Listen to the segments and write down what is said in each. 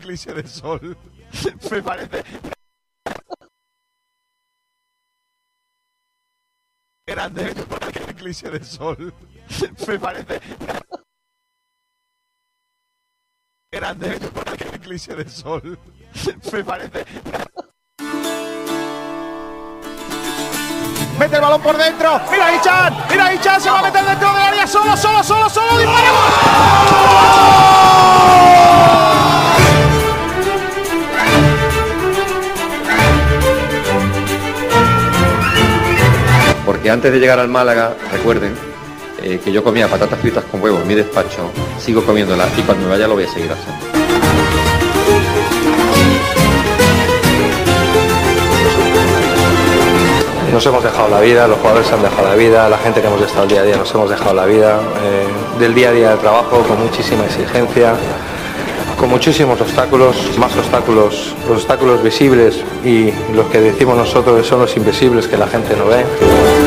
eclipse de sol. Me parece grande el eclipse de sol. Me parece grande el eclipse de sol. Me parece Mete el balón por dentro. Mira Ichan. Mira Ichan. Se va a meter dentro del área. Solo, solo, solo, solo. Porque antes de llegar al Málaga, recuerden eh, que yo comía patatas fritas con huevo en mi despacho, sigo comiéndolas y cuando me vaya lo voy a seguir haciendo. Nos hemos dejado la vida, los jugadores se han dejado la vida, la gente que hemos estado día a día nos hemos dejado la vida, eh, del día a día del trabajo con muchísima exigencia, con muchísimos obstáculos, más obstáculos, los obstáculos visibles y los que decimos nosotros son los invisibles que la gente no ve.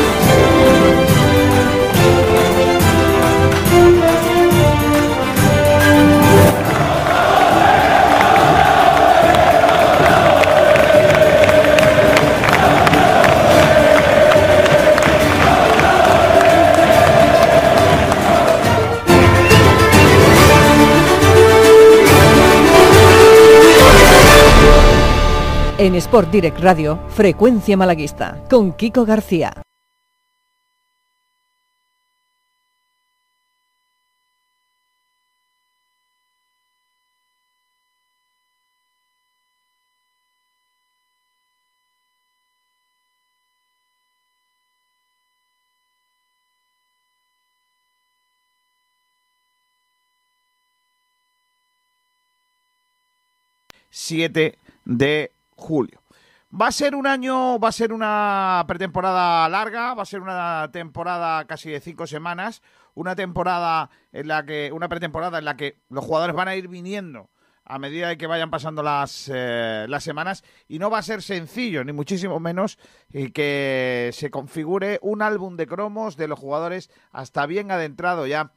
En Sport Direct Radio, Frecuencia Malaguista, con Kiko García. Siete de julio. Va a ser un año, va a ser una pretemporada larga, va a ser una temporada casi de cinco semanas, una temporada en la que, una pretemporada en la que los jugadores van a ir viniendo a medida de que vayan pasando las, eh, las semanas y no va a ser sencillo, ni muchísimo menos, y que se configure un álbum de cromos de los jugadores hasta bien adentrado ya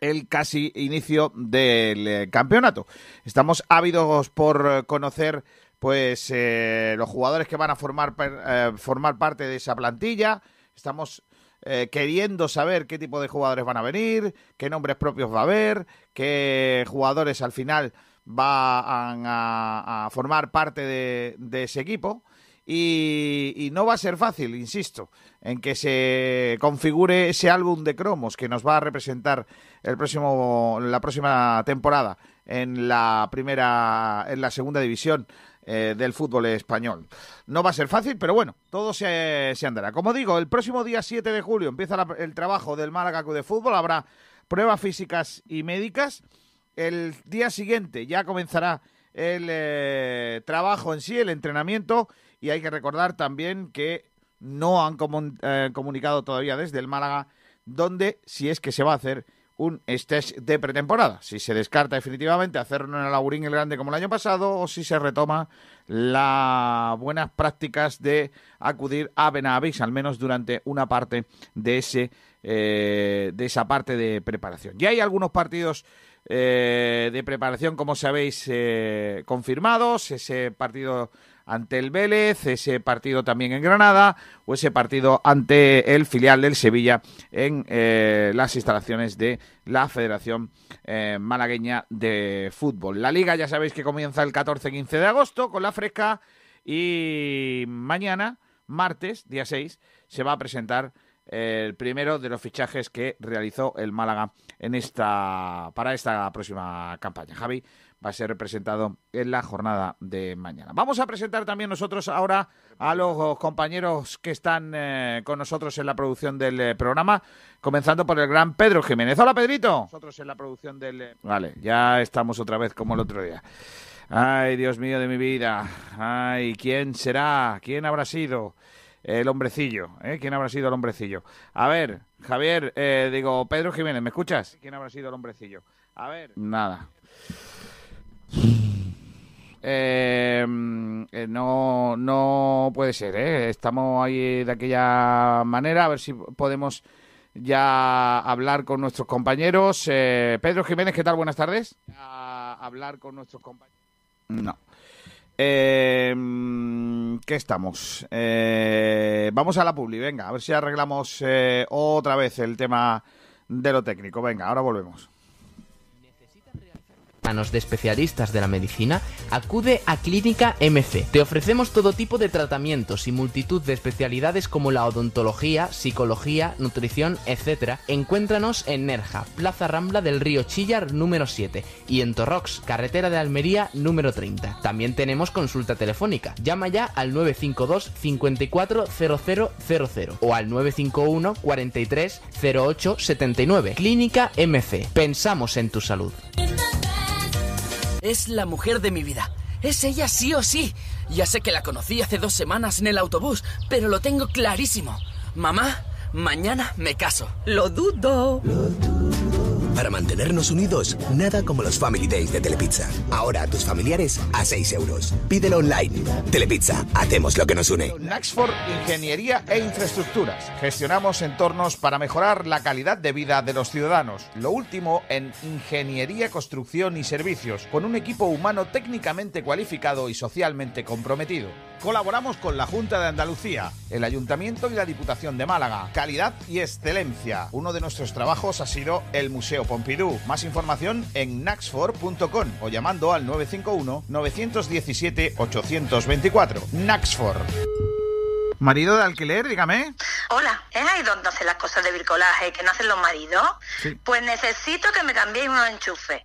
el casi inicio del eh, campeonato. Estamos ávidos por conocer pues eh, los jugadores que van a formar, eh, formar parte de esa plantilla. Estamos eh, queriendo saber qué tipo de jugadores van a venir, qué nombres propios va a haber, qué jugadores al final van a, formar parte de, ese equipo. Y, no va a ser fácil, insisto, en que se configure ese álbum de cromos que nos va a representar el próximo, la próxima temporada en la primera, en la segunda división eh, del fútbol español. No va a ser fácil, pero bueno, todo se, andará. Como digo, el próximo día 7 de julio empieza el trabajo del Málaga Club de Fútbol, habrá pruebas físicas y médicas. El día siguiente ya comenzará el eh, trabajo en sí, el entrenamiento, y hay que recordar también que no han eh, comunicado todavía desde el Málaga dónde, si es que se va a hacer un stage de pretemporada. Si se descarta definitivamente hacerlo en el el Grande como el año pasado o si se retoma las buenas prácticas de acudir a Benavís, al menos durante una parte de ese eh, de esa parte de preparación. Ya hay algunos partidos eh, de preparación, como sabéis, eh, confirmados. Ese partido ante el Vélez, ese partido también en Granada o ese partido ante el filial del Sevilla en eh, las instalaciones de la Federación eh, Malagueña de Fútbol. La liga ya sabéis que comienza el 14-15 de agosto con la fresca y mañana, martes, día 6, se va a presentar el primero de los fichajes que realizó el Málaga en esta para esta próxima campaña. Javi, va a ser representado en la jornada de mañana. Vamos a presentar también nosotros ahora a los compañeros que están eh, con nosotros en la producción del eh, programa, comenzando por el gran Pedro Jiménez. Hola Pedrito. Nosotros en la producción del... Eh, vale, ya estamos otra vez como el otro día. Ay, Dios mío de mi vida. Ay, ¿quién será? ¿Quién habrá sido? El hombrecillo, ¿eh? ¿Quién habrá sido el hombrecillo? A ver, Javier, digo, Pedro Jiménez, ¿me escuchas? ¿Quién habrá sido el hombrecillo? A ver. Nada. Eh, eh, no, no puede ser, ¿eh? Estamos ahí de aquella manera, a ver si podemos ya hablar con nuestros compañeros. Pedro Jiménez, ¿qué tal? Buenas tardes. hablar con nuestros compañeros. No. Eh, ¿Qué estamos? Eh, vamos a la publi, venga, a ver si arreglamos eh, otra vez el tema de lo técnico. Venga, ahora volvemos manos de especialistas de la medicina, acude a Clínica MC. Te ofrecemos todo tipo de tratamientos y multitud de especialidades como la odontología, psicología, nutrición, etc. Encuéntranos en Nerja, Plaza Rambla del Río Chillar número 7 y en Torrox, carretera de Almería número 30. También tenemos consulta telefónica. Llama ya al 952 54 o al 951 43 08 79. Clínica MC. Pensamos en tu salud. Es la mujer de mi vida. Es ella sí o sí. Ya sé que la conocí hace dos semanas en el autobús, pero lo tengo clarísimo. Mamá, mañana me caso. Lo dudo. Lo dudo. Para mantenernos unidos, nada como los Family Days de Telepizza. Ahora a tus familiares a 6 euros. Pídelo online. Telepizza, hacemos lo que nos une. Naxford Ingeniería e Infraestructuras. Gestionamos entornos para mejorar la calidad de vida de los ciudadanos. Lo último en ingeniería, construcción y servicios, con un equipo humano técnicamente cualificado y socialmente comprometido. Colaboramos con la Junta de Andalucía, el Ayuntamiento y la Diputación de Málaga. Calidad y excelencia. Uno de nuestros trabajos ha sido el Museo Pompidou. Más información en naxfor.com o llamando al 951-917-824. Naxfor. Marido de alquiler, dígame. Hola, ¿es ahí donde hacen las cosas de bricolaje que no hacen los maridos? Pues necesito que me cambiéis unos enchufes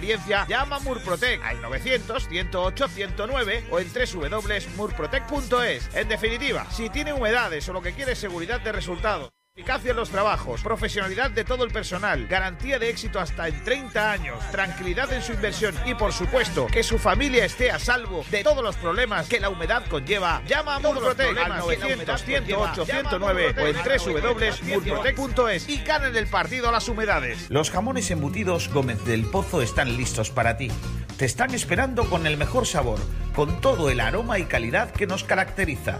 llama a Murprotec al 900 108 109 o en www.murprotec.es. En definitiva, si tiene humedades o lo que quiere es seguridad de resultados. Eficacia en los trabajos, profesionalidad de todo el personal, garantía de éxito hasta en 30 años, tranquilidad en su inversión y por supuesto que su familia esté a salvo de todos los problemas que la humedad conlleva. Llama a Murprotec al 900 108 109 o en www.murprotec.es y ganen el partido a las humedades. Los jamones embutidos Gómez del Pozo están listos para ti. Te están esperando con el mejor sabor, con todo el aroma y calidad que nos caracteriza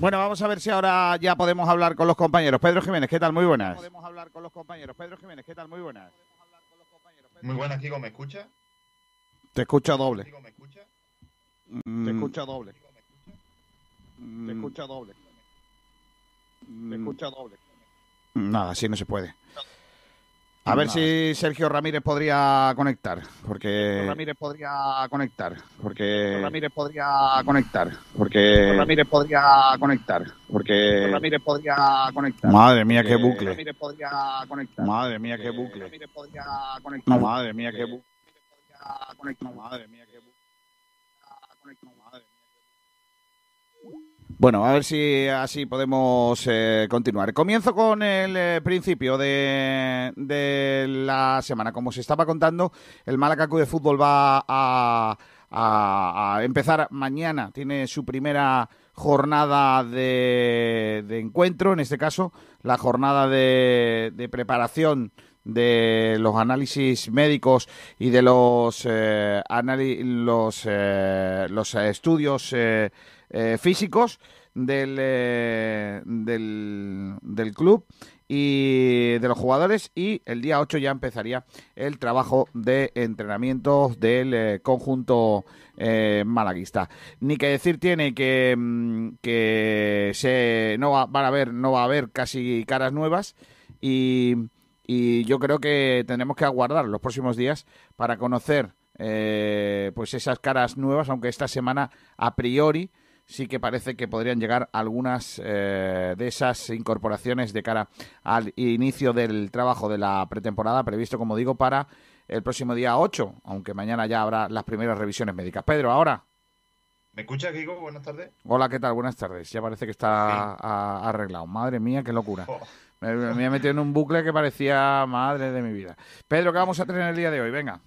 Bueno, vamos a ver si ahora ya podemos hablar con los compañeros. Pedro Jiménez, ¿qué tal? Muy buenas. Podemos hablar con los compañeros. Pedro Jiménez, ¿qué tal? Muy buenas. Muy buenas, Kiko, ¿me escucha? Te escucho doble. ¿me escucha? Mm. Te escucha doble. Te escucha doble. Te escucha doble. Nada, así no se puede. A ver si Sergio Ramírez podría conectar, porque Ramírez podría conectar, porque Ramírez podría conectar, porque Ramírez podría conectar, porque Ramírez podría conectar. Madre mía qué bucle. Ramírez podría conectar. Madre mía qué bucle. Ramírez podría conectar. Madre mía qué bucle. Madre mía qué bucle. Bueno, a ver si así podemos eh, continuar. Comienzo con el eh, principio de, de, la semana. Como se estaba contando, el Malacacu de Fútbol va a, a, empezar mañana. Tiene su primera jornada de, de encuentro, en este caso, la jornada de, de, preparación de los análisis médicos y de los, eh, los, los estudios eh, físicos del, eh, del, del, club y de los jugadores y el día 8 ya empezaría el trabajo de entrenamiento del eh, conjunto malaguista. Ni que decir tiene que, mm, que se no va, van a ver, no va a haber casi caras nuevas y, y yo creo que tendremos que aguardar los próximos días para conocer pues esas caras nuevas, aunque esta semana a priori sí que parece que podrían llegar algunas eh, de esas incorporaciones de cara al inicio del trabajo de la pretemporada, previsto, como digo, para el próximo día 8, aunque mañana ya habrá las primeras revisiones médicas. Pedro, ahora. ¿Me escucha, Kiko? Buenas tardes. Hola, ¿qué tal? Buenas tardes. Ya parece que está arreglado. Madre mía, qué locura. Me, me, he metido en un bucle que parecía madre de mi vida. Pedro, ¿qué vamos a tener el día de hoy? Venga.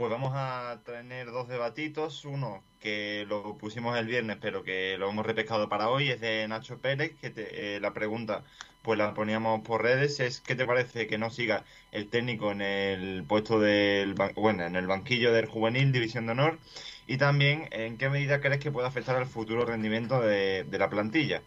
Pues vamos a tener dos debatitos. Uno que lo pusimos el viernes, pero que lo hemos repescado para hoy, es de Nacho Pérez, que eh, la pregunta pues la poníamos por redes, es ¿qué te parece que no siga el técnico en el puesto del bueno, en el banquillo del juvenil, división de honor? Y también, ¿en qué medida crees que puede afectar al futuro rendimiento de la plantilla?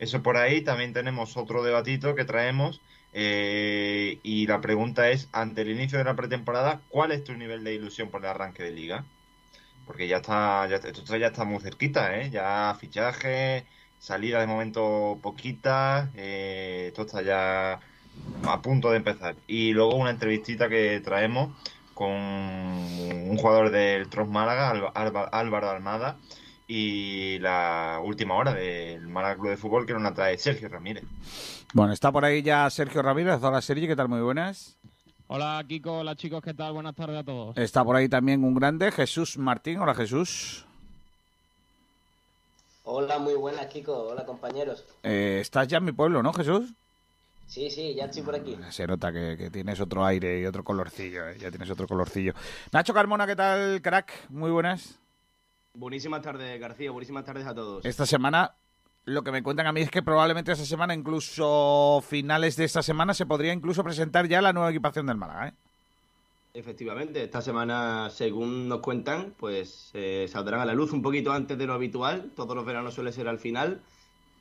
Eso por ahí, también tenemos otro debatito que traemos eh, y la pregunta es, ante el inicio de la pretemporada, ¿cuál es tu nivel de ilusión por el arranque de liga? Porque ya está, ya, esto ya está muy cerquita, ¿eh? Ya fichaje, salida de momento poquita, eh, esto está ya a punto de empezar. Y luego una entrevistita que traemos con un jugador del Tros Málaga, Álvaro Almada, y la última hora del Málaga Club de Fútbol que nos la trae Sergio Ramírez. Bueno, está por ahí ya Sergio Ramírez. Hola Sergio, ¿qué tal? Muy buenas. Hola Kiko, hola chicos, ¿qué tal? Buenas tardes a todos. Está por ahí también un grande, Jesús Martín. Hola Jesús. Hola, muy buenas Kiko, hola compañeros. Eh, estás ya en mi pueblo, ¿no Jesús? Sí, sí, ya estoy por aquí. Se nota que, tienes otro aire y otro colorcillo, eh, ya tienes otro colorcillo. Nacho Carmona, ¿qué tal, crack? Muy buenas. Buenísimas tardes, García, buenísimas tardes a todos. Esta semana lo que me cuentan a mí es que probablemente esta semana, incluso finales de esta semana, se podría incluso presentar ya la nueva equipación del Málaga. ¿eh? Efectivamente, esta semana, según nos cuentan, pues eh, saldrán a la luz un poquito antes de lo habitual. Todos los veranos suele ser al final.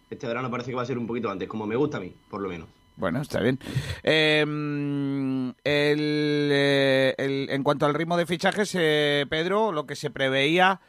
Este verano parece que va a ser un poquito antes, como me gusta a mí, por lo menos. Bueno, está bien. Em, eh, en cuanto al ritmo de fichajes, eh, Pedro, lo que se preveía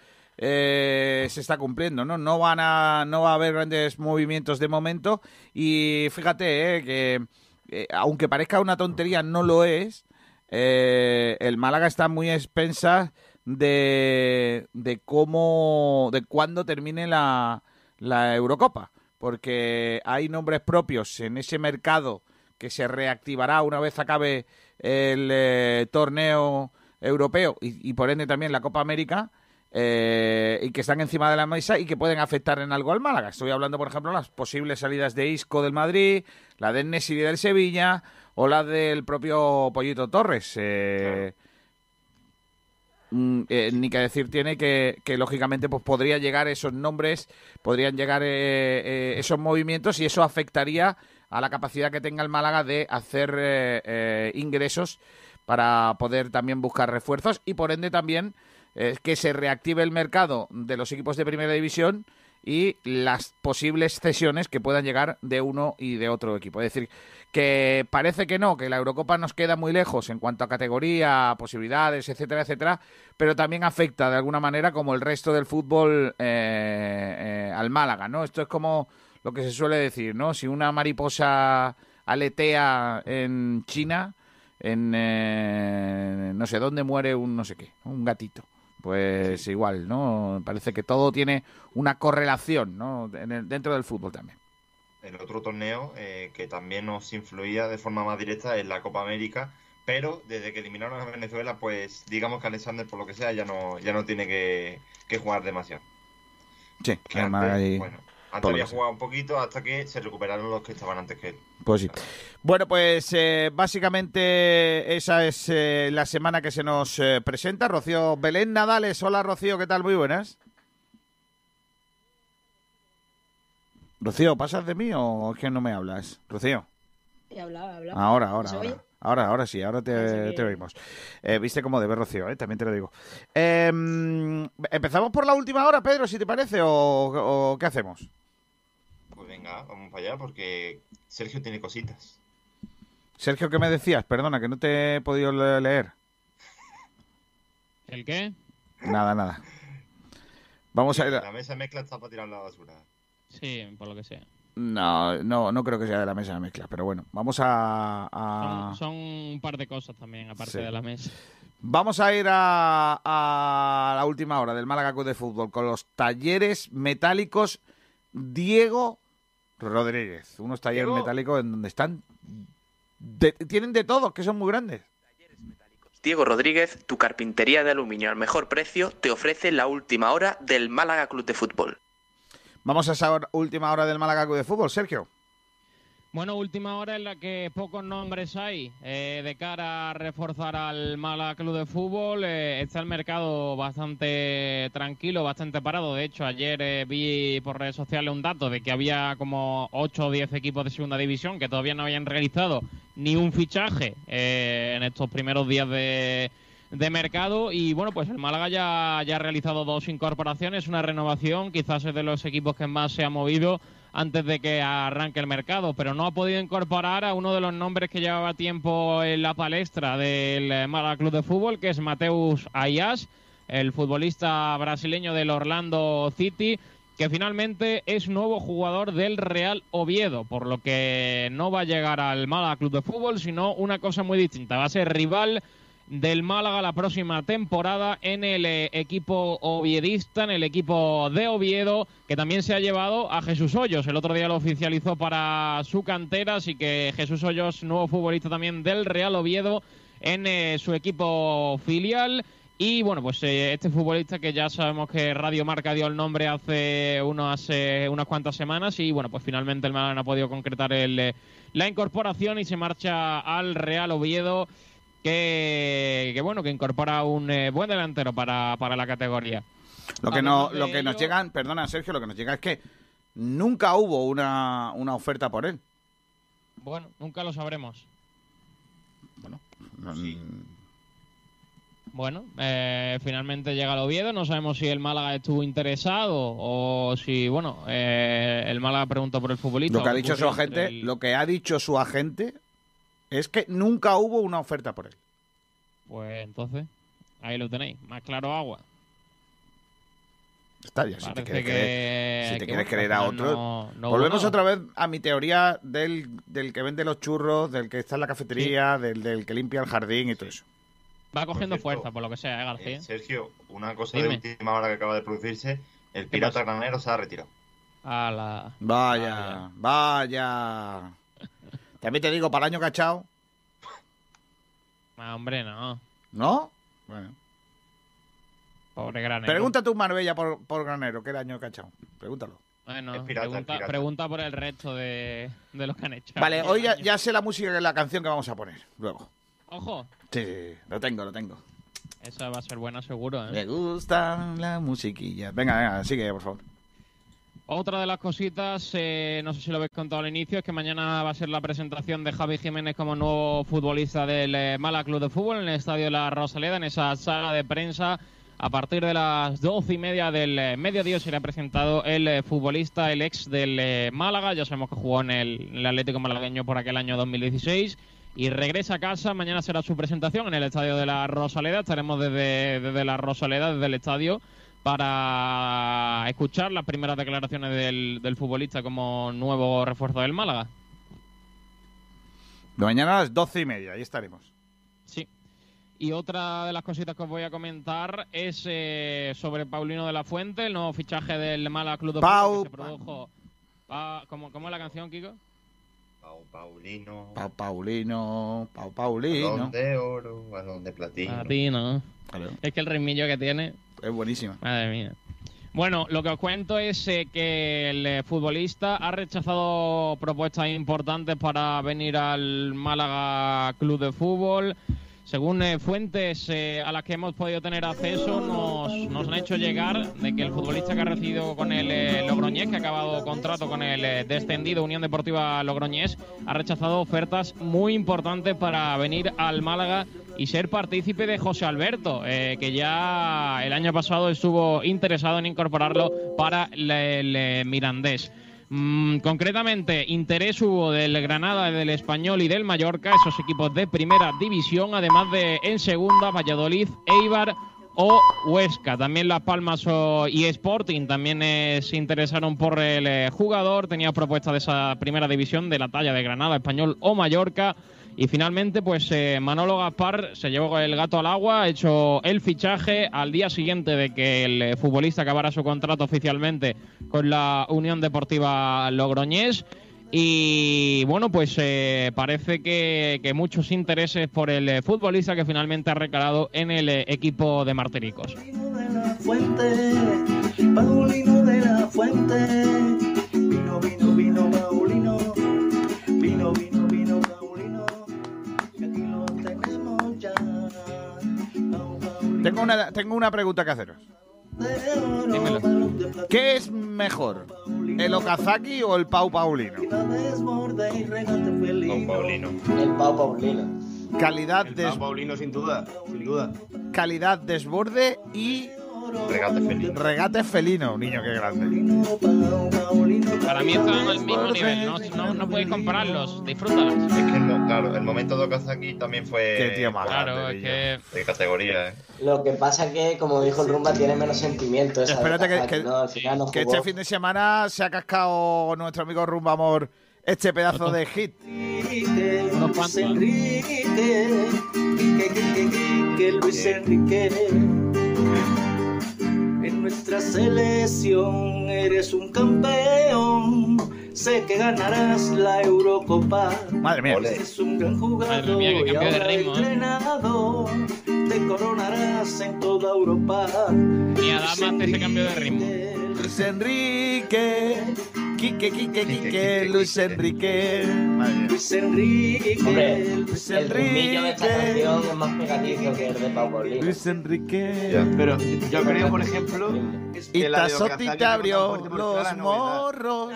eh, se está cumpliendo, ¿no? No van a, no va a haber grandes movimientos de momento y fíjate eh, que eh, aunque parezca una tontería, no lo es. el Málaga está muy expensa de, de cómo, de cuándo termine la, la Eurocopa, porque hay nombres propios en ese mercado que se reactivará una vez acabe el torneo europeo y, por ende también la Copa América eh, y que están encima de la mesa y que pueden afectar en algo al Málaga. Estoy hablando, por ejemplo, de las posibles salidas de Isco del Madrid, la de Nessi del Sevilla o la del propio Pollito Torres. Eh, mm, eh, ni que decir tiene que, lógicamente pues podría llegar esos nombres, podrían llegar esos movimientos y eso afectaría a la capacidad que tenga el Málaga de hacer ingresos para poder también buscar refuerzos y por ende también es que se reactive el mercado de los equipos de primera división y las posibles cesiones que puedan llegar de uno y de otro equipo. Es decir, que parece que no, que la Eurocopa nos queda muy lejos en cuanto a categoría, posibilidades, etcétera, etcétera, pero también afecta de alguna manera como el resto del fútbol eh, eh, al Málaga, ¿no? Esto es como lo que se suele decir, ¿no? Si una mariposa aletea en China, en eh, no sé dónde muere un no sé qué, un gatito. Pues igual, ¿no? Parece que todo tiene una correlación, ¿no? En el- dentro del fútbol también. El otro torneo eh, que también nos influía de forma más directa es la Copa América, pero desde que eliminaron a Venezuela, pues digamos que Alexander, por lo que sea, ya no, ya no tiene que, que jugar demasiado. Sí, Que además antes, hay- bueno, antes había jugado un poquito hasta que se recuperaron los que estaban antes que él. Pues sí. Bueno, pues eh, básicamente esa es eh, la semana que se nos eh, presenta. Rocío Belén Nadales. Hola, Rocío, ¿qué tal? Muy buenas. Rocío, ¿pasas de mí o es que no me hablas? Rocío. Y hablaba, hablaba. Ahora, ahora, ahora. Ahora, ahora sí, ahora te, Pensé que- te oímos. Eh, Viste cómo debe Rocío, eh, también te lo digo. Em, ¿Empezamos por la última hora, Pedro, si te parece, o, o qué hacemos? Venga, vamos para allá porque Sergio tiene cositas. Sergio, ¿qué me decías? Perdona, que no te he podido le- leer. ¿El qué? Nada, nada. Vamos a ir a- La mesa mezcla está para tirar la basura. Sí, por lo que sea. No, no, no creo que sea de la mesa de mezcla, pero bueno, vamos a... a- Son, son un par de cosas también, aparte Sí. de la mesa. Vamos a ir a, a la última hora del Málaga Club de Fútbol con los talleres metálicos Diego Rodríguez. Unos talleres Diego. metálicos en donde están... de- tienen de todo, que son muy grandes. Diego Rodríguez, tu carpintería de aluminio al mejor precio, te ofrece la última hora del Málaga Club de Fútbol. Vamos a esa hora- última hora del Málaga Club de Fútbol, Sergio. Bueno, última hora en la que pocos nombres hay eh, de cara a reforzar al Málaga Club de Fútbol. Eh, está el mercado bastante tranquilo, bastante parado. De hecho, ayer eh, vi por redes sociales un dato de que había como 8 o 10 equipos de segunda división que todavía no habían realizado ni un fichaje eh, en estos primeros días de, de mercado. Y bueno, pues el Málaga ya, ya ha realizado dos incorporaciones, una renovación. Quizás es de los equipos que más se ha movido antes de que arranque el mercado, pero no ha podido incorporar a uno de los nombres que llevaba tiempo en la palestra del eh, Málaga Club de Fútbol, que es Mateus Ayas, el futbolista brasileño del Orlando City, que finalmente es nuevo jugador del Real Oviedo, por lo que no va a llegar al Málaga Club de Fútbol, sino una cosa muy distinta, va a ser rival del Málaga la próxima temporada en el eh, equipo oviedista, en el equipo de Oviedo, que también se ha llevado a Jesús Hoyos. El otro día lo oficializó para su cantera, así que Jesús Hoyos, nuevo futbolista también del Real Oviedo en eh, su equipo filial. Y bueno, pues eh, este futbolista que ya sabemos que Radio Marca dio el nombre hace unas, eh, unas cuantas semanas y bueno, pues finalmente el Málaga ha podido concretar el, la incorporación y se marcha al Real Oviedo que, que bueno, que incorpora un eh, buen delantero para, para la categoría. Lo que, no, lo que nos llegan, perdona Sergio, lo que nos llega es que nunca hubo una, una oferta por él. Bueno, nunca lo sabremos. Mm, Bueno, eh, finalmente llega el Oviedo. No sabemos si el Málaga estuvo interesado o si, bueno, eh, el Málaga preguntó por el futbolista. Lo que ha dicho su agente, el- lo que ha dicho su agente es que nunca hubo una oferta por él. Pues entonces, ahí lo tenéis. Más claro agua. Está ya, si te quieres que- creer, si te que, quieres bueno, creer al a otro. no- Volvemos otra vez a mi teoría del, del que vende los churros, del que está en la cafetería, del, del que limpia el jardín y todo eso. Va cogiendo Por cierto, fuerza, por lo que sea, ¿eh, García? Sergio, una cosa Dime. de última hora que acaba de producirse, el pirata pasa? granero se ha retirado. A la... Vaya, vaya. También te digo, para el año cachao, Ah, hombre, no. ¿no? Bueno. Pobre granero. Pregunta tú, Marbella, por, por Granero, ¿qué era año cachao? Pregúntalo. Bueno, Es pirata, es pregunta, pregunta por el resto de, de los que han hecho. Vale, hoy ya, ya sé la música, la canción que vamos a poner luego. Ojo, Sí, sí, sí, lo tengo, lo tengo. esa va a ser buena seguro, ¿eh? Me gusta la musiquilla. Venga, venga, sigue, por favor. Otra de las cositas, eh, no sé si lo habéis contado al inicio, es que mañana va a ser la presentación de Javi Jiménez como nuevo futbolista del eh, Málaga Club de Fútbol en el Estadio de la Rosaleda, en esa sala de prensa. A partir de las doce y media del eh, mediodía será presentado el eh, futbolista, el ex del eh, Málaga. Ya sabemos que jugó en el, en el Atlético Malagueño por aquel año 2016 y regresa a casa. Mañana será su presentación en el Estadio de la Rosaleda. Estaremos desde, desde la Rosaleda, desde el estadio, para escuchar las primeras declaraciones del, del futbolista como nuevo refuerzo del Málaga. De mañana a las doce y media, ahí estaremos. Sí. Y otra de las cositas que os voy a comentar es eh, sobre Paulino de la Fuente, el nuevo fichaje del Málaga Club de Pau- Fútbol que se produjo. Pa- ¿cómo, ¿Cómo es la canción, Kiko? Pau Paulino. Pau Paulino, Pau Paulino. Balón de oro, balón de platino. Platino. Claro. Es que el ritmillo que tiene. Es buenísima. Madre mía. Bueno, lo que os cuento es eh, que el eh, futbolista ha rechazado propuestas importantes para venir al Málaga Club de Fútbol. Según eh, fuentes eh, a las que hemos podido tener acceso, nos, nos han hecho llegar de que el futbolista que ha recibido con el eh, Logroñés, que ha acabado contrato con el eh, descendido Unión Deportiva Logroñés, ha rechazado ofertas muy importantes para venir al Málaga y ser partícipe de José Alberto, eh, que ya el año pasado estuvo interesado en incorporarlo para el, eh, Mirandés. Mm, concretamente, interés hubo del Granada, del Español y del Mallorca, esos equipos de primera división, además de en segunda, Valladolid, Eibar o Huesca. También Las Palmas y Sporting también eh, se interesaron por el eh, jugador, tenía propuestas de esa primera división de la talla de Granada, Español o Mallorca. Y finalmente, pues eh, Manolo Gaspar se llevó el gato al agua, hecho el fichaje al día siguiente de que el eh, futbolista acabara su contrato oficialmente con la Unión Deportiva Logroñés. Y bueno, pues eh, parece que, que muchos intereses por el futbolista que finalmente ha recalado en el equipo de Martiricos. Tengo una, tengo una pregunta que haceros. ¿Qué es mejor? ¿El Okazaki o el Pau Paulino? Felino. Paulino. El Pau Paulino. Calidad, El des- Pau Paulino, sin duda, sin duda. calidad desborde y Regate felino. regate felino. Niño, qué grande. Para mí están al mismo nivel, no, no, no podéis compararlos, disfrútalas. Es que no, claro, el momento de Okazaki también fue. Qué tío más Claro, grande, es que De categoría, eh. Lo que pasa que, como dijo el Rumba, tiene menos sentimiento. esa Espérate que, este fin de semana se ha cascado nuestro amigo Rumba Amor este pedazo de hit. Luis. Enrique, Quique, Quique, Quique, Luis Enrique. Nuestra selección eres un campeón. Sé que ganarás la Eurocopa. Madre mía. Eres un gran jugador Madre mía, qué y cambio de ahora ritmo, ¿eh? entrenador. Te coronarás en toda Europa. Ni a Damas ese cambio de ritmo. Luis Enrique, Quique, Quique, Quique, Luis Enrique. Madre mía. Luis Enrique, Hombre, Luis el ritmillo de esta Enrique. canción es más pegadizo que el de Pau Paulino. Luis Enrique. Ya. Pero yo creo, por ejemplo, Y que la de te abrió los morros.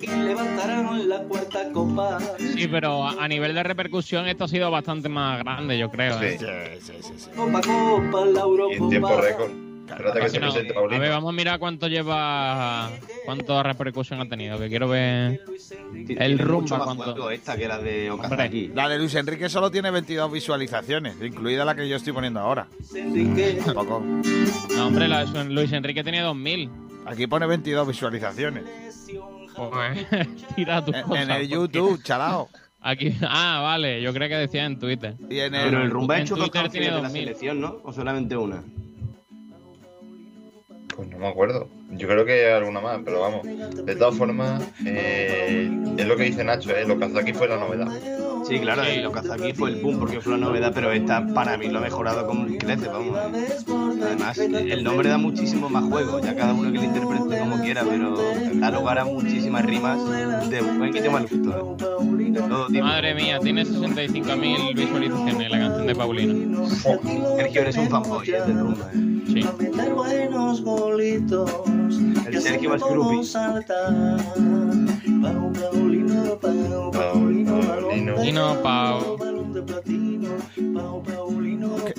y levantarán la cuarta copa. Sí, pero a, a nivel de repercusión esto ha sido bastante más grande, yo creo. ¿eh? Sí. Copa, copa, la Y en tiempo récord. Espérate que se No, presente a ver, vamos a mirar cuánto lleva, cuánto repercusión ha tenido, que quiero ver el mucho rumba más cuánto. juego esta que la de Okazaki. La de Luis Enrique solo tiene 22 visualizaciones, incluida la que yo estoy poniendo ahora. Enrique, Poco. No, hombre, la de Luis Enrique tiene 2000. Aquí pone 22 visualizaciones. Pues, tira tu En, cosa, en el porque YouTube, chalao. Aquí, ah, vale, yo creo que decía en Twitter. Y en el, Pero el rumba ha en hecho dos Twitter tiene canciones de la 2000. selección, ¿no? O solamente una. Pues no me acuerdo. Yo creo que alguna más, pero vamos. De todas formas, eh, es lo que dice Nacho, ¿eh? Lo que hace aquí fue la novedad. Sí, claro, Sí. el Okazaki fue el boom porque fue la novedad, pero esta para mí lo ha mejorado con creces, vamos. Además, el nombre da muchísimo más juego, ya cada uno que lo interprete como quiera, pero da lugar a muchísimas rimas de buen y de mal gusto. De todo tipo. Madre mía, tiene 65.000 visualizaciones la canción de Paulino. Sergio, eres un fanboy ¿eh? del rumba. ¿eh? Sí. a meter buenos golitos. El que Sergio hacen Paulino, Paulino, Pau.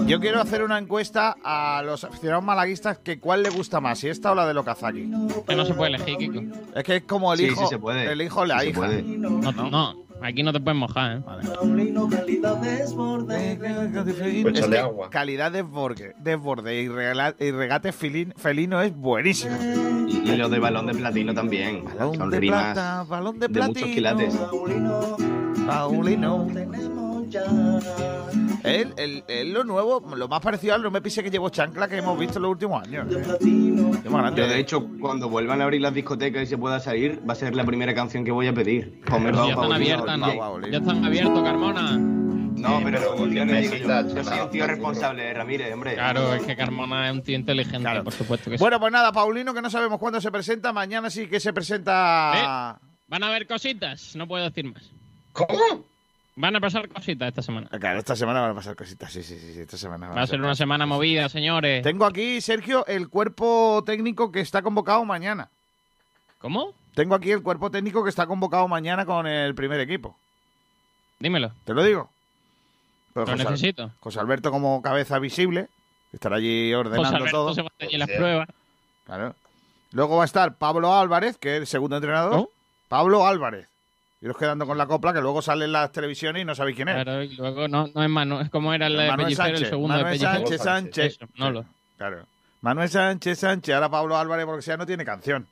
Yo quiero hacer una encuesta a los aficionados malaguistas que cuál le gusta más, si esta o la de Okazaki. Que no se puede elegir, Kiko. Es que es como el Sí, hijo, sí se puede. el hijo o la Sí se hija. puede. No, no, aquí no te puedes mojar, ¿eh? Paulino, calidad desborde. Pues Es échale que agua. calidad desborde, desborde y, regala- y regate felin- felino es buenísimo. Y, y lo de balón de platino también. Balón Son de rimas plata, balón de de platino. muchos quilates. Paulino, Paulino. Él, él, él lo nuevo, lo más parecido al no me pise que llevó chancla que hemos visto en los últimos años. ¿eh? Qué más grande. Yo, de hecho, cuando vuelvan a abrir las discotecas y se pueda salir, va a ser la primera canción que voy a pedir. Ya están abiertas. ¿no? Ya están abiertas, Carmona. No, pero yo le digo, Messi yo, yo soy un tío responsable, Ramírez, hombre. Claro, es que Carmona es un tío inteligente, por supuesto que sí. Bueno, pues nada, Paulino, que no sabemos cuándo se presenta. Mañana sí que se presenta. Van a haber cositas, no puedo decir más. ¿Cómo? Van a pasar cositas esta semana. Claro, esta semana van a pasar cositas. Sí, sí, sí, sí, esta semana Va a ser una semana movida, señores. Tengo aquí, Sergio, el cuerpo técnico que está convocado mañana. ¿Cómo? Tengo aquí el cuerpo técnico que está convocado mañana con el primer equipo. Dímelo. ¿Te lo digo? Pues Lo José necesito. José Alberto como cabeza visible, estará allí ordenando José Alberto todo. se va a hacer las pruebas. Claro. Luego va a estar Pablo Álvarez, que es el segundo entrenador. Pablo Álvarez. Iros quedando con la copla, que luego sale en las televisiones y no sabéis quién es. Claro, y luego no, no es Manuel, es como era el de Manuel Pellicer, Sánchez. el segundo Manuel de Pellicer. Sánchez, Sánchez. Eso, no lo. Claro. Manuel Sánchez, Sánchez. Ahora Pablo Álvarez, porque sea, no tiene canción.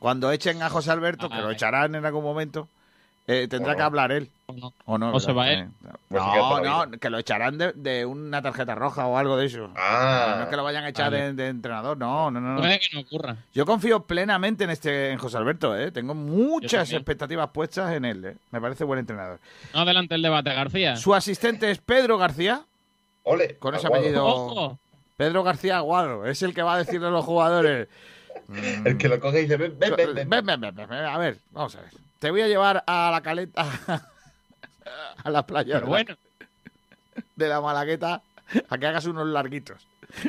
Cuando echen a José Alberto, que lo echarán en algún momento, eh, tendrá que hablar él. O no. O se va él. Eh, Pues se queda No, no, que lo echarán de, de una tarjeta roja o algo de eso. Ah. no es que lo vayan a echar Vale. de, de entrenador, no, no, no. no. Puede que no ocurra. Yo confío plenamente en este en José Alberto, ¿eh? Tengo muchas expectativas puestas en él, ¿eh? Me parece buen entrenador. No adelante el debate, García. Su asistente es Pedro García. Ole. Con ese Aguado. apellido. Ojo. Pedro García Aguado. Es el que va a decirle a los jugadores. El que lo coge y dice, ven, ven, ven, ven. Ven, ven, ven, ven, ven, A ver, vamos a ver. Te voy a llevar a la caleta. a la playa. Pero bueno. De la Malagueta. A que hagas unos larguitos.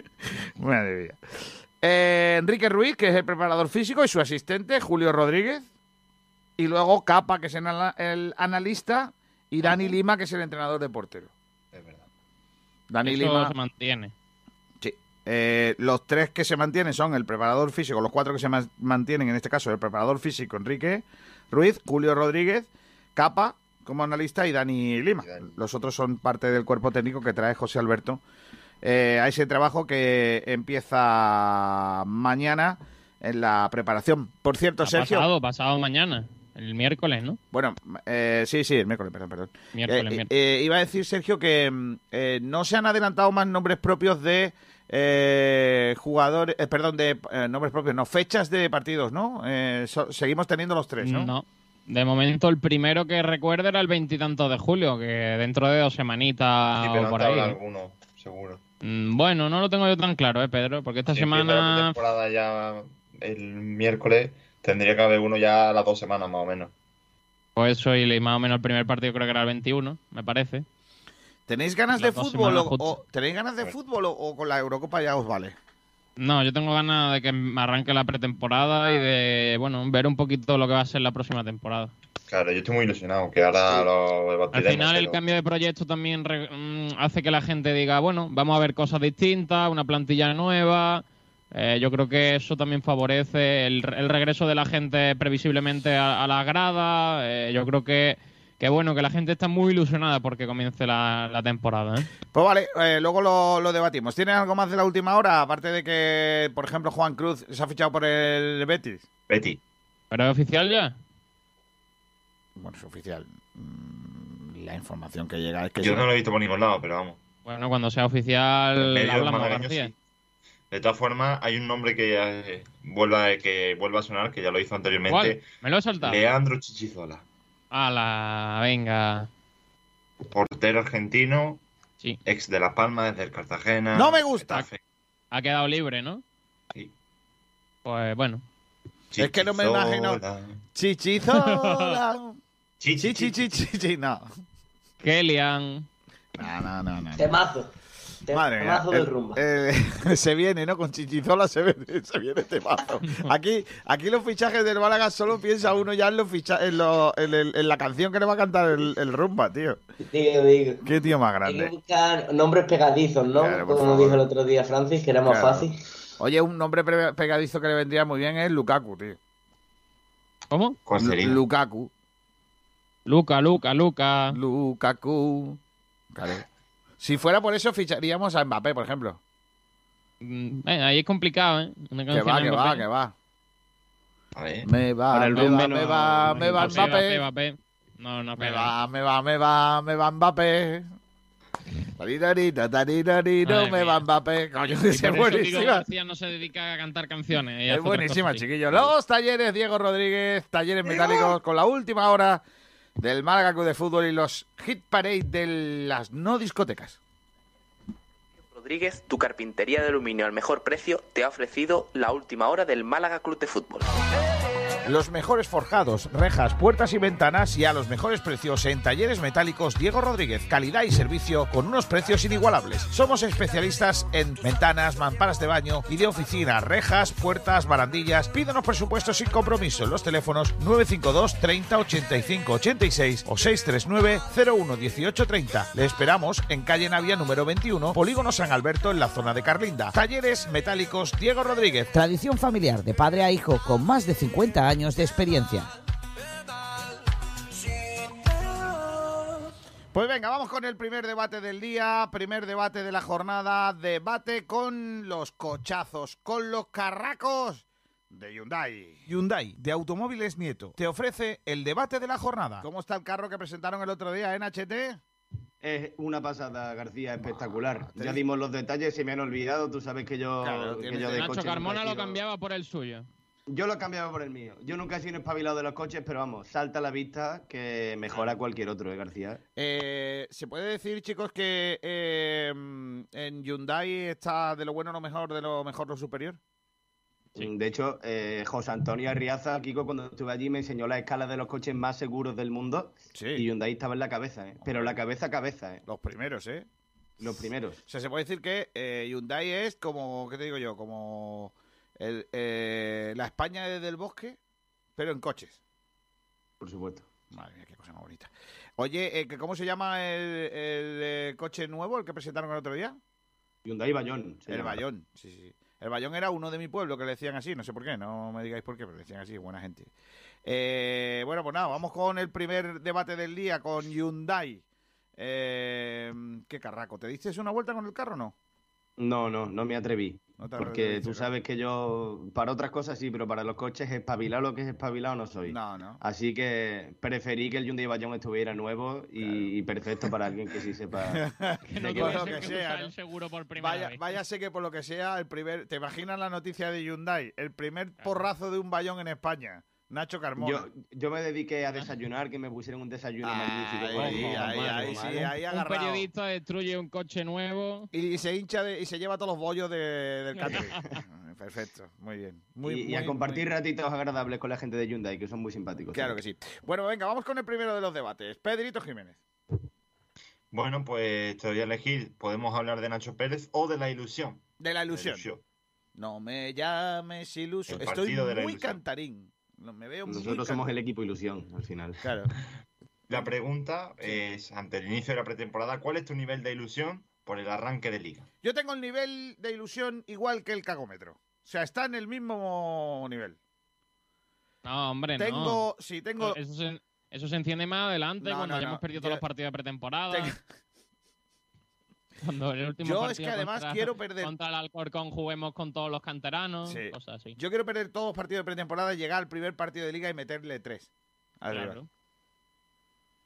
Madre mía. Eh, Enrique Ruiz, que es el preparador físico, y su asistente, Julio Rodríguez. Y luego Capa, que es el, ana- el analista. Y Dani Lima, que es el entrenador de portero. Es verdad. Dani Eso Lima. se mantiene. Sí. Eh, los tres que se mantienen son el preparador físico, los cuatro que se ma- mantienen, en este caso, el preparador físico Enrique Ruiz, Julio Rodríguez, Capa como analista y Dani Lima. Los otros son parte del cuerpo técnico que trae José Alberto eh, a ese trabajo que empieza mañana en la preparación. Por cierto, Ha Sergio. Pasado, pasado mañana. El miércoles, ¿no? Bueno, eh, sí, sí, el miércoles, perdón, perdón. Miércoles, Eh, miércoles. eh, iba a decir, Sergio, que mm, eh, no se han adelantado más nombres propios de eh, jugadores, eh, perdón, de eh, nombres propios, no, fechas de partidos, ¿no? Eh, so- seguimos teniendo los tres, ¿no? No. De momento, el primero que recuerdo era el veintitantos de julio, que dentro de dos semanitas Sí, pero o por antes ahí. habrá alguno, seguro. Mm, Bueno, no lo tengo yo tan claro, ¿eh, Pedro? Porque esta la semana. temporada ya el miércoles, tendría que haber uno ya a las dos semanas más o menos. Pues eso, y más o menos el primer partido creo que era el 21, me parece. ¿Tenéis ganas de fútbol o, tenéis ganas de fútbol o, o con la Eurocopa ya os vale? No, yo tengo ganas de que arranque la pretemporada y de, bueno, ver un poquito lo que va a ser la próxima temporada. Claro, yo estoy muy ilusionado, que ahora lo Al final el cambio de proyecto también re- mm, hace que la gente diga, bueno, vamos a ver cosas distintas, una plantilla nueva. Eh, yo creo que eso también favorece el, el regreso de la gente previsiblemente a, a la grada. Eh, yo creo que, que bueno, que la gente está muy ilusionada porque comience la, la temporada. ¿eh? Pues vale, eh, luego lo, lo debatimos. ¿Tienes algo más de la última hora? Aparte de que, por ejemplo, Juan Cruz se ha fichado por el Betis. Betty. ¿Pero es oficial ya? Bueno, es oficial. Mm, La información que llega es que... Yo no lo he visto por ningún lado, pero vamos. Bueno, cuando sea oficial hablamos, sí. De todas formas, hay un nombre que eh, vuelva, que vuelva a sonar, que ya lo hizo anteriormente. ¿Cuál? Me lo he saltado. Leandro Chichizola, ¡Hala! Venga. portero argentino, Sí. ex de La Palma, desde el Cartagena. No me gusta. Ha quedado libre, ¿no? Sí. Pues bueno. Es que no me imagino... Chichizola. Chi, chi, chi, chi, chi, chi, no. Kellyan. No, no, no, no. Temazo. Madre mía. Del rumba. eh, se viene, ¿no? Con Chichizola se viene, se viene temazo. Aquí, aquí los fichajes del Málaga solo piensa uno ya en, los ficha en, lo- en, el- en la canción que le va a cantar el, el rumba, tío. Digo, digo. Qué tío más Hay que grande. buscar nombres pegadizos, ¿no? Claro, Como dijo el otro día Francis, que era más Claro. fácil. Oye, un nombre pegadizo que le vendría muy bien es Lukaku, tío. ¿Cómo? ¿Cuál sería? Lukaku. Luca, Luca, Luca. Lukaku. Claro. Si fuera por eso, ficharíamos a Mbappé, por ejemplo. Mm, eh, ahí es complicado, ¿eh? Una Que va, que va, que va. A ver. Me va, me va, me va, me va Mbappé, Mbappé. Mbappé. No, no Me va, me va, me va, me va Mbappé. Tarirarita, tarirarito, me va Mbappé. Coño, Y es buenísima. García no se dedica a cantar canciones. Es buenísima, chiquillos. Los talleres Diego Rodríguez, talleres metálicos con la última hora del Málaga de Fútbol y los hit parade de las no discotecas. Rodríguez, tu carpintería de aluminio al mejor precio, te ha ofrecido la última hora del Málaga Club de Fútbol. Los mejores forjados, rejas, puertas y ventanas y a los mejores precios en talleres metálicos Diego Rodríguez. Calidad y servicio con unos precios inigualables. Somos especialistas en ventanas, mamparas de baño y de oficina, rejas, puertas, barandillas. Pídanos presupuestos sin compromiso en los teléfonos 952 30 85 86 o 639 01 18 30. Le esperamos en calle Navia número 21, Polígono San en la zona de Carlinda. Talleres metálicos Diego Rodríguez. Tradición familiar de padre a hijo con más de 50 años de experiencia. Pues venga, vamos con el primer debate del día, primer debate de la jornada, debate con los cochazos, con los carracos de Hyundai. Hyundai, de Automóviles Nieto, te ofrece el debate de la jornada. ¿Cómo está el carro que presentaron el otro día en HT? Es una pasada, García, espectacular. Ya di- dimos los detalles, se me han olvidado. Tú sabes que yo, Claro, que yo de Nacho coche Carmona lo cambiaba por el suyo. Yo lo cambiaba por el mío. Yo nunca he sido un espabilado de los coches, pero vamos, salta a la vista que mejora cualquier otro, ¿eh, García? Eh, ¿Se puede decir, chicos, que eh, en Hyundai está de lo bueno lo mejor, de lo mejor lo superior? De hecho, eh, José Antonio Arriaza, Kiko, cuando estuve allí me enseñó la escala de los coches más seguros del mundo. Y Hyundai estaba en la cabeza, ¿eh? Pero la cabeza a cabeza, ¿eh? Los primeros, ¿eh? Los primeros. O sea, se puede decir que eh, Hyundai es como, ¿qué te digo yo? Como el, eh, la España desde el bosque, pero en coches. Por supuesto. Madre mía, qué cosa más bonita. Oye, eh, ¿cómo se llama el, el, eh, coche nuevo, el que presentaron el otro día? Hyundai Bayón. el llama. Bayón, sí, sí. El Bayón era uno de mi pueblo que le decían así, no sé por qué, no me digáis por qué, pero le decían así, buena gente. Eh, bueno, pues nada, vamos con el primer debate del día con Hyundai. Eh, ¿Qué carraco? ¿Te diste una vuelta con el carro o no? No, no, no me atreví. No porque tú sabes que yo, para otras cosas sí, pero para los coches, espabilado lo que es espabilado no soy. No, no. Así que preferí que el Hyundai Bayón estuviera nuevo y, y perfecto para alguien que sí sepa. Que no Por tuviese lo que que sea, seguro por primera Vaya, vez. váyase que por lo que sea, el primer. ¿Te imaginas la noticia de Hyundai? El primer porrazo de un bayón en España. Nacho Carmona. Yo, yo me dediqué a desayunar, que me pusieron un desayuno magnífico. ahí, ahí, ahí, sí, Un periodista destruye un coche nuevo. Y se hincha de- y se lleva todos los bollos de- del catering. Perfecto, muy bien. Muy, y, y a compartir muy- ratitos agradables con la gente de Hyundai, que son muy simpáticos. Claro que sí. Bueno, venga, vamos con el primero de los debates. Pedrito Jiménez. Bueno, pues te voy a elegir. Podemos hablar de Nacho Pérez o de la ilusión. De la ilusión. No me llames ilusión. El Estoy partido de la muy ilusión. cantarín. No, Me veo muy Nosotros somos el equipo ilusión, al final. Claro. La pregunta es, ante el inicio de la pretemporada, ¿cuál es tu nivel de ilusión por el arranque de liga? Yo tengo el nivel de ilusión igual que el cagómetro. O sea, está en el mismo nivel. No, hombre, no. Tengo, sí, tengo. Eso se, eso se enciende más adelante No, cuando no, ya no. hemos perdido Yo- todos los partidos de pretemporada. Tengo- Cuando en el último Yo es que además contra- quiero perder- Contra el Alcorcón juguemos con todos los canteranos, Sí. cosas así. Yo quiero perder todos los partidos de pretemporada, llegar al primer partido de liga y meterle tres. Claro.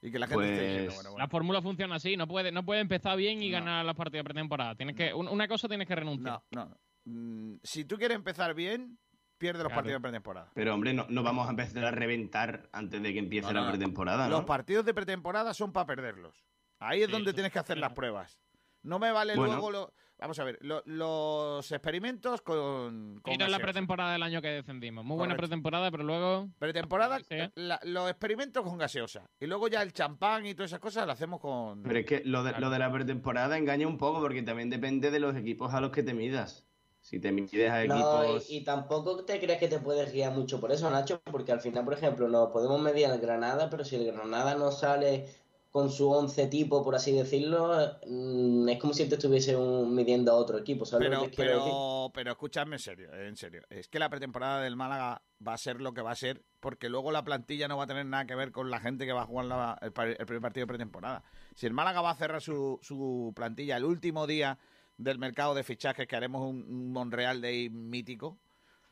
Y que la gente esté diciendo, Pues- bueno, La fórmula funciona así, no puede, no puede empezar bien y No. ganar los partidos de pretemporada. Tienes que, un- una cosa tienes que renunciar. No, no. Mm, si tú quieres empezar bien, pierde los Claro. partidos de pretemporada. Pero hombre, no, no vamos a empezar a reventar antes de que empiece No, no, la no. pretemporada, ¿no? Los partidos de pretemporada son para perderlos. Ahí es Sí, donde tienes que hacer las pruebas. No me vale Bueno. luego lo- Vamos a ver, lo- los experimentos con, con Mira la pretemporada del año que defendimos. Muy buena pretemporada, pero luego. Pretemporada, Sí, la- los experimentos con gaseosa. Y luego ya el champán y todas esas cosas las hacemos con... Pero es que lo de, Claro. lo de la pretemporada engaña un poco porque también depende de los equipos a los que te midas. Si te mides a No, equipos... y, y tampoco te crees que te puedes guiar mucho por eso, Nacho, porque al final, por ejemplo, nos podemos medir al Granada, pero si el Granada no sale con su once tipo, por así decirlo, mm, es como si te estuviese un- midiendo a otro equipo, ¿sabes Pero, lo que quiero decir? pero, pero escúchame en serio, en serio. Es que la pretemporada del Málaga va a ser lo que va a ser, porque luego la plantilla no va a tener nada que ver con la gente que va a jugar la- el, primer partido de pretemporada. Si el Málaga va a cerrar su, su plantilla el último día del mercado de fichajes, que haremos un, un Monreal Day mítico.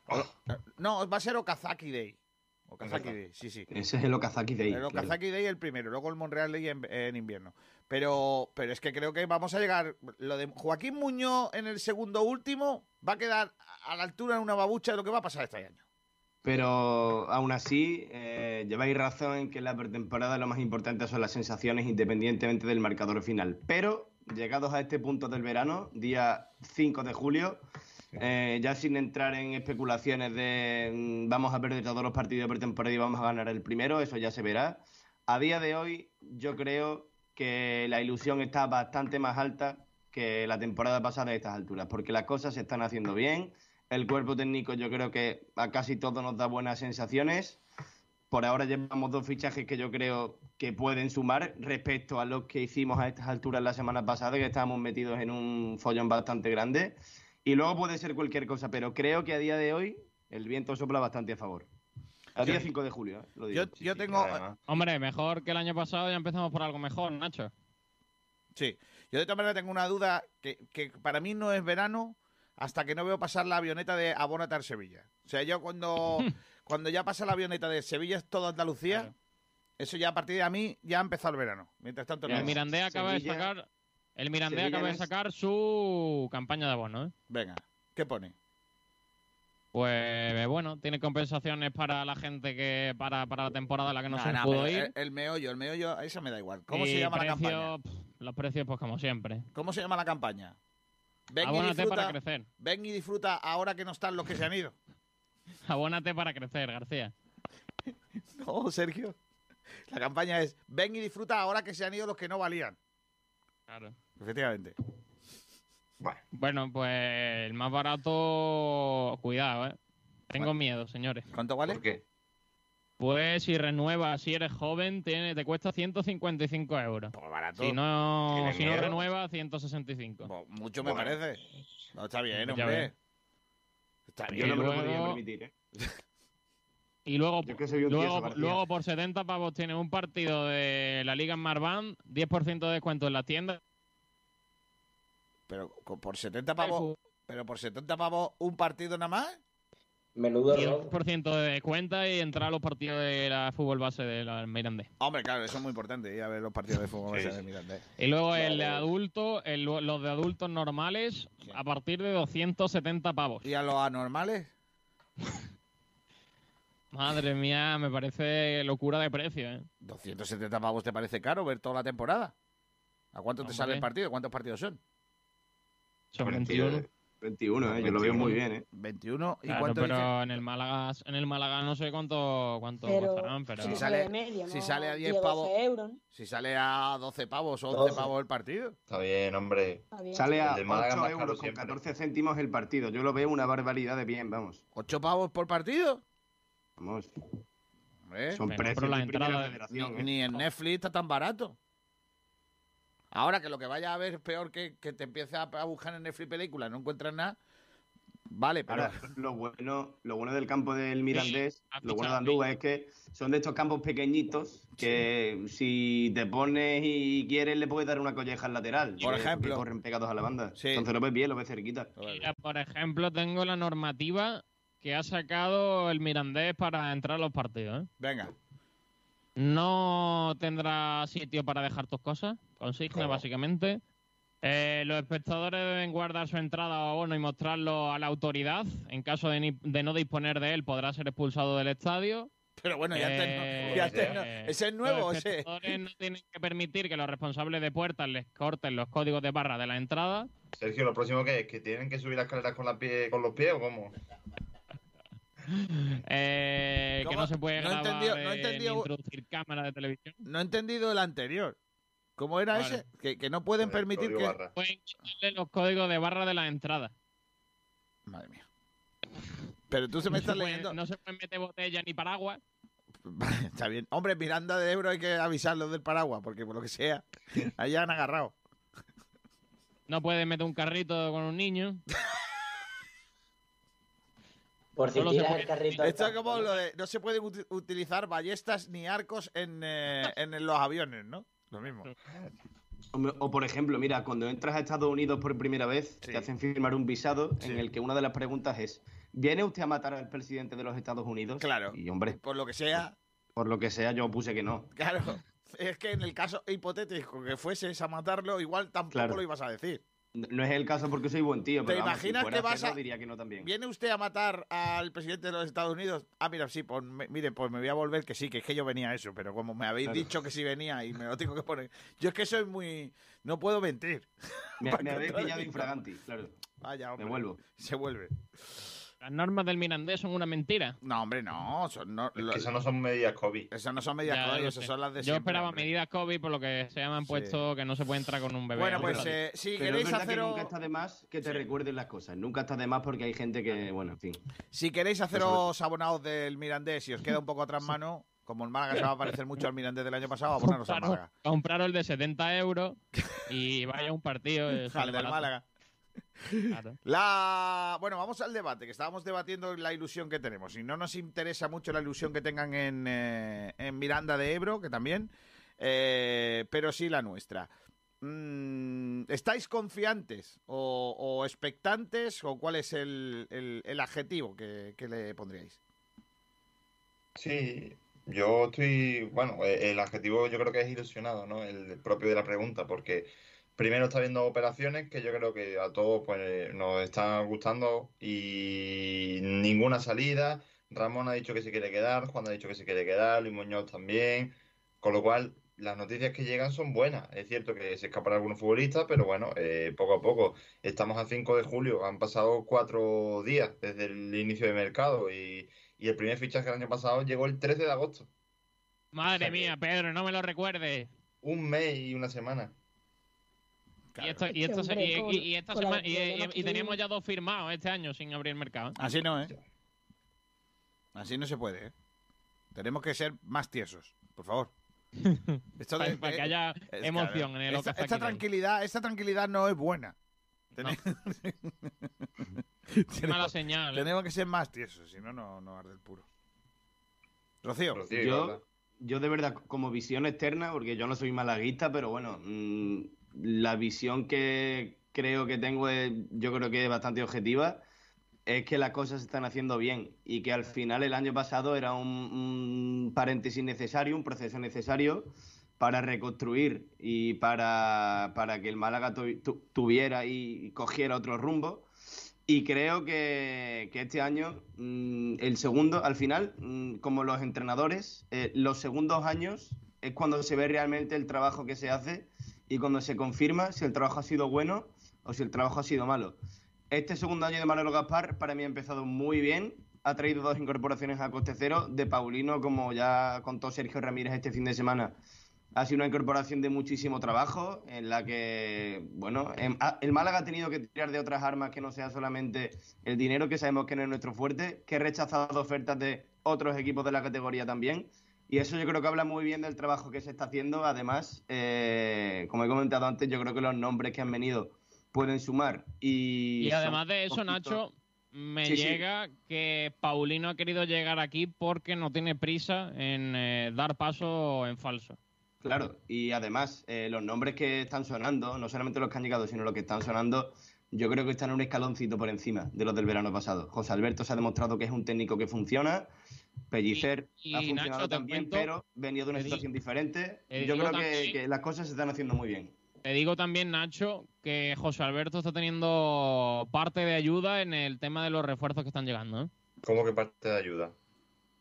o- no, va a ser Okazaki Day. Okazaki Day, sí, sí. Ese es el Okazaki Day. El claro. Okazaki Day el primero, luego el Monreal Day en, en invierno. Pero, pero es que creo que vamos a llegar. Lo de Joaquín Muñoz en el segundo último va a quedar a la altura de una babucha de lo que va a pasar este año. Pero aún así, eh, lleváis razón en que en la pretemporada lo más importante son las sensaciones independientemente del marcador final. Pero llegados a este punto del verano, día 5 de julio, eh, ya sin entrar en especulaciones de mm, vamos a perder todos los partidos de pretemporada y vamos a ganar el primero, eso ya se verá. A día de hoy yo creo que la ilusión está bastante más alta que la temporada pasada a estas alturas, porque las cosas se están haciendo bien. El cuerpo técnico yo creo que a casi todo nos da buenas sensaciones. Por ahora llevamos dos fichajes que yo creo que pueden sumar respecto a los que hicimos a estas alturas la semana pasada, que estábamos metidos en un follón bastante grande. Y luego puede ser cualquier cosa, pero creo que a día de hoy el viento sopla bastante a favor. A día 5 de julio, ¿eh? lo digo. Yo, yo tengo. Hombre, mejor que el año pasado, ya empezamos por algo mejor, Nacho. Sí. Yo de todas maneras tengo una duda que, que para mí no es verano hasta que no veo pasar la avioneta de Abonatar Sevilla. O sea, yo cuando, cuando ya pasa la avioneta de Sevilla es toda Andalucía, eso ya a partir de a mí ya ha empezado el verano. Mientras tanto, no. El Mirandé acaba de sacar. El Mirandé Sevilla acaba de sacar su campaña de abono, ¿eh? Venga, ¿qué pone? Pues bueno, tiene compensaciones para la gente que para, para la temporada en la que no, se nah, pudo ir. El, el meollo, el meollo, eso me da igual. ¿Cómo Y se llama la campaña? pff, Los precios, pues como siempre. ¿Cómo se llama la campaña? Ven y Abónate disfruta. para crecer. Ven y disfruta ahora que no están los que se han ido. Abónate para crecer, García. No, Sergio. La campaña es ven y disfruta ahora que se han ido los que no valían. Claro. Efectivamente. Bueno, pues el más barato, cuidado, ¿eh? Tengo miedo, señores. ¿Cuánto vale? ¿Por qué? Pues si renuevas, si eres joven, tiene, te cuesta 155 euros. Pues barato. Si no, ¿Tienes si no renuevas, 165. Mucho me parece. No, está bien, Ya hombre. ves. Está Yo bien. no me lo podría permitir, ¿eh? Y luego, Yo luego, luego por 70 pavos tienes un partido de la Liga en Marván, 10% de descuento en las tiendas. Pero por 70 pavos. Pero por 70 pavos un partido nada más. Menudo 10% de descuento y entrar a los partidos de la fútbol base de la Mirandés. Hombre, claro, eso es muy importante. Ir a ver los partidos de fútbol base de Mirandés. Y luego el de adulto, el- los de adultos normales, a partir de 270 pavos. ¿Y a los anormales? Madre mía, me parece locura de precio, ¿eh? 270 pavos te parece caro ver toda la temporada. ¿A cuánto te sale el partido? ¿Cuántos partidos son? Son 21. 21. 21, ¿eh? Yo lo veo muy bien, ¿eh? 21. ¿Y Claro, cuánto pero dice? en el Málaga, en el Málaga no sé cuánto, cuánto Pero- costarán, pero... Si sale- media, si sale a 10 10 pavos. euros, ¿no? Si sale a 12 pavos o 11 12. pavos el partido. Está bien, hombre. Está bien. Sale a El del Málaga es 8 más caro euros con siempre. 14 céntimos el partido. Yo lo veo una barbaridad de bien, vamos. ¿8 pavos por partido? Vamos. Hombre, Son precios la de entrada- federación, ni, ¿eh? ni en Netflix está tan barato. Ahora que lo que vaya a ver es peor que, que te empieces a, a buscar en Netflix películas, no encuentras nada. Vale, pero. Ahora, lo bueno, lo bueno del campo del Mirandés, lo bueno de Andúba es que son de estos campos pequeñitos que si te pones y quieres le puedes dar una colleja al lateral. Por que- ejemplo. que corren pegados a la banda. Sí. Entonces lo ves bien, lo ves cerquita. Mira, por ejemplo, tengo la normativa que ha sacado el Mirandés para entrar a los partidos. ¿eh? Venga. No tendrá sitio para dejar tus cosas, consigna básicamente. Eh, los espectadores deben guardar su entrada o abono y mostrarlo a la autoridad. En caso de, ni- de no disponer de él, podrá ser expulsado del estadio. Pero bueno, ya Eh, ya no- eh, ese es nuevo, Los ese. espectadores no tienen que permitir que los responsables de puertas les corten los códigos de barra de la entrada. Sergio, ¿lo próximo que es? ¿Que tienen que subir las escaleras con, la pie, con los pies o cómo? Eh, que ¿Cómo? no se puede No grabar no eh, ni introducir cámaras de televisión. No he entendido el anterior. ¿Cómo era Vale. ese? Que, que no pueden permitir que. Pueden quitarle los códigos de barra de la entrada. Madre mía. Pero tú se me no estás se puede- leyendo. no se pueden meter botella ni paraguas. Está bien. Hombre, Miranda de Ebro hay que avisarlo del paraguas, porque por lo que sea, allá han agarrado. No pueden meter un carrito con un niño. Por si tiras puede- el carrito Esto es como ¿no? lo de. No se pueden uti- utilizar ballestas ni arcos en, eh, en los aviones, ¿no? Lo mismo. O, o, por ejemplo, mira, cuando entras a Estados Unidos por primera vez, te hacen firmar un visado en el que una de las preguntas es ¿Viene usted a matar al presidente de los Estados Unidos? Claro. Y hombre, Por lo que sea, por lo que sea, yo puse que no. claro. Es que en el caso hipotético que fueses a matarlo, igual tampoco Claro. lo ibas a decir. No es el caso porque soy buen tío, ¿Te pero vamos, si imaginas fuera que vas a- diría que no también. ¿Viene usted a matar al presidente de los Estados Unidos? Ah, mira, sí, pues me- mire, pues me voy a volver que sí, que es que yo venía a eso, pero como me habéis Claro. dicho que sí venía y me lo tengo que poner. Yo es que soy muy. No puedo mentir. Me, me habéis pillado infraganti, claro. Vaya, hombre. Me vuelvo. Se vuelve. Las normas del Mirandés son una mentira. No, hombre, no. Son, no Es que eso no son medidas COVID. Esas no son medidas Ya, COVID, sé. son las de Yo siempre, esperaba hombre. medidas COVID, por lo que se me han puesto que no se puede entrar con un bebé. Bueno, pues eh, si Pero queréis haceros. que nunca está de más que te recuerden las cosas. Nunca está de más porque hay gente que, bueno, en fin. Si queréis haceros abonados del Mirandés y os queda un poco atrás mano, como el Málaga se va a parecer mucho al Mirandés del año pasado, abonaros al Málaga. compraros el de 70 euros y vaya un partido. Al del. Málaga. Claro. La... Bueno, vamos al debate, que estábamos debatiendo la ilusión que tenemos. Y no nos interesa mucho la ilusión que tengan en, eh, en Miranda de Ebro, que también, eh, pero sí la nuestra. Mm, ¿Estáis confiantes o, o expectantes o cuál es el, el- el adjetivo que, que le pondríais? Sí, yo estoy, bueno, eh, el adjetivo yo creo que es ilusionado, ¿no? El propio de la pregunta, porque primero está viendo operaciones que yo creo que a todos pues nos están gustando y ninguna salida. Ramón ha dicho que se quiere quedar, Juan ha dicho que se quiere quedar, Luis Muñoz también, con lo cual las noticias que llegan son buenas. Es cierto que se escapan algunos futbolistas, pero bueno, eh, poco a poco. Estamos a 5 de julio, han pasado cuatro días desde el inicio de mercado y, y el primer fichaje el año pasado llegó el 13 de agosto. Madre mía, Pedro, no me lo recuerdes. Un mes y una semana. Y, esto, esto hombre, con- esta semana- teníamos ya dos firmados este año sin abrir el mercado. Así no, ¿eh? Así no se puede, ¿eh? Tenemos que ser más tiesos, por favor. Esto Para- de- para que haya es emoción en el esta, esta tranquilidad, esta tranquilidad no es buena. Tene- Mala señal. ¿eh? Tenemos que ser más tiesos, si no, no, no arde el puro. Rocío. Yo, yo de verdad, como visión externa, porque yo no soy malaguista, pero bueno, mm, la visión que creo que tengo es, yo creo que es bastante objetiva, es que las cosas se están haciendo bien y que al final el año pasado era un, paréntesis necesario, un proceso necesario para reconstruir y para, para que el Málaga tu- tu- tuviera y cogiera otro rumbo. Y creo que, que este año, mm, el segundo, al final, mm, como los entrenadores, eh, los segundos años es cuando se ve realmente el trabajo que se hace y cuando se confirma si el trabajo ha sido bueno o si el trabajo ha sido malo. Este segundo año de Manolo Gaspar para mí ha empezado muy bien. Ha traído dos incorporaciones a coste cero. De Paulino, como ya contó Sergio Ramírez este fin de semana, ha sido una incorporación de muchísimo trabajo en la que, bueno, em- el Málaga ha tenido que tirar de otras armas que no sea solamente el dinero, que sabemos que no es nuestro fuerte, que ha rechazado ofertas de otros equipos de la categoría también. Y eso yo creo que habla muy bien del trabajo que se está haciendo. Además, eh, como he comentado antes, yo creo que los nombres que han venido pueden sumar. Y, Y además de eso. Nacho, me Sí, sí. llega que Paulino ha querido llegar aquí porque no tiene prisa en eh, dar paso en falso. Claro, y además eh, los nombres que están sonando, no solamente los que han llegado, sino los que están sonando, yo creo que están un escaloncito por encima de los del verano pasado. José Alberto se ha demostrado que es un técnico que funciona, Pellicer Y- y, ha funcionado Nacho, también, cuento- pero venía de una situación diferente. te Yo creo que, también- que las cosas se están haciendo muy bien. Te digo también, Nacho, que José Alberto está teniendo parte de ayuda en el tema de los refuerzos que están llegando. ¿eh? ¿Cómo que parte de ayuda?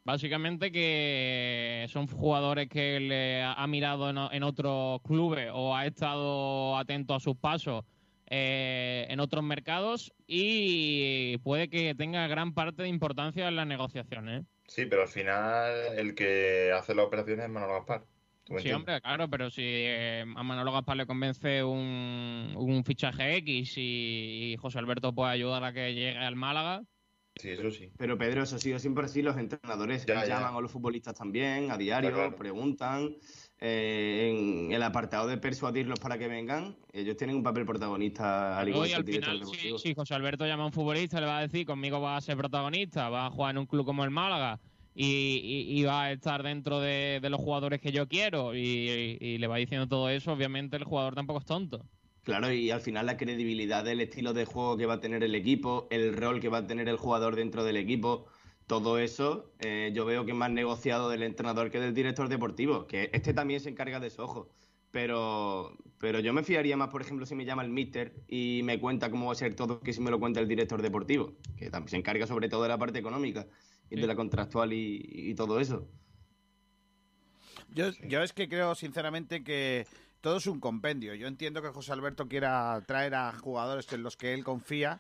Básicamente que son jugadores que le ha mirado en otros clubes o ha estado atento a sus pasos eh, en otros mercados y puede que tenga gran parte de importancia en las negociaciones. ¿eh? Sí, pero al final el que hace las operaciones es Manolo Gaspar. ¿Tú me Sí, entiendes? hombre, claro, pero si eh, a Manolo Gaspar le convence un, un fichaje X y, y José Alberto puede ayudar a que llegue al Málaga, Sí, eso sí. Pero Pedro, eso ha sido siempre así, los entrenadores Ya, ya. llaman a los futbolistas también, a diario, claro. preguntan. Eh, en el apartado de persuadirlos para que vengan, ellos tienen un papel protagonista al igual Luego, y que al el final, deportivo. si José Alberto llama a un futbolista, le va a decir, conmigo va a ser protagonista, va a jugar en un club como el Málaga y, y- y va a estar dentro de, de los jugadores que yo quiero y, y le va diciendo todo eso, obviamente el jugador tampoco es tonto. Claro, y al final la credibilidad del estilo de juego que va a tener el equipo, el rol que va a tener el jugador dentro del equipo, todo eso eh, yo veo que es más negociado del entrenador que del director deportivo, que este también se encarga de eso, ojo. Pero, pero yo me fiaría más, por ejemplo, si me llama el mister y me cuenta cómo va a ser todo que si me lo cuenta el director deportivo, que también se encarga sobre todo de la parte económica y de la contractual y, y todo eso. Yo, yo es que creo sinceramente que todo es un compendio. Yo entiendo que José Alberto quiera traer a jugadores en los que él confía,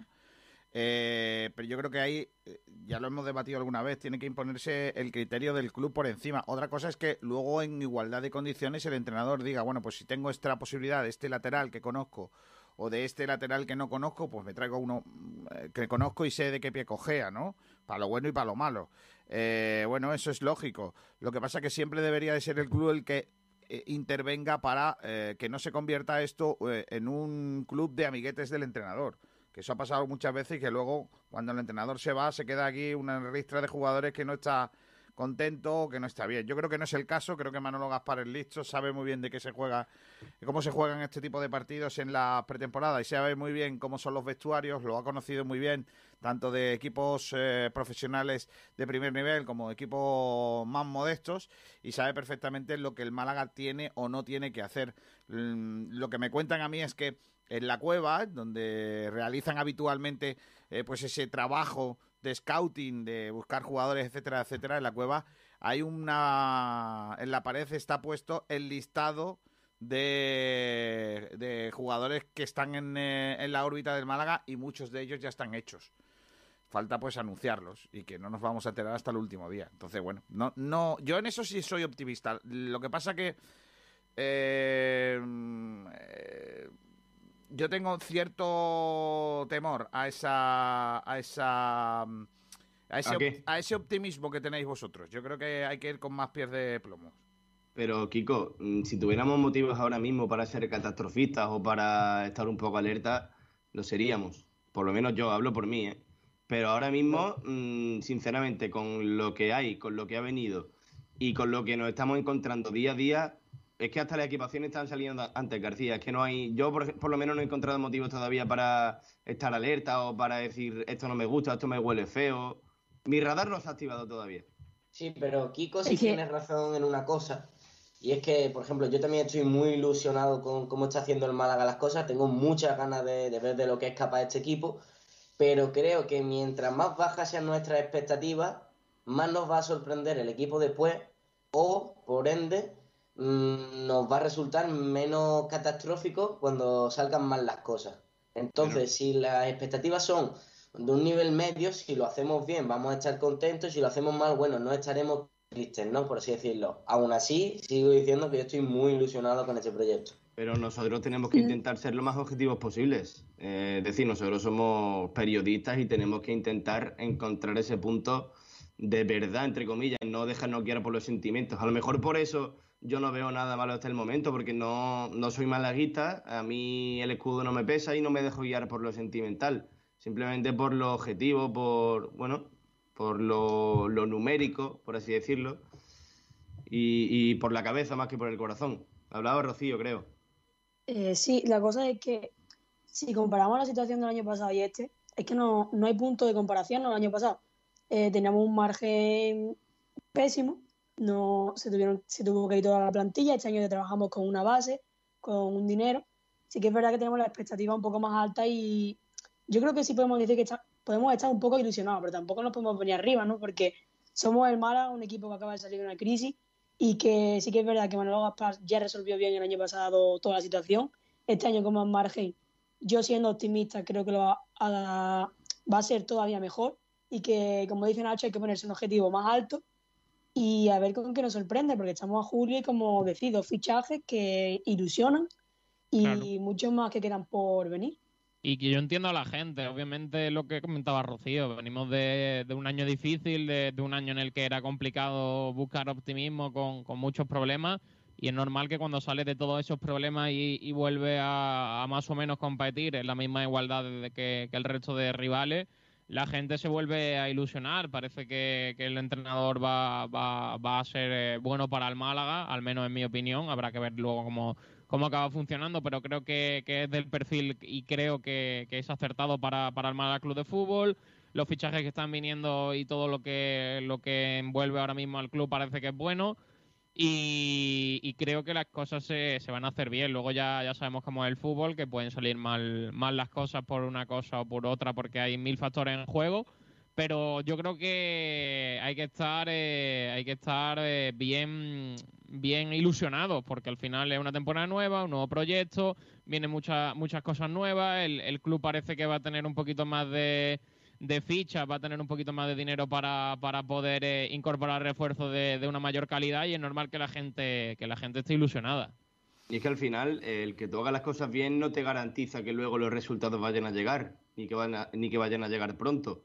eh, pero yo creo que ahí, eh, ya lo hemos debatido alguna vez, tiene que imponerse el criterio del club por encima. Otra cosa es que luego en igualdad de condiciones el entrenador diga, bueno, pues si tengo esta posibilidad de este lateral que conozco o de este lateral que no conozco, pues me traigo uno eh, que conozco y sé de qué pie cojea, ¿no? Para lo bueno y para lo malo. Eh, bueno, eso es lógico. Lo que pasa es que siempre debería de ser el club el que eh, intervenga para que no se convierta esto en un club de amiguetes del entrenador. Que eso ha pasado muchas veces y que luego, cuando el entrenador se va, se queda aquí una ristra de jugadores que no está contento o que no está bien. Yo creo que no es el caso, creo que Manolo Gaspar es listo, sabe muy bien de qué se juega, cómo se juegan este tipo de partidos en la pretemporada y sabe muy bien cómo son los vestuarios, lo ha conocido muy bien, tanto de equipos eh, profesionales de primer nivel como de equipos más modestos y sabe perfectamente lo que el Málaga tiene o no tiene que hacer. Mm, Lo que me cuentan a mí es que en la cueva, donde realizan habitualmente eh, pues ese trabajo de scouting, de buscar jugadores, etcétera, etcétera, en la cueva hay una... En la pared está puesto el listado de, de jugadores que están en, eh, en la órbita del Málaga y muchos de ellos ya están hechos. Falta pues anunciarlos y que no nos vamos a enterar hasta el último día. Entonces, bueno, no, no, yo en eso sí soy optimista. Lo que pasa que eh, eh, yo tengo cierto temor a esa a esa a ese, ¿A qué? a ese optimismo que tenéis vosotros. Yo creo que hay que ir con más pies de plomo. Pero Kiko, mm, si tuviéramos motivos ahora mismo para ser catastrofistas o para estar un poco alerta, lo seríamos. Por lo menos yo hablo por mí, ¿eh? Pero ahora mismo, mm, sinceramente, con lo que hay, con lo que ha venido y con lo que nos estamos encontrando día a día, es que hasta las equipaciones están saliendo antes, García. Es que no hay, yo por, por lo menos no he encontrado motivos todavía para estar alerta o para decir esto no me gusta, esto me huele feo. Mi radar no se ha activado todavía. Sí, pero Kiko sí Es que- tiene razón en una cosa. Y es que, por ejemplo, yo también estoy muy ilusionado con cómo está haciendo el Málaga las cosas. Tengo muchas ganas de, de ver de lo que es capaz este equipo. Pero creo que mientras más bajas sean nuestras expectativas, más nos va a sorprender el equipo después. O, por ende, nos va a resultar menos catastrófico cuando salgan mal las cosas. Entonces, si las expectativas son de un nivel medio, si lo hacemos bien vamos a estar contentos, si lo hacemos mal, bueno, no estaremos tristes, ¿no? Por así decirlo. Aún así, sigo diciendo que yo estoy muy ilusionado con este proyecto. Pero nosotros tenemos que intentar ser lo más objetivos posibles. Eh, es decir, nosotros somos periodistas y tenemos que intentar encontrar ese punto de verdad, entre comillas, no dejarnos guiar por los sentimientos. A lo mejor por eso yo no veo nada malo hasta el momento, porque no, no soy malaguista, a mí el escudo no me pesa y no me dejo guiar por lo sentimental. Simplemente por lo objetivo, por, bueno, por lo, lo numérico, por así decirlo, y, y por la cabeza más que por el corazón. Hablaba Rocío, creo. Eh, sí, la cosa es que si comparamos la situación del año pasado y este, es que no, no hay punto de comparación el año pasado. Eh, teníamos un margen pésimo, no se, tuvieron, se tuvo que ir toda la plantilla, este año ya trabajamos con una base, con un dinero. Sí que es verdad que tenemos la expectativa un poco más alta y yo creo que sí podemos decir que está- podemos estar un poco ilusionados, pero tampoco nos podemos venir arriba, ¿no? Porque somos el Mala, un equipo que acaba de salir de una crisis y que sí que es verdad que Manolo Gaspar ya resolvió bien el año pasado toda la situación. Este año con más margen, yo siendo optimista creo que va a, va a ser todavía mejor y que, como dice Nacho, hay que ponerse un objetivo más alto y a ver con qué nos sorprende, porque estamos a julio y como decía, dos fichajes que ilusionan y Claro. muchos más que quedan por venir. Y que yo entiendo a la gente, obviamente lo que comentaba Rocío, venimos de, de un año difícil, de, de un año en el que era complicado buscar optimismo con, con muchos problemas y es normal que cuando sales de todos esos problemas y, y vuelves a, a más o menos competir en la misma igualdad de que, que el resto de rivales, la gente se vuelve a ilusionar, parece que, que el entrenador va, va, va a ser eh, bueno para el Málaga, al menos en mi opinión, habrá que ver luego cómo, cómo acaba funcionando, pero creo que, que es del perfil y creo que, es acertado para, para el Málaga Club de Fútbol. Los fichajes que están viniendo y todo lo que, lo que envuelve ahora mismo al club parece que es bueno. Y, y creo que las cosas se, se van a hacer bien. Luego ya, ya sabemos cómo es el fútbol, que pueden salir mal, mal las cosas por una cosa o por otra, porque hay mil factores en juego pero yo creo que hay que estar eh, hay que estar eh, bien bien ilusionados porque al final es una temporada nueva un nuevo proyecto vienen muchas muchas cosas nuevas el, el club parece que va a tener un poquito más de, de fichas va a tener un poquito más de dinero para, para poder eh, incorporar refuerzos de, de una mayor calidad y es normal que la gente que la gente esté ilusionada Y es que al final, el que tú hagas las cosas bien no te garantiza que luego los resultados vayan a llegar, ni que, van a- ni que vayan a llegar pronto.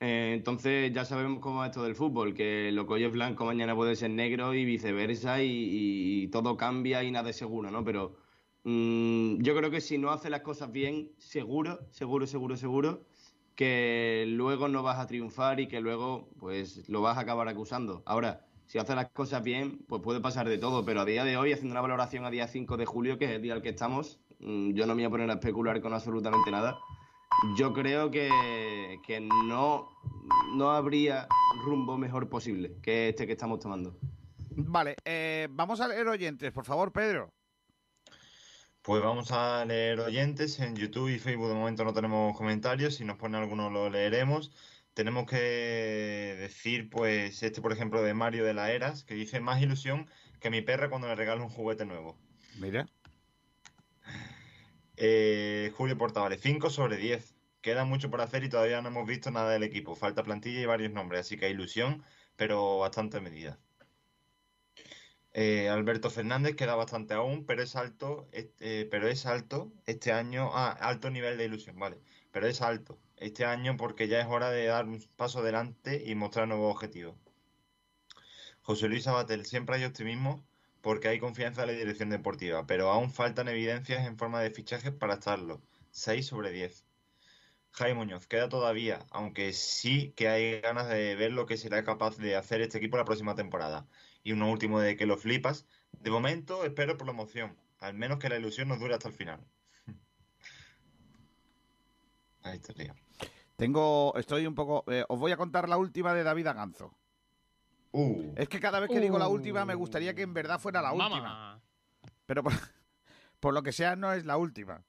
Eh, entonces ya sabemos cómo es esto del fútbol, que lo que hoy es blanco mañana puede ser negro y viceversa y, todo cambia y nada es seguro, ¿no? Pero mm, yo creo que si no haces las cosas bien, seguro, seguro, seguro, seguro, que luego no vas a triunfar y que luego pues lo vas a acabar acusando. Ahora, si haces las cosas bien, pues puede pasar de todo, pero a día de hoy, haciendo una valoración a día 5 de julio, que es el día al que estamos, mm, yo no me voy a poner a especular con absolutamente nada. Yo creo que, que no, no habría rumbo mejor posible que este que estamos tomando. Vale, eh, vamos a leer oyentes, por favor, Pedro. Pues vamos a leer oyentes. En YouTube y Facebook de momento no tenemos comentarios. Si nos pone alguno lo leeremos. Tenemos que decir, pues, este por ejemplo de Mario de la Eras, que dice más ilusión que mi perra cuando le regalo un juguete nuevo. Mira. Eh, Julio Portavales, 5 sobre 10. Queda mucho por hacer y todavía no hemos visto nada del equipo. Falta plantilla y varios nombres, así que ilusión, pero bastante medida. Eh, Alberto Fernández queda bastante aún, pero es alto, este- pero es alto este año, ah, alto nivel de ilusión, vale, pero es alto este año porque ya es hora de dar un paso adelante y mostrar nuevos objetivos. José Luis Abatel, siempre hay optimismo porque hay confianza en la dirección deportiva, pero aún faltan evidencias en forma de fichajes para estarlo. 6 sobre 10. Jaime Muñoz, queda todavía, aunque sí que hay ganas de ver lo que será capaz de hacer este equipo la próxima temporada. Y uno último de que lo flipas. De momento espero promoción, al menos que la ilusión nos dure hasta el final. Ahí está, tío. Tengo, estoy un poco, eh, os voy a contar la última de David Aganzo. Uh. Es que cada vez que digo la Uh. última me gustaría que en verdad fuera la última. Mamá. Pero por, por lo que sea no es la última.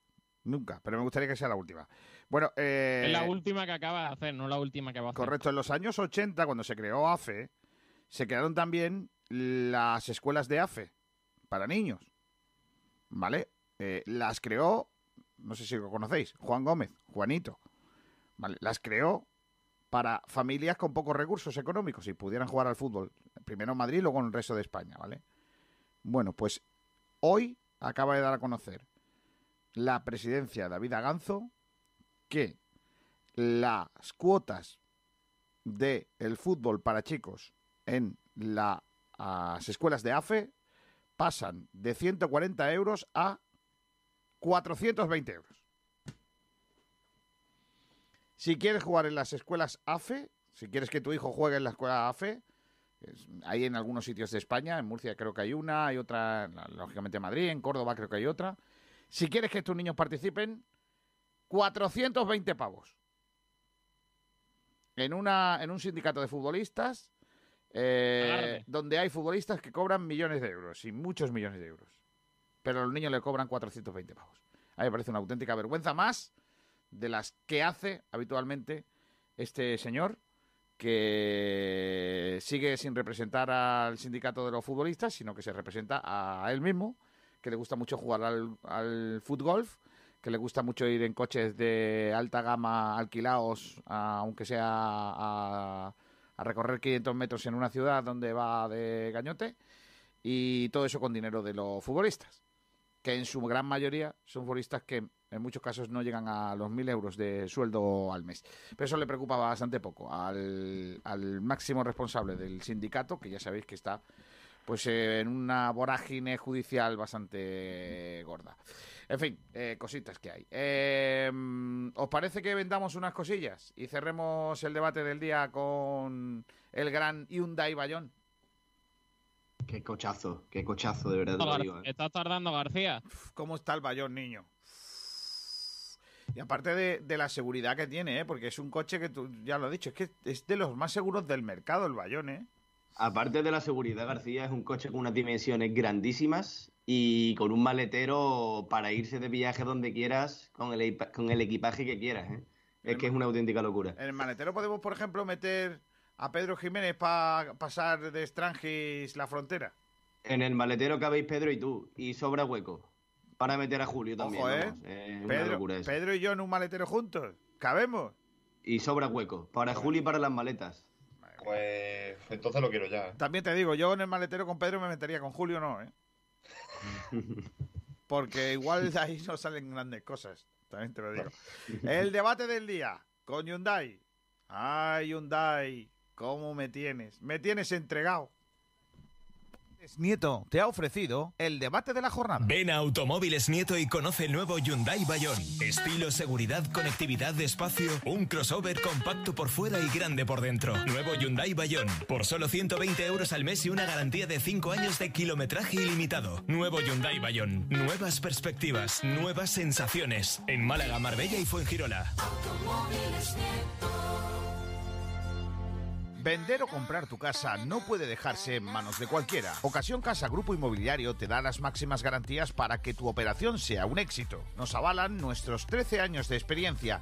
Nunca, pero me gustaría que sea la última. Bueno, eh, es la última que acaba de hacer no la última que va a hacer Correcto, en los años 80, cuando se creó AFE, se crearon también las escuelas de AFE para niños. ¿Vale? Eh, las creó, no sé si lo conocéis, Juan Gómez, Juanito. ¿Vale? Las creó para familias con pocos recursos económicos y pudieran jugar al fútbol. Primero en Madrid, luego en el resto de España, ¿vale? Bueno, pues hoy acaba de dar a conocer la presidencia David Aganzo que las cuotas de el fútbol para chicos en la- las escuelas de AFE pasan de 140 euros a 420 euros. Si quieres jugar en las escuelas AFE, si quieres que tu hijo juegue en la escuela AFE, hay en algunos sitios de España, en Murcia creo que hay una, hay otra, lógicamente en Madrid, en Córdoba creo que hay otra. Si quieres que tus niños participen, 420 pavos. En, una, en un sindicato de futbolistas, eh, donde hay futbolistas que cobran millones de euros, y muchos millones de euros. Pero a los niños le cobran 420 pavos. A mí me parece una auténtica vergüenza más de las que hace habitualmente este señor, que sigue sin representar al sindicato de los futbolistas, sino que se representa a él mismo, que le gusta mucho jugar al, al fútbol, que le gusta mucho ir en coches de alta gama alquilados, aunque sea a, a recorrer 500 metros en una ciudad donde va de gañote, y todo eso con dinero de los futbolistas, que en su gran mayoría son futbolistas que en muchos casos no llegan a los 1.000 euros de sueldo al mes. Pero eso le preocupa bastante poco al, al máximo responsable del sindicato, que ya sabéis que está pues en una vorágine judicial bastante gorda. En fin, eh, cositas que hay. Eh, ¿Os parece que vendamos unas cosillas y cerremos el debate del día con el gran Hyundai Bayón? Qué cochazo, qué cochazo, de verdad. te lo digo, ¿eh? Estás tardando, García. ¿Cómo está el Bayón, niño? Y aparte de, de la seguridad que tiene, ¿eh? porque es un coche que tú ya lo has dicho, es que es de los más seguros del mercado el Bayón, ¿eh? Aparte de la seguridad, García es un coche con unas dimensiones grandísimas y con un maletero para irse de viaje donde quieras con el, con el equipaje que quieras. ¿eh? Es que es una auténtica locura. En el maletero podemos, por ejemplo, meter a Pedro Jiménez para pasar de Strangis la frontera. En el maletero cabéis Pedro y tú, y sobra hueco. Para meter a Julio también. Ojo, ¿eh? es una Pedro, locura eso. Pedro y yo en un maletero juntos. ¿Cabemos? Y sobra hueco. Para Julio y para las maletas. Pues entonces lo quiero ya. También te digo, yo en el maletero con Pedro me metería, con Julio no, ¿eh? Porque igual de ahí no salen grandes cosas. También te lo digo. El debate del día con Hyundai. Ay, Hyundai, ¿cómo me tienes? Me tienes entregado. Nieto te ha ofrecido el debate de la jornada. Ven a Automóviles Nieto y conoce el nuevo Hyundai Bayon. Estilo, seguridad, conectividad, espacio, un crossover compacto por fuera y grande por dentro. Nuevo Hyundai Bayon. Por solo 120 euros al mes y una garantía de 5 años de kilometraje ilimitado. Nuevo Hyundai Bayon. Nuevas perspectivas, nuevas sensaciones. En Málaga, Marbella y Fuengirola. Vender o comprar tu casa no puede dejarse en manos de cualquiera. Ocasión Casa Grupo Inmobiliario te da las máximas garantías para que tu operación sea un éxito. Nos avalan nuestros 13 años de experiencia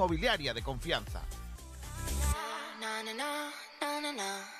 inmobiliaria de confianza.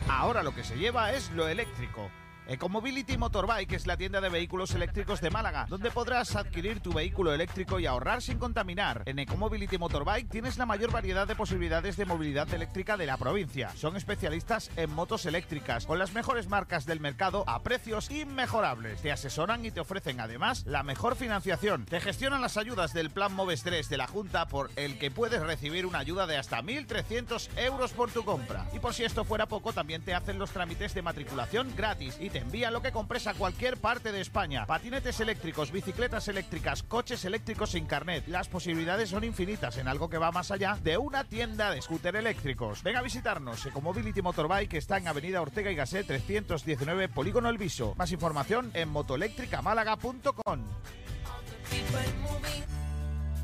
Ahora lo que se lleva es lo eléctrico. Ecomobility Motorbike es la tienda de vehículos eléctricos de Málaga, donde podrás adquirir tu vehículo eléctrico y ahorrar sin contaminar. En Ecomobility Motorbike tienes la mayor variedad de posibilidades de movilidad eléctrica de la provincia. Son especialistas en motos eléctricas, con las mejores marcas del mercado a precios inmejorables. Te asesoran y te ofrecen además la mejor financiación. Te gestionan las ayudas del Plan Moves 3 de la Junta por el que puedes recibir una ayuda de hasta 1.300 euros por tu compra. Y por si esto fuera poco, también te hacen los trámites de matriculación gratis y te envían lo que compres a cualquier parte de España. Patinetes eléctricos, bicicletas eléctricas, coches eléctricos sin carnet. Las posibilidades son infinitas en algo que va más allá de una tienda de scooter eléctricos. Ven a visitarnos. Ecomobility Motorbike está en Avenida Ortega y Gasset 319 Polígono El Viso. Más información en motoeléctricamálaga.com.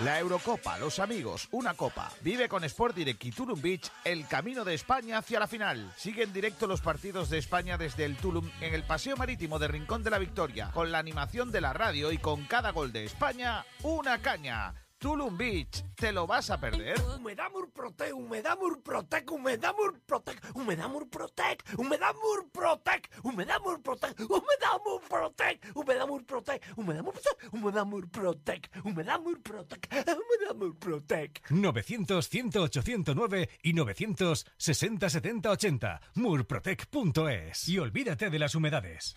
La Eurocopa, los amigos, una copa. Vive con Sport Direct y Tulum Beach el camino de España hacia la final. Sigue en directo los partidos de España desde el Tulum en el Paseo Marítimo de Rincón de la Victoria, con la animación de la radio y con cada gol de España, una caña. Tulum Beach, ¿te lo vas a perder? Humedad Murprotec, Humedad Murprotec, Humedad Murprotec, Humedad Murprotec, Humedad Murprotec, Humedad Murprotec, Humedad Murprotec, Humedad Murprotec, Humedad Murprotec, Humedad Murprotec, Humedad Murprotec, Humedad Murprotec. 900-108-109 y 960-7080. Murprotec.es. Y olvídate de las humedades.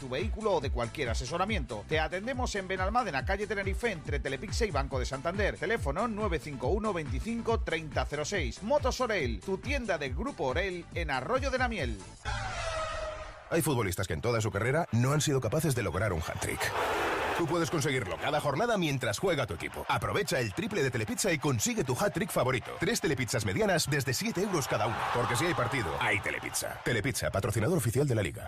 tu vehículo o de cualquier asesoramiento. Te atendemos en Benalmádena, calle Tenerife, entre Telepixe y Banco de Santander. Teléfono 951 25 3006. Motos Orel, tu tienda del Grupo Orel en Arroyo de la Miel. Hay futbolistas que en toda su carrera no han sido capaces de lograr un hat-trick. Tú puedes conseguirlo cada jornada mientras juega tu equipo. Aprovecha el triple de Telepizza y consigue tu hat-trick favorito. Tres telepizzas medianas desde 7 euros cada uno. Porque si hay partido, hay Telepizza. Telepizza, patrocinador oficial de la liga.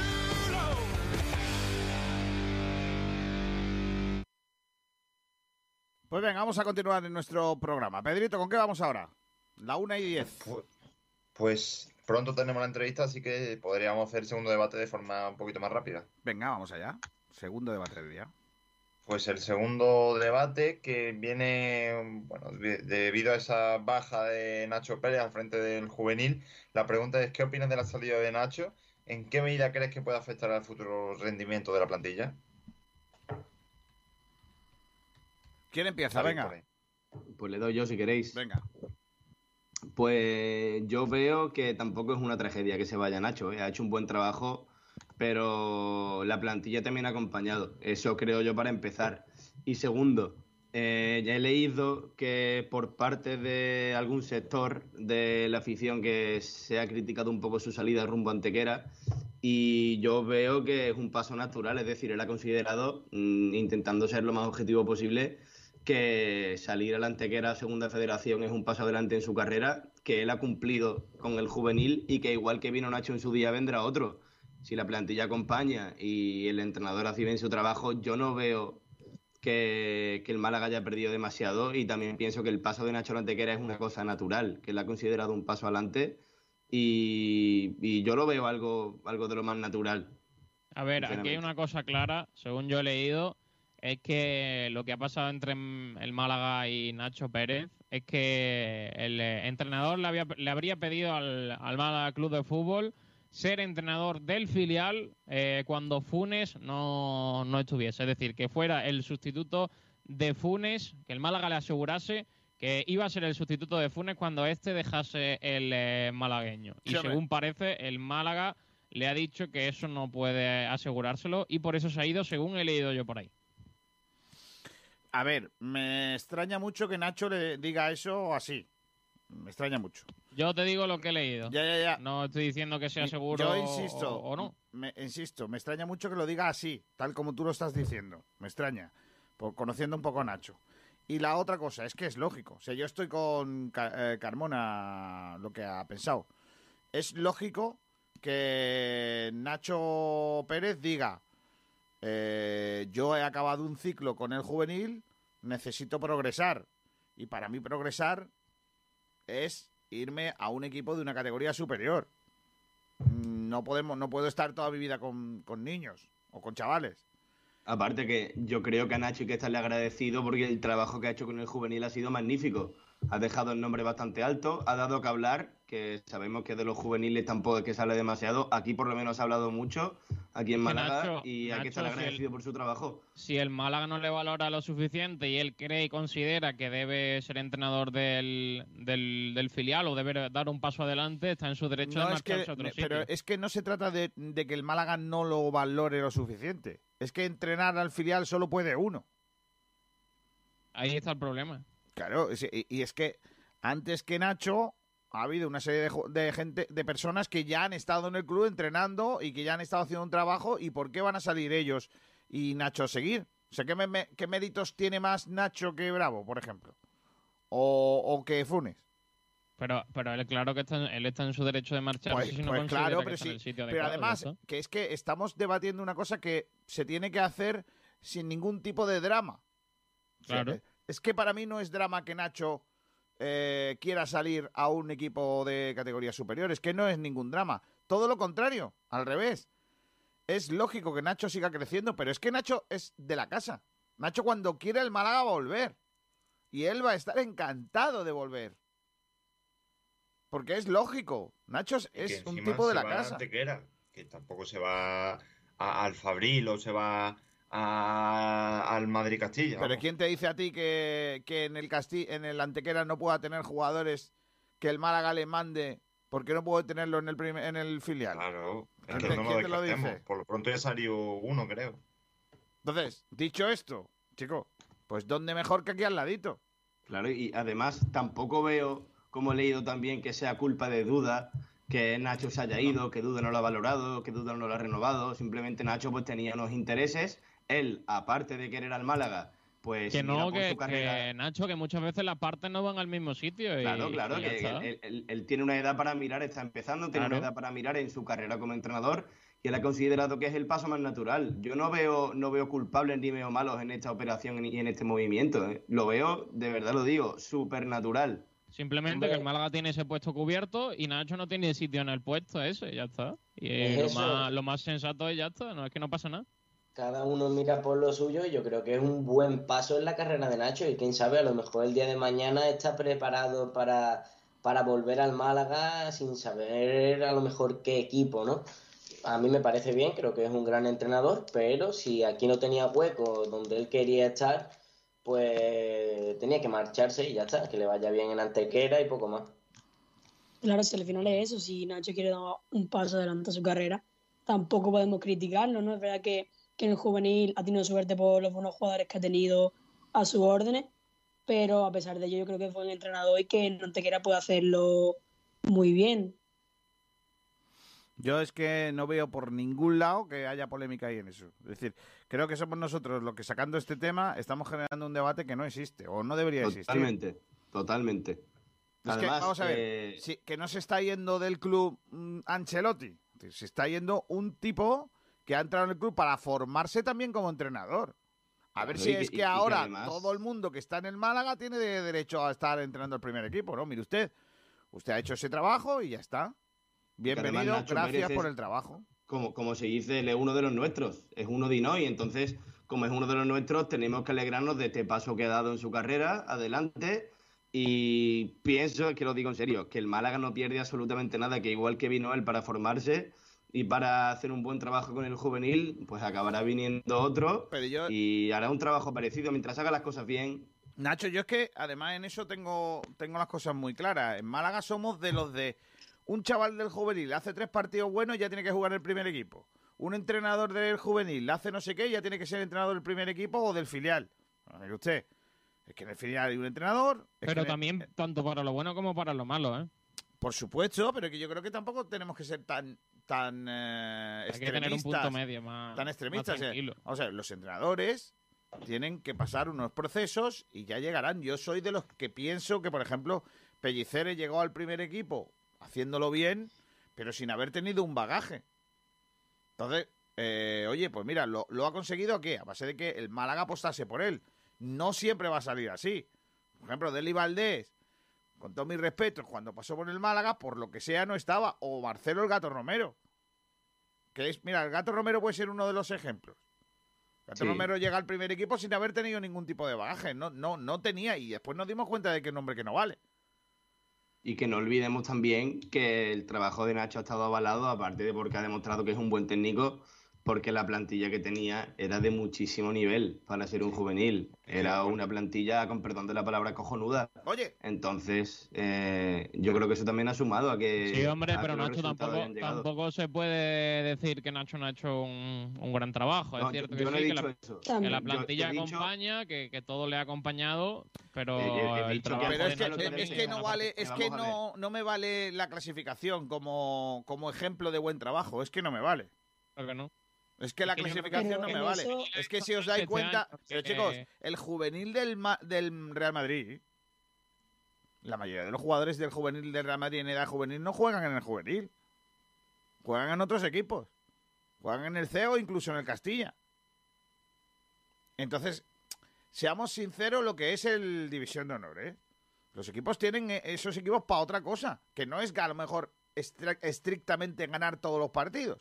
Pues venga, vamos a continuar en nuestro programa. Pedrito, ¿con qué vamos ahora? La una y diez. Pues pronto tenemos la entrevista, así que podríamos hacer el segundo debate de forma un poquito más rápida. Venga, vamos allá. Segundo debate del día. Pues el segundo debate que viene, bueno, de- debido a esa baja de Nacho Pérez al frente del juvenil, la pregunta es, ¿qué opinas de la salida de Nacho? ¿En qué medida crees que puede afectar al futuro rendimiento de la plantilla? ¿Quién empieza? Venga. Pues le doy yo si queréis. Venga. Pues yo veo que tampoco es una tragedia que se vaya Nacho. ¿eh? Ha hecho un buen trabajo, pero la plantilla también ha acompañado. Eso creo yo para empezar. Y segundo, eh, ya he leído que por parte de algún sector de la afición que se ha criticado un poco su salida rumbo a Antequera. Y yo veo que es un paso natural, es decir, él ha considerado, mm, intentando ser lo más objetivo posible, que salir a la Antequera Segunda Federación es un paso adelante en su carrera, que él ha cumplido con el juvenil y que igual que vino Nacho en su día vendrá otro. Si la plantilla acompaña y el entrenador hace bien su trabajo, yo no veo que, que el Málaga haya perdido demasiado y también pienso que el paso de Nacho a la Antequera es una cosa natural, que él ha considerado un paso adelante y, y yo lo veo algo, algo de lo más natural. A ver, aquí hay una cosa clara, según yo he leído, es que lo que ha pasado entre el Málaga y Nacho Pérez es que el eh, entrenador le, había- le habría pedido al, al Málaga Club de Fútbol ser entrenador del filial eh, cuando Funes no, no estuviese. Es decir, que fuera el sustituto de Funes, que el Málaga le asegurase que iba a ser el sustituto de Funes cuando éste dejase el eh, malagueño. Y Sí, según parece, el Málaga le ha dicho que eso no puede asegurárselo y por eso se ha ido, según he leído yo por ahí. A ver, me extraña mucho que Nacho le diga eso así. Me extraña mucho. Yo te digo lo que he leído. Ya, ya, ya. No estoy diciendo que sea seguro Yo insisto, o, o no. Me, insisto, me extraña mucho que lo diga así, tal como tú lo estás diciendo. Me extraña, por, conociendo un poco a Nacho. Y la otra cosa es que es lógico. O sea, yo estoy con eh, Carmona lo que ha pensado. Es lógico que Nacho Pérez diga, eh, yo he acabado un ciclo con el juvenil, necesito progresar. Y para mí progresar es irme a un equipo de una categoría superior. Mm, No podemos, no puedo estar toda mi vida con, con niños o con chavales. Aparte que yo creo que a Nacho hay que estarle agradecido porque el trabajo que ha hecho con el juvenil ha sido magnífico. Ha dejado el nombre bastante alto, ha dado que hablar, que sabemos que de los juveniles tampoco es que sale demasiado. Aquí por lo menos ha hablado mucho, aquí en Málaga, Nacho- y hay Nacho, que estar si el- agradecido por su trabajo. Si el Málaga no le valora lo suficiente y él cree y considera que debe ser entrenador del, del, del filial o debe dar un paso adelante, está en su derecho No, de es que, marcharse a otro sitio. pero es que no se trata de, de que el Málaga no lo valore lo suficiente. Es que entrenar al filial solo puede uno. Ahí está el problema. Claro, y es que antes que Nacho, ha habido una serie de, gente, de personas que ya han estado en el club entrenando y que ya han estado haciendo un trabajo. ¿Y por qué van a salir ellos y Nacho a seguir? O sea, ¿qué, me- me- qué méritos tiene más Nacho que Bravo, por ejemplo? O, o que Funes. Pero, pero él, claro que está, en- él está en su derecho de marcharse Pues, si no pues considera claro, pero sí. Pero adecuado, además, que es que estamos debatiendo una cosa que se tiene que hacer sin ningún tipo de drama. O sea, Claro. es que para mí no es drama que Nacho eh, quiera salir a un equipo de categorías superiores, que no es ningún drama. Todo lo contrario, al revés. Es lógico que Nacho siga creciendo, pero es que Nacho es de la casa. Nacho cuando quiere el Málaga va a volver. Y él va a estar encantado de volver. Porque es lógico. Nacho es, un tipo de la casa. Antequera, que tampoco se va a- al Fabril o se va a- al Madrid Castilla. Pero. ¿quién te dice a ti que, que en el Casti en el Antequera no pueda tener jugadores que el Málaga le mande porque no puede tenerlo en el primer- en el filial? Claro, es ¿Quién que no lo quién te lo descartemos. dice? Por lo pronto ya salió uno, creo. Entonces, dicho esto, chico, pues ¿dónde mejor que aquí al ladito? Claro, y además tampoco veo, como he leído también, que sea culpa de Duda, que Nacho se haya ido, que Duda no lo ha valorado, que Duda no lo ha renovado. Simplemente Nacho pues tenía unos intereses. Él, aparte de querer al Málaga, pues Que no, por que, su carrera. que, Nacho, que muchas veces las partes no van al mismo sitio. y- Claro, claro, y que él, él- él tiene una edad para mirar, está empezando, tiene Claro. una edad para mirar en su carrera como entrenador y él ha considerado que es el paso más natural. Yo no veo, no veo culpables ni veo malos en esta operación y en este movimiento. ¿eh? Lo veo, de verdad lo digo, súper natural. Simplemente que el Málaga tiene ese puesto cubierto y Nacho no tiene sitio en el puesto ese, ya está. Y Es lo más, lo más sensato es ya está, no es que no pasa nada. Cada uno mira por lo suyo y yo creo que es un buen paso en la carrera de Nacho y quién sabe, a lo mejor el día de mañana está preparado para, para volver al Málaga sin saber a lo mejor qué equipo, ¿no? A mí me parece bien, creo que es un gran entrenador, pero si aquí no tenía hueco donde él quería estar, pues tenía que marcharse y ya está, que le vaya bien en Antequera y poco más. Claro, si al final es eso, si Nacho quiere dar un paso adelante a su carrera, tampoco podemos criticarlo, ¿no? Es verdad que, que en el juvenil ha tenido suerte por los buenos jugadores que ha tenido a sus órdenes, pero a pesar de ello yo creo que fue un entrenador y que en Antequera puede hacerlo muy bien. Yo es que no veo por ningún lado que haya polémica ahí en eso. Es decir, creo que somos nosotros los que sacando este tema estamos generando un debate que no existe o no debería existir. Totalmente, totalmente. Es que, vamos a ver, sí, que no se está yendo del club mm, Ancelotti, se está yendo un tipo que ha entrado en el club para formarse también como entrenador. A ver si es que ahora todo el mundo que está en el Málaga tiene de- derecho a estar entrenando el primer equipo, ¿no? Mire usted, usted ha hecho ese trabajo y ya está. Bienvenido, además Nacho gracias por el trabajo. como, como se dice, él es uno de los nuestros, es uno de y entonces, como es uno de los nuestros, tenemos que alegrarnos de este paso que ha dado en su carrera, adelante, y pienso, que lo digo en serio, que el Málaga no pierde absolutamente nada, que igual que vino él para formarse y para hacer un buen trabajo con el juvenil, pues acabará viniendo otro y hará un trabajo parecido mientras haga las cosas bien. Nacho, yo es que además en eso tengo, tengo las cosas muy claras. En Málaga somos de los de un chaval del juvenil hace tres partidos buenos y ya tiene que jugar el primer equipo. Un entrenador del juvenil hace no sé qué y ya tiene que ser entrenador del primer equipo o del filial. A ver usted, es que en el filial hay un entrenador. es que Pero el- también, tanto para lo bueno como para lo malo, ¿eh? Por supuesto, pero que yo creo que tampoco tenemos que ser tan tan eh, Hay que tener un extremistas. punto medio más- tan extremistas. o sea, tranquilo. o sea, los entrenadores tienen que pasar unos procesos y ya llegarán. Yo soy de los que pienso que, por ejemplo, Pelliceres llegó al primer equipo haciéndolo bien, pero sin haber tenido un bagaje. Entonces, eh, oye, pues mira, lo, lo ha conseguido a qué? A base de que el Málaga apostase por él. No siempre va a salir así. Por ejemplo, Deli Valdés, con todo mi respeto, cuando pasó por el Málaga, por lo que sea, no estaba. O Marcelo el Gato Romero. Que es, mira, el Gato Romero puede ser uno de los ejemplos. Gato Sí. Romero llega al primer equipo sin haber tenido ningún tipo de bagaje. No, no, no tenía. Y después nos dimos cuenta de que es un hombre que no vale. Y que no olvidemos también que el trabajo de Nacho ha estado avalado, aparte de porque ha demostrado que es un buen técnico, porque la plantilla que tenía era de muchísimo nivel para ser un juvenil. Era una plantilla, con perdón de la palabra, cojonuda. Oye. Entonces, eh, yo creo que eso también ha sumado a que. Sí, hombre, a que pero Nacho tampoco, tampoco se puede decir que Nacho no ha hecho un, un gran trabajo. No, es cierto yo que no he sí, que dicho la, eso. que la Yo- plantilla yo he dicho- acompaña, que, que todo le ha acompañado. pero Eh, he el dicho que trabajo Pero de es que, es que no vale, es que no, no me vale la clasificación como, como ejemplo de buen trabajo. Es que no me vale. Creo que no. Es que la Es clasificación no me vale. eso- Es que si os dais cuenta, pero chicos, el juvenil del, Ma- del Real Madrid, la mayoría de los jugadores del juvenil del Real Madrid en edad juvenil no juegan en el juvenil. Juegan en otros equipos. Juegan en el CEO o incluso en el Castilla. Entonces, seamos sinceros lo que es el División de Honor, ¿eh? Los equipos tienen eh, esos equipos para otra cosa, que no es a lo mejor estrictamente ganar todos los partidos.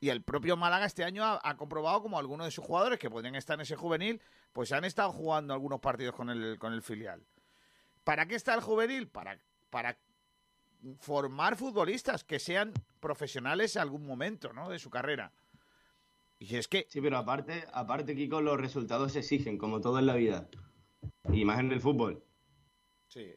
Y el propio Málaga este año ha, ha comprobado como algunos de sus jugadores que podrían estar en ese juvenil, pues han estado jugando algunos partidos con el, con el filial. ¿Para qué está el juvenil? Para, para formar futbolistas que sean profesionales en algún momento ¿no? de su carrera. Y es que... Sí, pero aparte, aparte, Kiko, los resultados se exigen, como todo en la vida. Y más en el fútbol. Sí.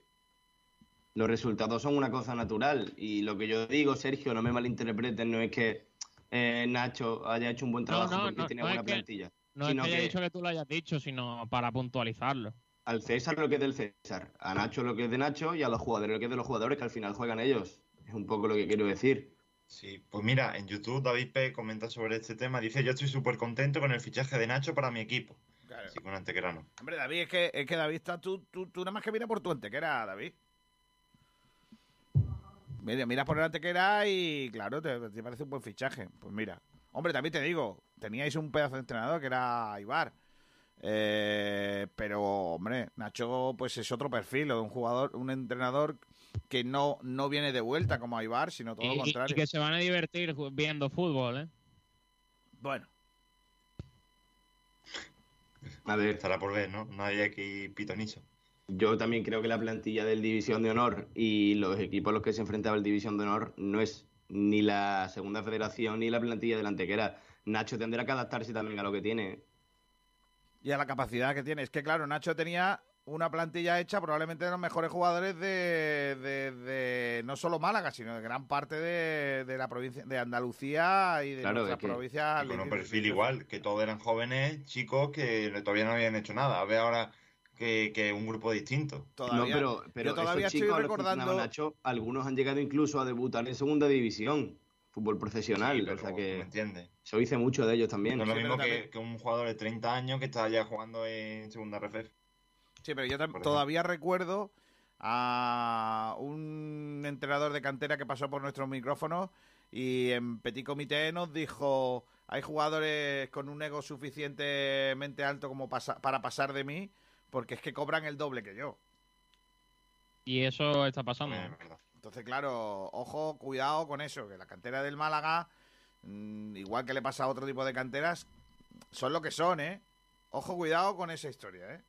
Los resultados son una cosa natural. Y lo que yo digo, Sergio, no me malinterpreten, no es que eh, Nacho haya hecho un buen trabajo no, porque no, tiene no es buena que- plantilla. No es sino que haya que dicho que tú lo hayas dicho, sino para puntualizarlo. al César lo que es del César, a Nacho lo que es de Nacho y a los jugadores lo que es de los jugadores que al final juegan ellos. Es un poco lo que quiero decir. Sí, pues mira, en YouTube David P comenta sobre este tema. Dice, yo estoy súper contento con el fichaje de Nacho para mi equipo. Claro. Así con Antequerano. Hombre, David, es que, es que David está. Tú, tú, tú nada más que mira por tu antequera, David. Mira, mira por el antequera y claro, te, te parece un buen fichaje. Pues mira. Hombre, también te digo, teníais un pedazo de entrenador que era Ibar. Eh, pero, hombre, Nacho, pues es otro perfil, o de un jugador, un entrenador que no, no viene de vuelta como Ibar, sino todo Y, lo y- contrario. y que se van a divertir viendo fútbol, ¿eh? Bueno. A ver, Estará por ver, ¿no? No hay aquí pitonizo. Yo también creo que la plantilla del División de Honor y los equipos a los que se enfrentaba el División de Honor no es ni la segunda federación ni la plantilla del Antequera. Nacho tendrá que adaptarse también a lo que tiene. Y a la capacidad que tiene. Es que, claro, Nacho tenía una plantilla hecha probablemente de los mejores jugadores de, de- de no solo Málaga, sino de gran parte de, de la provincia de Andalucía y de Claro, que- provincias. Con un perfil igual, que todos eran jóvenes, chicos que todavía no habían hecho nada. A ver ahora que, que un grupo distinto. Todavía- no, pero, pero yo todavía estoy chicos recordando- Nacho, algunos han llegado incluso a debutar en segunda división, fútbol profesional. Sí, pero o sea ¿me entiendes? eso dice mucho de ellos también. No es lo Sí, mismo que, también- que un jugador de 30 años que está ya jugando en segunda RFF. Sí, pero yo todavía recuerdo a un entrenador de cantera que pasó por nuestros micrófonos y en Petit Comité nos dijo, hay jugadores con un ego suficientemente alto como pasa- para pasar de mí, porque es que cobran el doble que yo. Y eso está pasando. Es verdad. Entonces, claro, ojo, cuidado con eso, que la cantera del Málaga, mm, igual que le pasa a otro tipo de canteras, son lo que son, ¿eh? Ojo, cuidado con esa historia, ¿eh?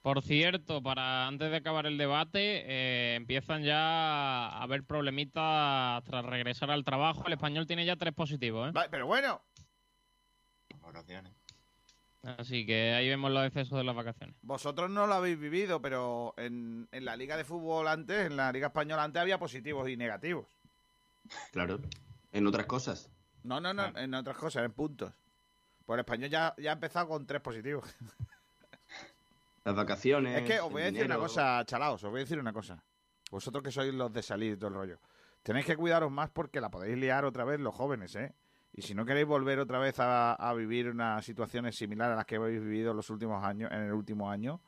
Por cierto, para antes de acabar el debate, eh, empiezan ya a haber problemitas tras regresar al trabajo. El español tiene ya tres positivos, ¿eh? Va- Pero bueno, Vacaciones. Así que ahí vemos los excesos de las vacaciones. vosotros no lo habéis vivido, pero en, en la Liga de Fútbol antes, en la Liga Española antes había positivos y negativos. Claro, en otras cosas. No, no, no, en otras cosas, en puntos. El español ya, ya ha empezado con tres positivos. Las vacaciones. Es que os voy a decir una cosa, chalaos, os voy a decir una cosa. Vosotros que sois los de salir y todo el rollo. Tenéis que cuidaros más porque la podéis liar otra vez los jóvenes, ¿eh? Y si no queréis volver otra vez a, a vivir unas situaciones similares a las que habéis vivido los últimos años, en el último año,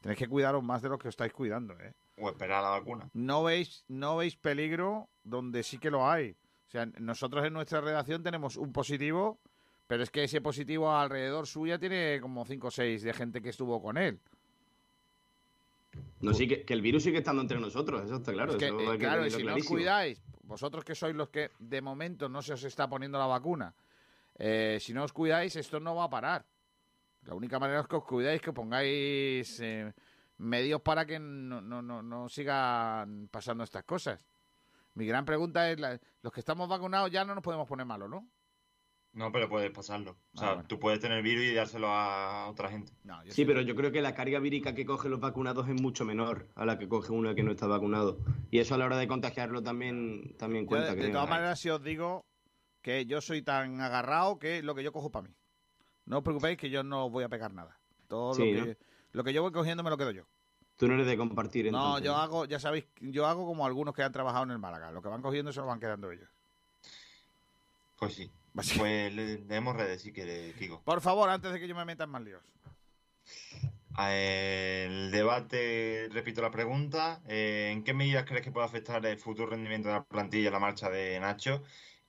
tenéis que cuidaros más de lo que os estáis cuidando, ¿eh? O esperar la vacuna. No veis, no veis peligro donde sí que lo hay. O sea, nosotros en nuestra redacción tenemos un positivo, pero es que ese positivo alrededor suya tiene como 5 o 6 de gente que estuvo con él. No, sí, que, que el virus sigue estando entre nosotros, eso está claro. Es que, eso eh, claro, y si no os cuidáis, vosotros que sois los que de momento no se os está poniendo la vacuna, eh, si no os cuidáis, esto no va a parar. La única manera es que os cuidáis, que pongáis eh, medios para que no, no, no, no sigan pasando estas cosas. Mi gran pregunta es, los que estamos vacunados ya no nos podemos poner malos, ¿no? No, pero puedes pasarlo. O sea, Ah, bueno. tú puedes tener virus y dárselo a otra gente. No, yo Sí, pero yo creo que la carga vírica que cogen los vacunados es mucho menor a la que coge uno que no está vacunado. Y eso a la hora de contagiarlo también, también Yo, cuenta. de, todas maneras, si os digo que yo soy tan agarrado que lo que yo cojo para mí. No os preocupéis que yo no os voy a pegar nada. Todo Sí, lo, que, ¿no? Lo que yo voy cogiendo me lo quedo yo. Tú no eres de compartir, No, entonces. yo hago, ya sabéis, yo hago como algunos que han trabajado en el Málaga. Lo que van cogiendo se lo van quedando ellos. Pues sí. Pues le- leemos redes si quiere, Kiko. Por favor, antes de que yo me meta en más líos. El debate, repito la pregunta, eh, ¿en qué medidas crees que puede afectar el futuro rendimiento de la plantilla la marcha de Nacho?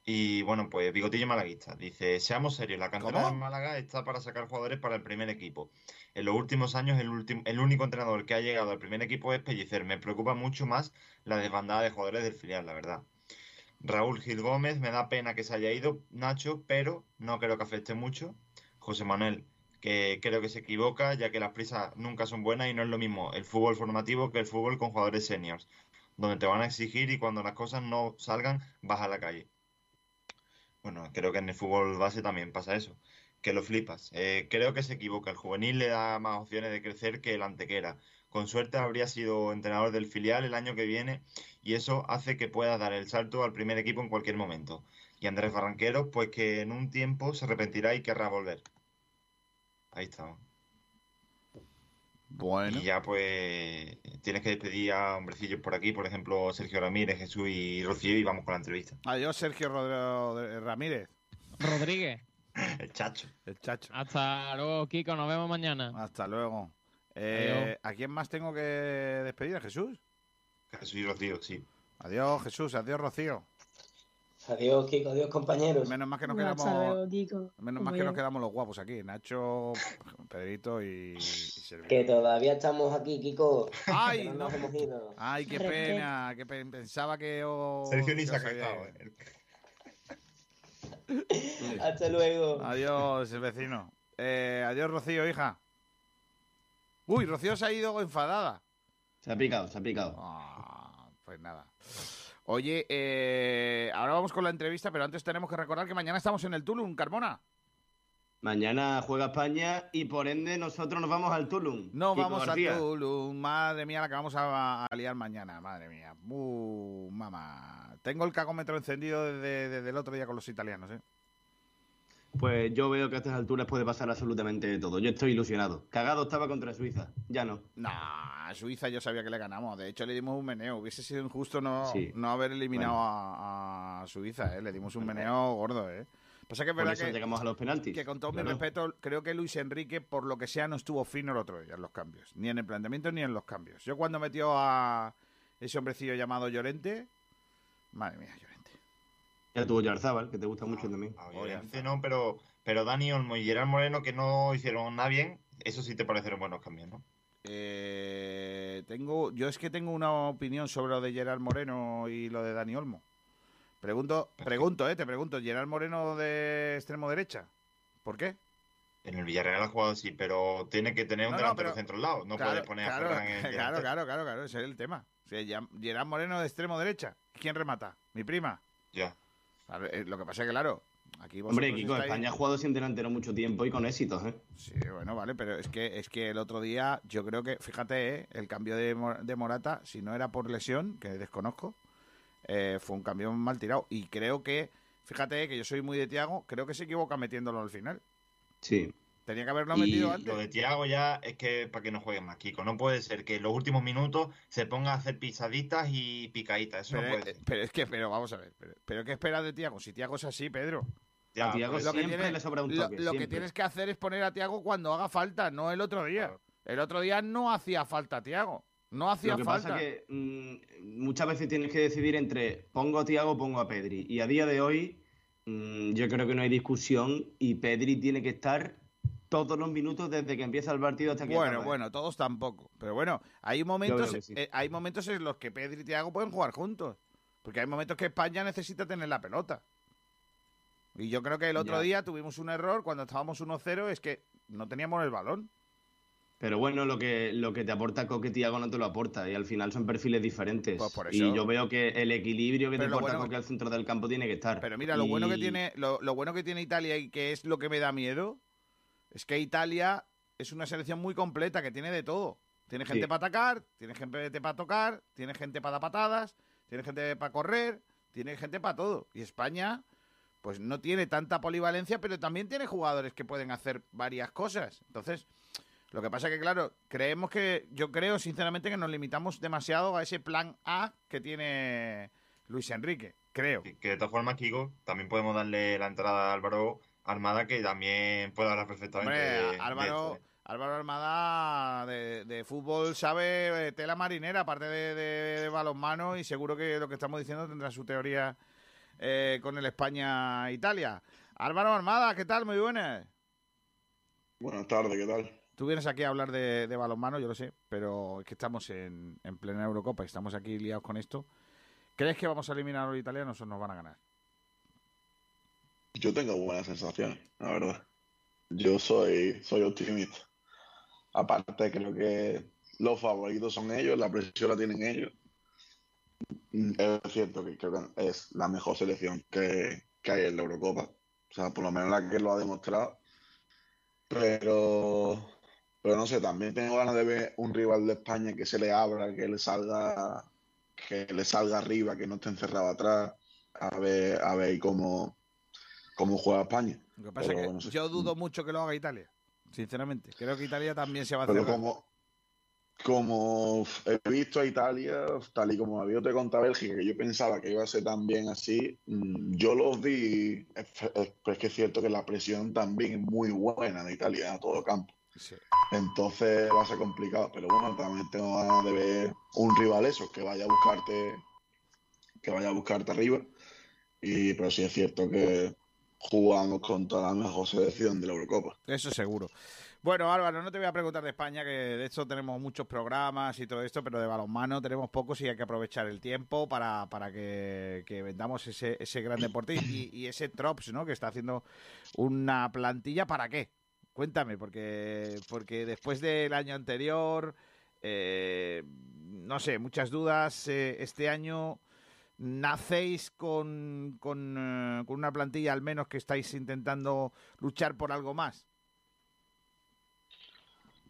Y bueno, pues Bigotillo Malaguista dice, seamos serios, la cantera de Málaga está para sacar jugadores para el primer equipo. En los últimos años el, último, el único entrenador que ha llegado al primer equipo es Pellicer. Me preocupa mucho más la desbandada de jugadores del filial, la verdad. Raúl Gil Gómez, me da pena que se haya ido Nacho, pero no creo que afecte mucho. José Manuel, que creo que se equivoca, ya que las prisas nunca son buenas y no es lo mismo el fútbol formativo que el fútbol con jugadores seniors, donde te van a exigir y cuando las cosas no salgan, vas a la calle. Bueno, creo que en el fútbol base también pasa eso, que lo flipas. Eh, creo que se equivoca, el juvenil le da más opciones de crecer que el antequera. Con suerte habría sido entrenador del filial el año que viene y eso hace que pueda dar el salto al primer equipo en cualquier momento. Y Andrés Barranqueros, pues que en un tiempo se arrepentirá y querrá volver. Ahí está. Bueno. Y ya pues tienes que despedir a hombrecillos por aquí, por ejemplo Sergio Ramírez, Jesús y Rocío y vamos con la entrevista. Adiós, Sergio Rodri- Ramírez. Rodríguez. El chacho. El chacho. Hasta luego, Kiko. Nos vemos mañana. Hasta luego. Eh. ¿A quién más tengo que despedir? ¿A Jesús? Jesús y Rocío, sí. Adiós, Jesús. Adiós, Rocío. Adiós, Kiko. Adiós, compañeros. Menos más que nos quedamos. Kiko. Menos más que nos quedamos los guapos aquí. Nacho, Pedrito y, y Sergio. Que todavía estamos aquí, Kiko. Ay, Que no nos hemos ido. Ay, qué pena. Que pe- pensaba que os. Sergio ni que se ha cagado, eh. Hasta luego. Adiós, el vecino. Eh, adiós, Rocío, hija. Uy, Rocío se ha ido enfadada. Se ha picado, se ha picado. Ah, pues nada. Oye, eh, ahora vamos con la entrevista, pero antes tenemos que recordar que mañana estamos en el Tulum, Carmona. Mañana juega España y por ende nosotros nos vamos al Tulum. No vamos García. al Tulum. Madre mía, la que vamos a, a liar mañana. Madre mía. Uh, mamá. Tengo el cagómetro encendido desde, desde el otro día con los italianos, ¿eh? Pues yo veo que a estas alturas puede pasar absolutamente de todo. Yo estoy ilusionado. Cagado estaba contra Suiza. Ya no. Nah, a Suiza yo sabía que le ganamos. De hecho, le dimos un meneo. Hubiese sido injusto no, Sí. no haber eliminado Bueno. a, a Suiza, ¿eh? Le dimos un meneo gordo, ¿eh? Pasa que es verdad que, llegamos a los penaltis. que con todo mi respeto, creo que Luis Enrique, por lo que sea, no estuvo fino el otro día en los cambios. Ni en el planteamiento ni en los cambios. Yo cuando metió a ese hombrecillo llamado Llorente, madre mía, Llorente. Ya tuvo Yarzábal, que te gusta mucho también. Obviamente no, pero, pero Dani Olmo y Gerard Moreno que no hicieron nada bien, eso sí te parecieron buenos cambios, ¿no? Eh, tengo, yo es que tengo una opinión sobre lo de Gerard Moreno y lo de Dani Olmo. Pregunto, pregunto, eh, te pregunto, Gerard Moreno de extremo derecha. ¿Por qué? En el Villarreal ha jugado así, pero tiene que tener un No, no, delantero pero- centro al lado. No Claro, puedes poner claro, a Ferran en claro, delantero. claro, claro, claro, ese es el tema. O sea, Gerard Moreno de extremo derecha. ¿Quién remata? ¿Mi prima? Ya. Eh, lo que pasa es que, claro, aquí Hombre, Kiko, estáis- España ha jugado sin delantero mucho tiempo y con éxitos, ¿eh? Sí, bueno, vale, pero es que es que el otro día, yo creo que, fíjate, eh, el cambio de, de Morata, si no era por lesión, que desconozco, eh, fue un cambio mal tirado. Y creo que, fíjate, eh, que yo soy muy de Tiago, creo que se equivoca metiéndolo al final. Sí. Tenía que haberlo Y metido antes. lo de Tiago ya es que para que no juegue más, Kiko. No puede ser que en los últimos minutos se ponga a hacer pisaditas y picaditas. Eso Pero, no puede ser. pero es que, pero vamos a ver, pero, pero ¿qué esperas de Tiago? Si Tiago es así, Pedro. Ya, a Thiago pues, Lo que siempre tiene- le sobra un toque. Lo, que tienes que hacer es poner a Tiago cuando haga falta, no el otro día. El otro día no hacía falta Tiago. No hacía Lo que falta. pasa es que mm, muchas veces tienes que decidir entre pongo a Tiago o pongo a Pedri. Y a día de hoy mm, yo creo que no hay discusión y Pedri tiene que estar todos los minutos desde que empieza el partido hasta que Bueno, acaba. bueno, todos tampoco. Pero bueno, hay momentos, sí. eh, hay momentos en los que Pedri y Thiago pueden jugar juntos. Porque hay momentos que España necesita tener la pelota. Y yo creo que el otro Ya. día tuvimos un error cuando estábamos 1-0, es que no teníamos el balón. Pero bueno, lo que, lo que te aporta Coque Tiago no te lo aporta y al final son perfiles diferentes. Pues por Y eso. yo veo que el equilibrio que Pero te aporta bueno- Coque al centro del campo tiene que estar. Pero mira, lo bueno que Y- tiene, lo, lo bueno que tiene Italia y que es lo que me da miedo, es que Italia es una selección muy completa, que tiene de todo. Tiene gente Sí. para atacar, tiene gente para tocar, tiene gente para dar patadas, tiene gente para correr, tiene gente para todo. Y España, pues no tiene tanta polivalencia, pero también tiene jugadores que pueden hacer varias cosas. Entonces, Lo que pasa que, claro, creemos que, yo creo sinceramente que nos limitamos demasiado a ese plan A que tiene Luis Enrique, creo. Que de todas formas, Kiko, también podemos darle la entrada a Álvaro Armada, que también puede hablar perfectamente. Hombre, de- Álvaro, ¿eh? Álvaro Armada de, de fútbol sabe eh, tela marinera, aparte de, de- de balonmano, y seguro que lo que estamos diciendo tendrá su teoría eh, con el España-Italia. Álvaro Armada, ¿qué tal? Muy buenas. Buenas tardes, ¿qué tal? Tú vienes aquí a hablar de, de balonmano, yo lo sé, pero es que estamos en, en plena Eurocopa y estamos aquí liados con esto. ¿Crees que vamos a eliminar a los italianos o nos van a ganar? Yo tengo buenas sensaciones, la verdad. Yo soy, soy optimista. Aparte, creo que los favoritos son ellos, la presión la tienen ellos. Es cierto que creo que es la mejor selección que, que hay en la Eurocopa. O sea, por lo menos la que lo ha demostrado. Pero, pero no sé, también tengo ganas de ver un rival de España que se le abra, que le salga, que le salga arriba, que no esté encerrado atrás, a ver, a ver cómo, cómo juega España. Lo que pasa Pero es que bueno, sí. yo dudo mucho que lo haga Italia, sinceramente. Creo que Italia también se va a hacer. Pero como, como he visto a Italia, tal y como había te contra Bélgica, que yo pensaba que iba a ser también así, mm, yo los vi, es, es- que es cierto que la presión también es muy buena de Italia a todo campo. Entonces va a ser complicado, pero bueno, también tengo ganas de ver un rival eso, que vaya a buscarte, que vaya a buscarte arriba. Y, pero sí es cierto que jugamos contra la mejor selección de la Eurocopa. Eso seguro. Bueno, Álvaro, no te voy a preguntar de España, que de hecho tenemos muchos programas y todo esto, pero de balonmano tenemos pocos y hay que aprovechar el tiempo para, para que, vendamos ese, ese gran deporte y, y ese Trops, ¿no? Que está haciendo una plantilla, ¿para qué? Cuéntame, porque, porque después del año anterior, eh, no sé, muchas dudas. eh, este año nacéis con, con, eh, con una plantilla al menos que estáis intentando luchar por algo más.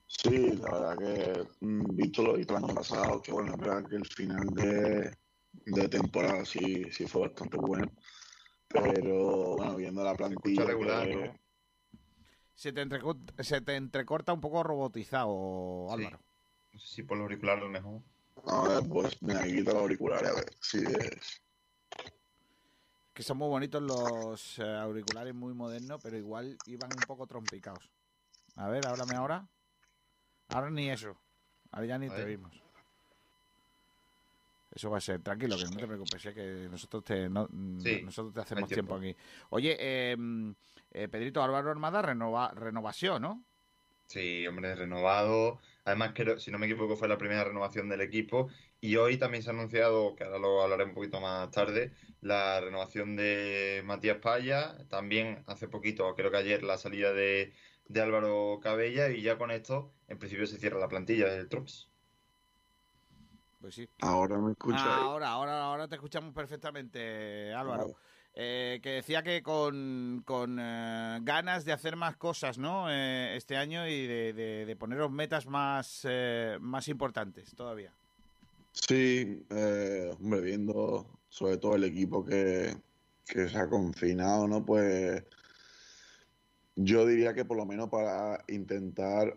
Sí, la verdad que mm, visto lo visto el año pasado, que bueno, es verdad que el final de, de temporada sí, sí fue bastante bueno. Pero bueno, viendo la plantilla. regular, que- ¿no? Se te, entrecorta, se te entrecorta un poco robotizado, Álvaro. No sé si por los auriculares a lo mejor. A ver, pues me quita los auriculares, a ver si es. Que son muy bonitos los eh, auriculares, muy modernos, pero igual iban un poco trompicados. A ver, háblame ahora. Ahora ni eso. Ahora ya ni te ver. oímos. Eso va a ser, tranquilo, que no te preocupes, eh, que nosotros te, no- mm, Sí, nosotros te hacemos tiempo. tiempo. aquí. Oye, eh, mm, eh, Pedrito Álvaro Armada, renova, renovación, ¿no? Sí, hombre, renovado. Además, creo, si no me equivoco, fue la primera renovación del equipo. Y hoy también se ha anunciado, que ahora lo hablaré un poquito más tarde, la renovación de Matías Paya. También hace poquito, creo que ayer, la salida de, de Álvaro Cabella. Y ya con esto, en principio, se cierra la plantilla del Trops. Pues sí. Ahora me escucháis. Ahora, ahora, ahora te escuchamos perfectamente, Álvaro. Eh, que decía que con, con eh, ganas de hacer más cosas, ¿no? Eh, este año y de, de- poneros metas más, más importantes todavía. Sí, hombre, viendo sobre todo el equipo que, que se ha confinado, ¿no? Pues yo diría que por lo menos para intentar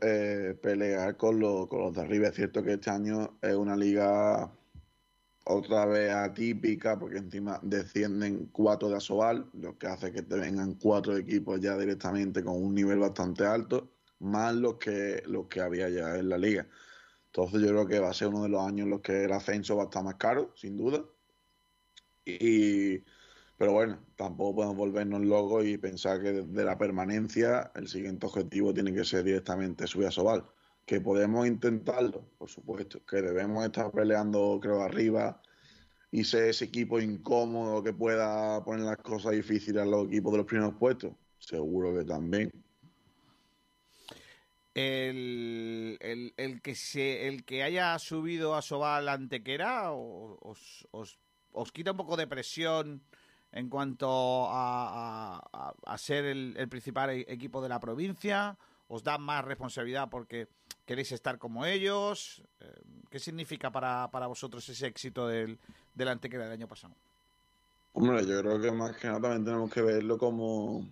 pelear con, lo- con los de arriba. Es cierto que este año es una liga otra vez atípica, porque encima descienden cuatro de Asobal, lo que hace que te vengan cuatro equipos ya directamente con un nivel bastante alto, más los que, que había ya en la liga. Entonces yo creo que va a ser uno de los años en los que el ascenso va a estar más caro, sin duda. Y, pero bueno, tampoco podemos volvernos locos y pensar que de la permanencia el siguiente objetivo tiene que ser directamente subir a Sobal. Que podemos intentarlo, por supuesto. Que debemos estar peleando, creo, arriba y ser ese equipo incómodo que pueda poner las cosas difíciles a los equipos de los primeros puestos. Seguro que también. El, el, el que se, el que haya subido a Sobal Antequera os, os, os quita un poco de presión en cuanto a, a- a- a ser el, el principal e- equipo de la provincia, os da más responsabilidad porque queréis estar como ellos. Eh, ¿Qué significa para, para vosotros ese éxito del, del Antequera del año pasado? Hombre, yo creo que más que nada también tenemos que verlo como,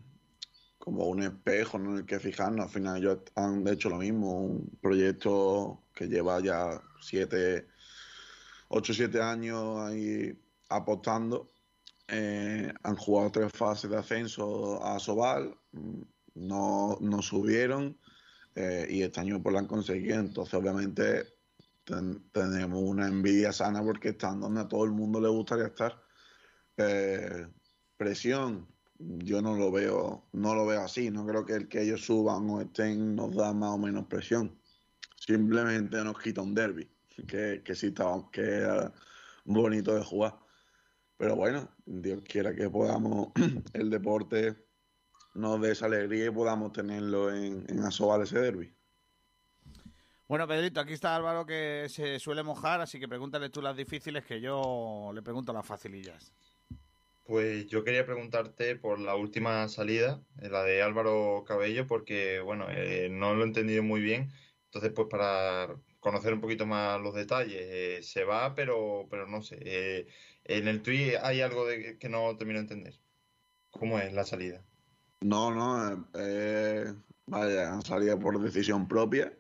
como un espejo ¿no? en el que fijarnos. Al final ellos han hecho lo mismo, un proyecto que lleva ya siete, ocho, siete años ahí apostando. Eh, han jugado tres fases de ascenso a Sobal, mm, no, no subieron eh, y este año pues lo han conseguido. Entonces, obviamente, ten- tenemos una envidia sana porque están donde a todo el mundo le gustaría estar. Eh, presión, yo no lo veo, no lo veo así. No creo que el que ellos suban o estén nos da más o menos presión. Simplemente nos quita un derby, que, que sí estaba, que bonito de jugar. Pero bueno, Dios quiera que podamos, el deporte nos dé esa alegría y podamos tenerlo en, en Asobal ese derby. Bueno, Pedrito, aquí está Álvaro que se suele mojar, así que pregúntale tú las difíciles que yo le pregunto las facilillas. Pues yo quería preguntarte por la última salida, eh, la de Álvaro Cabello, porque bueno, eh, no lo he entendido muy bien. Entonces, pues para conocer un poquito más los detalles, eh, se va, pero, pero no sé. eh, en el tuit hay algo de, que no termino de entender. ¿Cómo es la salida? No, no, eh, vaya, salía por decisión propia,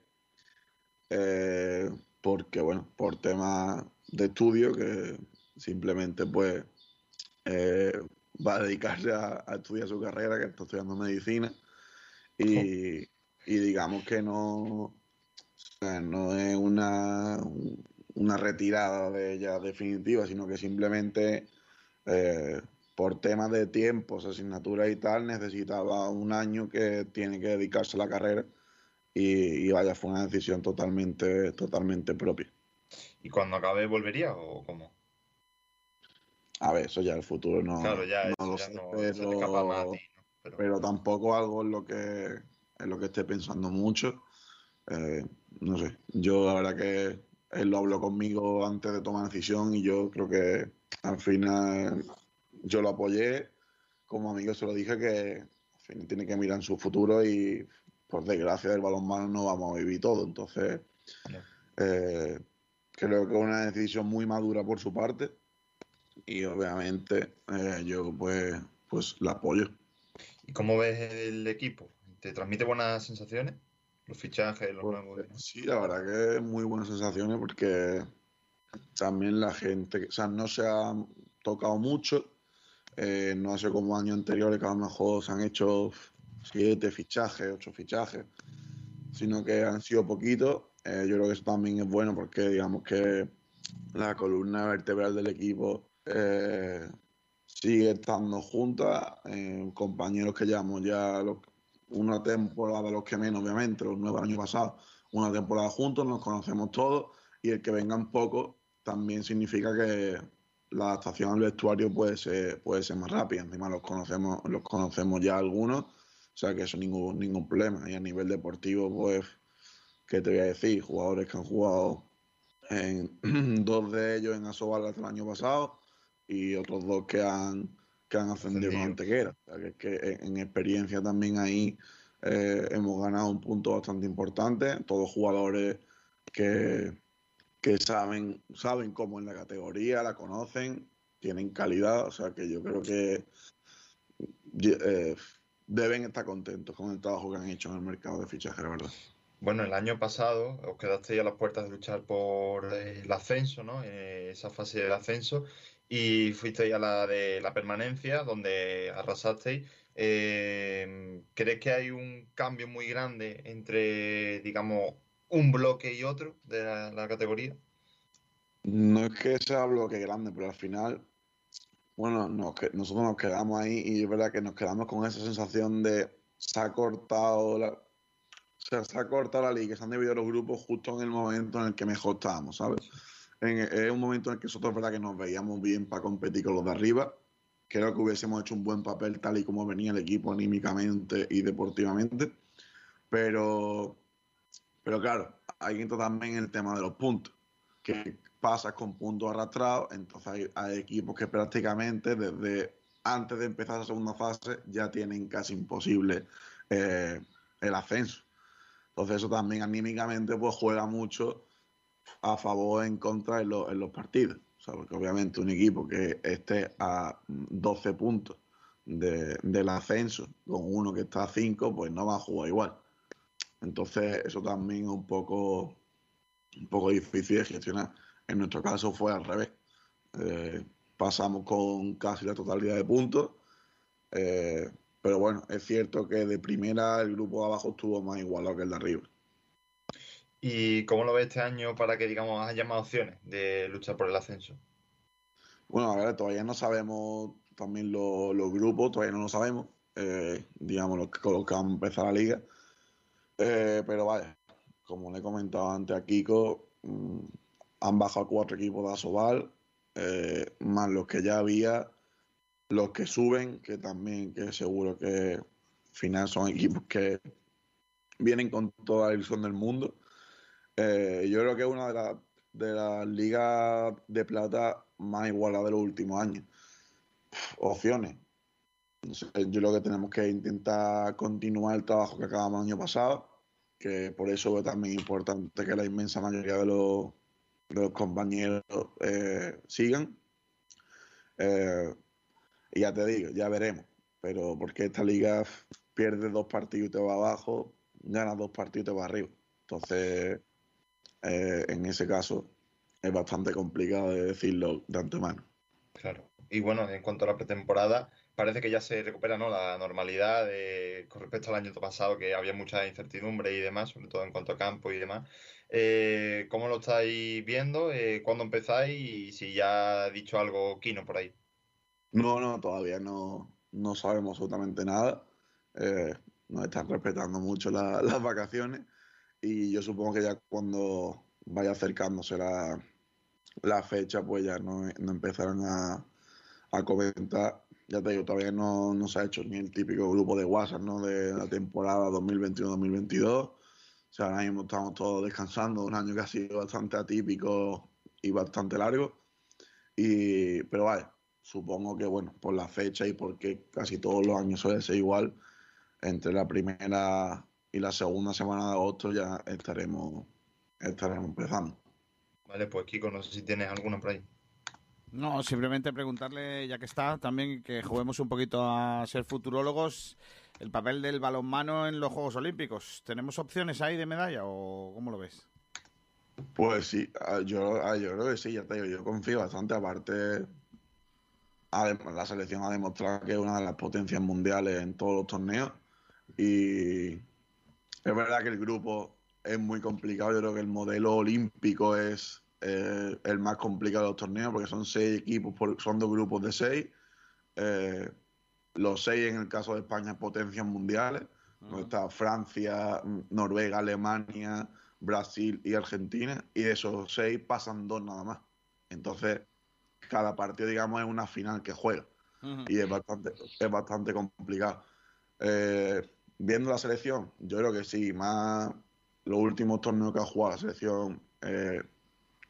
eh, porque bueno, por temas de estudio, que simplemente pues eh, va a dedicarse a, a estudiar su carrera, que está estudiando medicina, y, y digamos que no, o sea, no es una, una retirada de ella definitiva, sino que simplemente eh, por temas de tiempos, asignaturas y tal, necesitaba un año que tiene que dedicarse a la carrera y, y vaya, fue una decisión totalmente, totalmente propia. ¿Y cuando acabe volvería o cómo? A ver, eso ya el futuro no, Claro, ya no eso lo ya sé, no- escapa más a ti, pero, pero tampoco algo en lo que en lo que esté pensando mucho. Eh, no sé, yo la verdad que él lo habló conmigo antes de tomar decisión y yo creo que al final yo lo apoyé. Como amigo se lo dije que al final tiene que mirar en su futuro y por desgracia del balonmano no vamos a vivir todo. Entonces, eh, creo que es una decisión muy madura por su parte y obviamente eh, yo pues, pues la apoyo. ¿Y cómo ves el equipo? ¿Te transmite buenas sensaciones? Los fichajes, los nuevos. Sí, la verdad que muy buenas sensaciones porque también la gente, o sea, no se ha tocado mucho, eh, no hace como años anteriores que a lo mejor se han hecho siete fichajes, ocho fichajes, sino que han sido poquitos. Eh, yo creo que eso también es bueno porque digamos que la columna vertebral del equipo eh, sigue estando junta, compañeros que llevamos ya una temporada, los que menos obviamente, los nueve años pasados, una temporada juntos, nos conocemos todos y el que vengan pocos también significa que la adaptación al vestuario puede ser, puede ser más rápida. Encima los conocemos, los conocemos ya algunos, o sea que eso ningún, ningún problema. Y a nivel deportivo, pues, ¿qué te voy a decir? Jugadores que han jugado en dos de ellos en Asobal hasta el año pasado y otros dos que han, que han ascendido con Antequera. O sea, que, que en, en experiencia también ahí eh, hemos ganado un punto bastante importante. Todos jugadores que, que saben, saben cómo en la categoría, la conocen, tienen calidad. O sea que yo creo que eh, deben estar contentos con el trabajo que han hecho en el mercado de fichajes, verdad. Bueno, el año pasado os quedasteis a las puertas de luchar por eh, el ascenso, ¿no? Eh, esa fase del ascenso y fuisteis a la de la permanencia, donde arrasasteis. ¿crees que hay un cambio muy grande entre, digamos, un bloque y otro de la, categoría? No es que sea bloque grande, pero al final, bueno, nos que- nosotros nos quedamos ahí y es verdad que nos quedamos con esa sensación de se ha cortado la, se ha cortado la liga, se han dividido los grupos justo en el momento en el que mejor estábamos, ¿sabes? Es un momento en el que nosotros verdad que nos veíamos bien para competir con los de arriba. Creo que hubiésemos hecho un buen papel tal y como venía el equipo anímicamente y deportivamente. Pero, pero claro, ahí entra también el tema de los puntos. Que pasas con puntos arrastrados, entonces hay, equipos que prácticamente desde antes de empezar la segunda fase ya tienen casi imposible eh, el ascenso. Entonces eso también anímicamente pues juega mucho a favor o en contra en, los- partidos. O sea, porque obviamente un equipo que esté a 12 puntos de- del ascenso con uno que está a 5, pues no va a jugar igual. Entonces, eso también es un poco, un poco difícil de gestionar. En nuestro caso fue al revés. Eh, pasamos con casi la totalidad de puntos. eh, pero bueno, es cierto que de primera el grupo de abajo estuvo más igualado que el de arriba. ¿Y cómo lo ves este año para que, digamos, haya más opciones de luchar por el ascenso? Bueno, a ver, todavía no sabemos también lo- los grupos, todavía no lo sabemos, eh, digamos, los que, con los que van a empezar la liga. Eh, pero vaya, como le he comentado antes a Kiko, mm, han bajado cuatro equipos de Asobal, eh, más los que ya había, los que suben, que también, que seguro que al final son equipos que vienen con toda la ilusión del mundo. Eh, yo creo que es una de las de las ligas de plata más igualadas de los últimos años. Opciones. Yo creo que tenemos que intentar continuar el trabajo que acabamos el año pasado, que por eso es también importante que la inmensa mayoría de los, compañeros eh, sigan. Eh, y ya te digo, ya veremos. Pero porque esta liga pierde dos partidos y te va abajo, gana dos partidos y te va arriba. Entonces, eh, en ese caso, es bastante complicado de decirlo de antemano. Claro. Y bueno, en cuanto a la pretemporada, parece que ya se recupera, ¿no? La normalidad de- con respecto al año pasado, que había mucha incertidumbre y demás, sobre todo en cuanto a campo y demás. Eh, ¿cómo lo estáis viendo? Eh, ¿cuándo empezáis? Y si ya ha dicho algo Kino por ahí. No, no, todavía no, no sabemos absolutamente nada. Eh, nos están respetando mucho la- las vacaciones y yo supongo que ya cuando vaya acercándose la, fecha, pues ya no, empezarán a comentar. Ya te digo, todavía no, no se ha hecho ni el típico grupo de WhatsApp, ¿no? De la temporada 2021-2022. O sea, ahora mismo estamos todos descansando, un año que ha sido bastante atípico y bastante largo. Y, pero vaya, supongo que bueno, por la fecha y porque casi todos los años suele ser igual, entre la primera y la segunda semana de agosto ya estaremos, estaremos empezando. Vale, pues Kiko, no sé si tienes alguna por ahí. No, simplemente preguntarle, ya que está, también que juguemos un poquito a ser futurólogos, el papel del balonmano en los Juegos Olímpicos. ¿Tenemos opciones ahí de medalla o cómo lo ves? Pues sí, ah, yo, ah, yo creo que sí, ya te digo, yo confío bastante, aparte además, la selección ha demostrado que es una de las potencias mundiales en todos los torneos y es verdad que el grupo es muy complicado, yo creo que el modelo olímpico es eh, el más complicado de los torneos porque son seis equipos, por- son dos grupos de seis, Eh, los seis en el caso de España potencias mundiales, donde está Francia, Noruega, Alemania, Brasil y Argentina, y de esos seis pasan dos nada más. Entonces, cada partido, digamos, es una final que juega. Y es bastante, es bastante complicado. Eh, viendo la selección, yo creo que sí, más los últimos torneos que ha jugado la selección eh,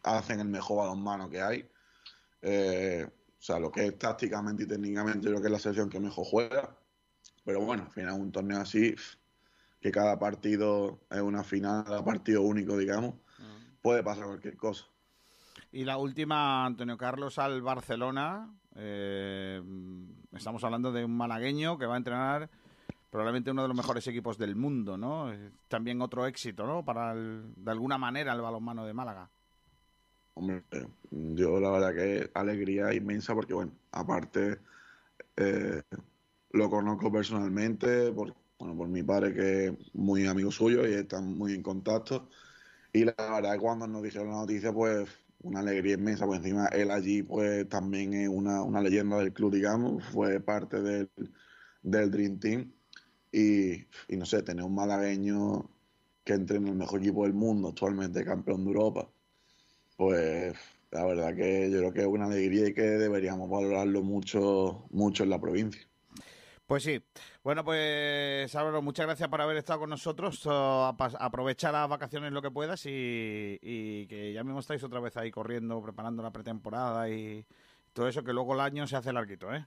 hacen el mejor balonmano que hay. Eh, o sea, lo que es tácticamente y técnicamente, yo creo que es la selección que mejor juega. Pero bueno, al final un torneo así, que cada partido es una final, cada partido único, digamos, puede pasar cualquier cosa. Y la última, Antonio Carlos al Barcelona. eh, estamos hablando de un malagueño que va a entrenar probablemente uno de los mejores equipos del mundo, ¿no? También otro éxito, ¿no? Para, el- de alguna manera, el balonmano de Málaga. Hombre, yo la verdad que alegría inmensa porque, bueno, aparte eh, lo conozco personalmente por, bueno, por mi padre que es muy amigo suyo y están muy en contacto. Y la verdad que cuando nos dijeron la noticia, pues una alegría inmensa, pues encima él allí pues también es una, una leyenda del club, digamos, fue parte del, del Dream Team. Y, y no sé, tener un malagueño que entre en el mejor equipo del mundo, actualmente campeón de Europa, pues la verdad que yo creo que es una alegría y que deberíamos valorarlo mucho, mucho en la provincia. Pues sí. Bueno, pues Álvaro, muchas gracias por haber estado con nosotros. Oh, aprovecha las vacaciones lo que puedas y, y que ya mismo estáis otra vez ahí corriendo, preparando la pretemporada y todo eso, que luego el año se hace larguito, ¿eh?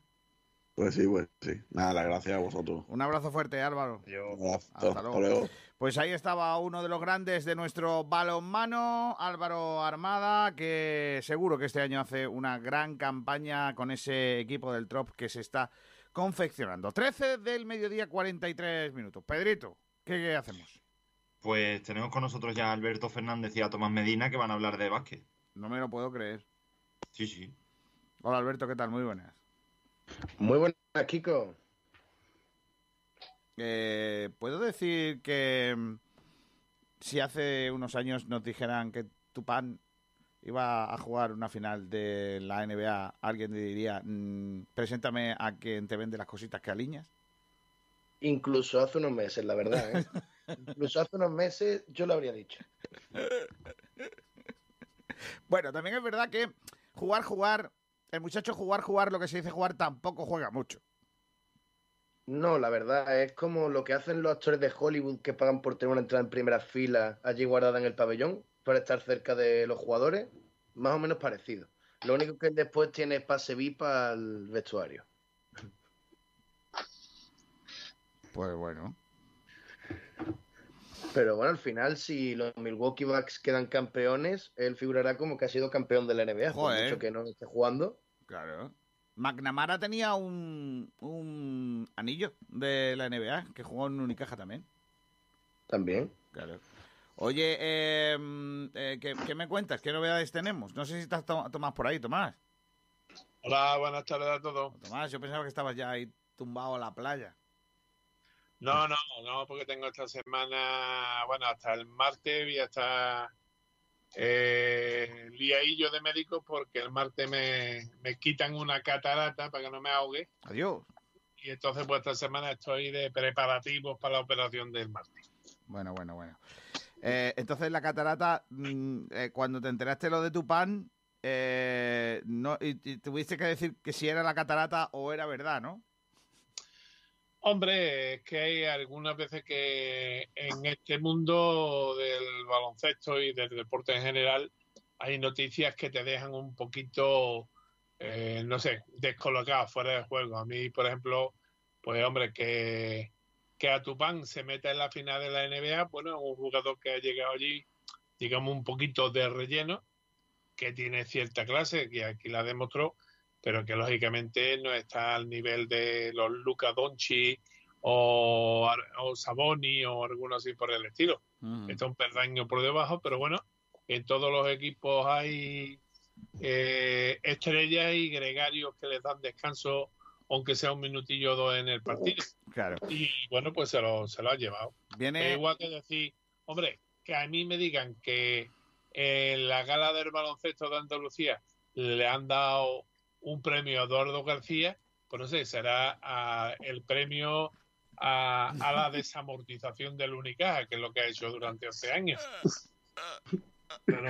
Pues sí, pues sí. Nada, las gracias a vosotros. Un abrazo fuerte, Álvaro. Abrazo. Hasta Hasta luego. luego. Pues ahí estaba uno de los grandes de nuestro balonmano, Álvaro Armada, que seguro que este año hace una gran campaña con ese equipo del Trop que se está confeccionando. 13 del mediodía, 43 minutos. Pedrito, ¿qué, qué hacemos? Pues tenemos con nosotros ya a Alberto Fernández y a Tomás Medina que van a hablar de básquet. No me lo puedo creer. Sí, sí. Hola Alberto, ¿qué tal? Muy buenas. Muy buenas, Kiko. Eh, ¿Puedo decir que mm, si hace unos años nos dijeran que Tupán iba a jugar una final de la NBA, alguien le diría, mm, preséntame a quien te vende las cositas que aliñas? Incluso hace unos meses, la verdad. ¿eh? Incluso hace unos meses yo lo habría dicho. Bueno, también es verdad que jugar, jugar, el muchacho jugar, jugar, lo que se dice jugar, tampoco juega mucho. No, la verdad, es como lo que hacen los actores de Hollywood que pagan por tener una entrada en primera fila allí guardada en el pabellón para estar cerca de los jugadores. Más o menos parecido. Lo único que después tiene pase VIP al vestuario. Pues bueno. Pero bueno, al final, si los Milwaukee Bucks quedan campeones, él figurará como que ha sido campeón de la NBA. Por mucho que no esté jugando. Claro. McNamara tenía un, un anillo de la NBA que jugó en Unicaja también. También. Claro. Oye, eh, mm, eh, ¿qué, qué me cuentas? ¿Qué novedades tenemos? No sé si estás To- Tomás por ahí, Tomás. Hola, buenas tardes a todos. Tomás, yo pensaba que estabas ya ahí tumbado en la playa. No, no, no, porque tengo esta semana, bueno, hasta el martes voy a estar eh, liadillo de médicos porque el martes me, me quitan una catarata para que no me ahogue. Adiós. Y entonces, pues esta semana estoy de preparativos para la operación del martes. Bueno, bueno, bueno. Eh, entonces la catarata, mm, eh, cuando te enteraste lo de tu pan, eh, no, y, y tuviste que decir que si era la catarata o era verdad, ¿no? Hombre, es que hay algunas veces que en este mundo del baloncesto y del deporte en general hay noticias que te dejan un poquito, eh, no sé, descolocado, fuera de juego. A mí, por ejemplo, pues hombre, que, que a Tupán se meta en la final de la NBA, bueno, un jugador que ha llegado allí, digamos, un poquito de relleno, que tiene cierta clase, que aquí la demostró, pero que lógicamente no está al nivel de los Luca Doncic o, o Saboni o alguno así por el estilo. Está un peldaño por debajo, pero bueno, en todos los equipos hay eh, estrellas y gregarios que les dan descanso, aunque sea un minutillo o dos en el partido. Claro. Y bueno, pues se lo, se lo ha llevado. Viene- Es igual que decir, hombre, que a mí me digan que en la gala del baloncesto de Andalucía le han dado un premio a Eduardo García, pues no sé, será ah, el premio a, a la desamortización del Unicaja, que es lo que ha hecho durante 11 años. Pero